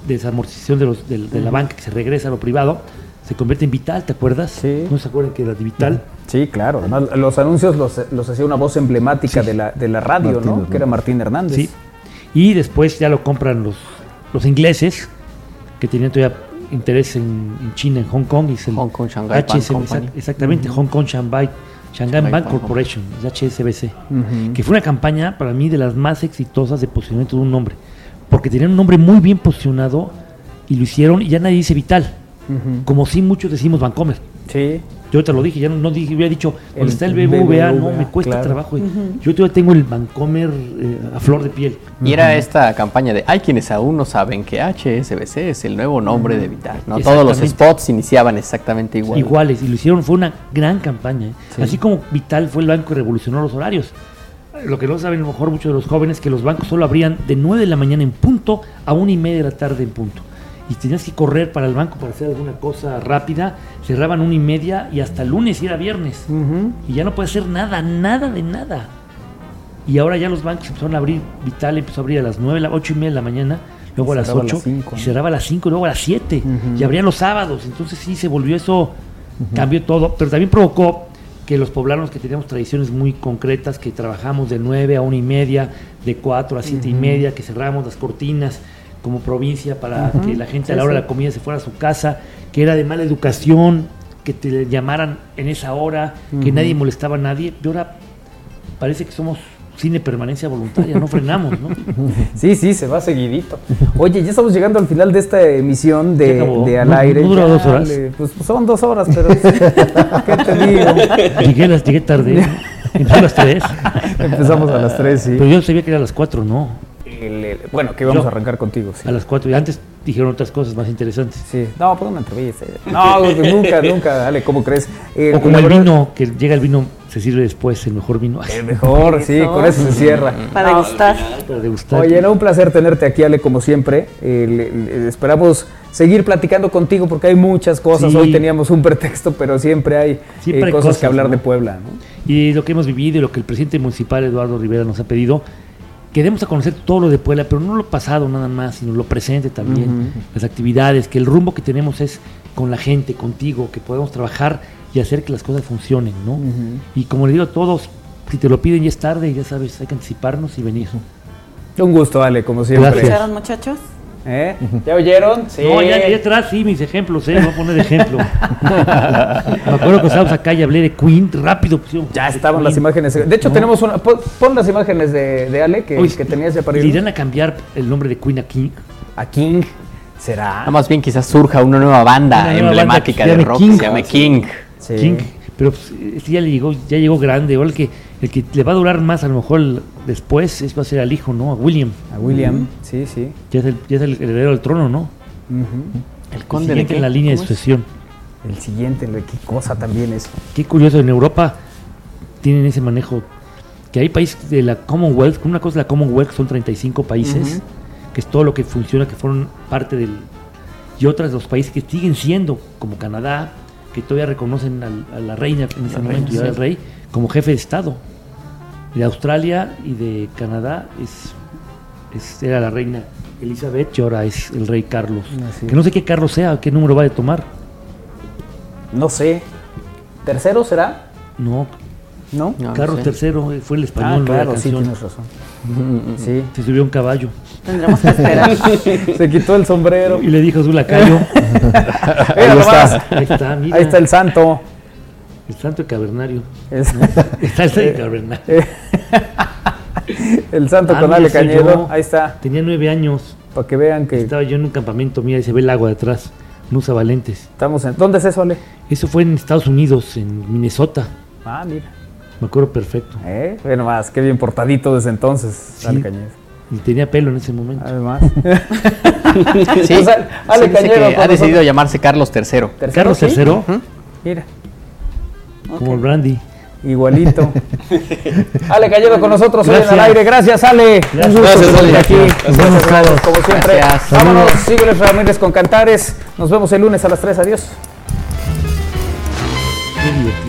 desamortización de, los, de, de la banca, que se regresa a lo privado, se convierte en Vital, ¿te acuerdas? Sí. ¿No se acuerdan que era de Vital?
Sí, claro. Además, los anuncios los, los hacía una voz emblemática de, la, de la radio,
Martín
¿no?
Hernández.
Que era Martín Hernández.
Sí. Y después ya lo compran los, los ingleses, que tenían todavía interés en, en China, en Hong Kong. Y es el
Hong Kong Shanghai Bank.
Exactamente. Hong Kong Shanghai, Shanghai Bank
Bank
Corporation, HSBC. Que fue una campaña para mí de las más exitosas de posicionamiento de un nombre. Porque tenían un nombre muy bien posicionado y lo hicieron y ya nadie dice Vital. Como si muchos decimos Bancomer.
Sí.
Yo te lo dije, ya no, no dije, hubiera dicho,
El
donde está el BBVA, no,
BBVA,
me cuesta
claro.
trabajo. Yo todavía tengo el Bancomer eh, a flor de piel.
Y era esta campaña de hay quienes aún no saben que HSBC es el nuevo nombre de Vital. ¿no? Todos los spots iniciaban exactamente igual.
Iguales, y lo hicieron, fue una gran campaña. ¿eh?
Sí.
Así como Vital fue el banco que revolucionó los horarios. Lo que no saben a lo mejor muchos de los jóvenes que los bancos solo abrían de 9 de la mañana en punto a una y media de la tarde en punto. Y tenías que correr para el banco para hacer alguna cosa rápida, cerraban una y media y hasta lunes y era viernes. Y ya no puede hacer nada, nada de nada. Y ahora ya los bancos empezaron a abrir, Vital empezó a abrir a las 9, las 8 y media de la mañana, luego a las
cerraba a las
8
cinco,
y
¿no?
cerraba a las 5 y luego a las 7
Ujú.
y abrían los sábados. Entonces sí se volvió eso, cambió todo, pero también provocó que los poblanos que teníamos tradiciones muy concretas, que trabajamos de 9 a 1 y media, de 4 a 7 y
Ujú.
media, que cerramos las cortinas como provincia para que la gente
Sí,
a la hora
sí.
de la comida se fuera a su casa, que era de mala educación, que te llamaran en esa hora, que nadie molestaba a nadie. Y ahora parece que somos cine permanencia voluntaria, no frenamos, ¿no?
Sí, sí, se va seguidito. Oye, ya estamos llegando al final de esta emisión de, Al
¿No-
Aire.
no duró
Ya
dos horas?
le- Pues son dos horas, pero ¿qué te digo?
Llegué, las- llegué tarde, empezó a las 3.
Empezamos a las tres, sí.
Pero yo sabía que era a las 4, no.
El- el- bueno, que íbamos
Yo-
a arrancar contigo, sí.
A las 4 y antes dijeron otras cosas más interesantes.
Sí, no, pues una entrevista. No, pues nunca, nunca, dale, ¿cómo crees? Eh,
O como el
verdad-
vino, que llega el vino, se sirve después, el mejor vino.
El mejor, sí, con eso se cierra.
Para
No,
degustar.
Para degustar.
Oye, no, un placer tenerte aquí, Ale, como siempre. Eh, le- le- esperamos seguir platicando contigo porque hay muchas cosas.
Sí.
Hoy teníamos un pretexto, pero siempre hay,
Siempre
eh,
hay
cosas,
cosas,
que hablar
¿no?
de Puebla. ¿no?
Y lo que hemos vivido y lo que el presidente municipal Eduardo Rivera nos ha pedido, que demos a conocer todo lo de Puebla, pero no lo pasado nada más, sino lo presente también, las actividades, que el rumbo que tenemos es con la gente, contigo, que podemos trabajar y hacer que las cosas funcionen, ¿no? Y como le digo a todos, si te lo piden ya es tarde, ya sabes, hay que anticiparnos y venir.
Un gusto, Ale, como siempre.
Gracias.
¿Escucharon, muchachos?
¿Eh? ¿Ya oyeron? Sí.
No, ya, ya atrás sí, mis ejemplos, ¿eh? Voy a poner ejemplo. Me acuerdo que estábamos acá y hablé de Queen, rápido pusimos.
Ya
de
estaban las imágenes. De hecho,
No.
tenemos una. Pon, pon las imágenes de, de Ale que,
Oye,
que tenías ya para
¿Le
ir.
irán a cambiar el nombre de Queen a King?
A King. ¿Será?
No, más bien quizás surja una nueva banda
Una nueva
emblemática
banda
de rock
King.
que se llame King.
Sí.
King. Pero pues, este ya le llegó, ya llegó grande. Ahora el que, el que le va a durar más a lo mejor el- después es, va a ser al hijo, ¿no? A William.
A William. Sí, sí.
Ya es el, ya es el heredero del trono, ¿no?
El
El
conde de
en la línea de sucesión.
El siguiente, lo- qué cosa también es.
Qué curioso, en Europa tienen ese manejo. Que hay países de la Commonwealth, una cosa es la Commonwealth, son 35 países,
Ujú.
que es todo lo que funciona, que fueron parte del... Y otras, los países que siguen siendo, como Canadá, que todavía reconocen al- a la reina en ese
La
momento,
reina,
y
sí.
al rey, como jefe de Estado. De Australia y de Canadá es, es- era la reina Elizabeth y ahora es el rey Carlos.
Así
Que no sé qué Carlos sea, qué número va a tomar.
No sé. ¿Tercero será?
No,
¿No?
No, no
Carlos
sé.
III fue el
Ah,
español la
claro, sí, tienes razón. Sí.
Se subió a un caballo
Tendremos que esperar.
Se quitó el sombrero.
y le dijo a su lacayo. Ahí está, ahí está, mira.
Ahí está el santo.
El santo de Cavernario. El santo de Cavernario.
El santo
Ah,
con Ale Cañedo.
yo.
Ahí está.
Tenía nueve años.
Para que vean que
Estaba yo en un campamento, mira, y se ve el agua de atrás. No usa valentes.
estamos en. ¿Dónde es eso, Ale?
Eso fue en Estados Unidos, en Minnesota.
Ah, mira.
Me acuerdo perfecto.
Eh, ve nomás, qué bien portadito desde entonces,
Sí.
Ale Cañedo.
Y tenía pelo en ese momento.
Además.
Sí,
O sea, Ale
sí, dice que ha decidido llamarse Carlos III.
¿Tercero,
Carlos
sí?
III,
Mira,
como el Brandy.
igualito. Ale Cañedo con nosotros hoy en
Gracias.
al aire. Gracias, Ale. Un gusto
Gracias, Ale.
aquí.
Gracias.
Nos vemos todos, como siempre.
Gracias.
Vámonos, sígueles Ramírez con Cantares. Nos vemos el lunes a las 3. Adiós.
Qué divertido.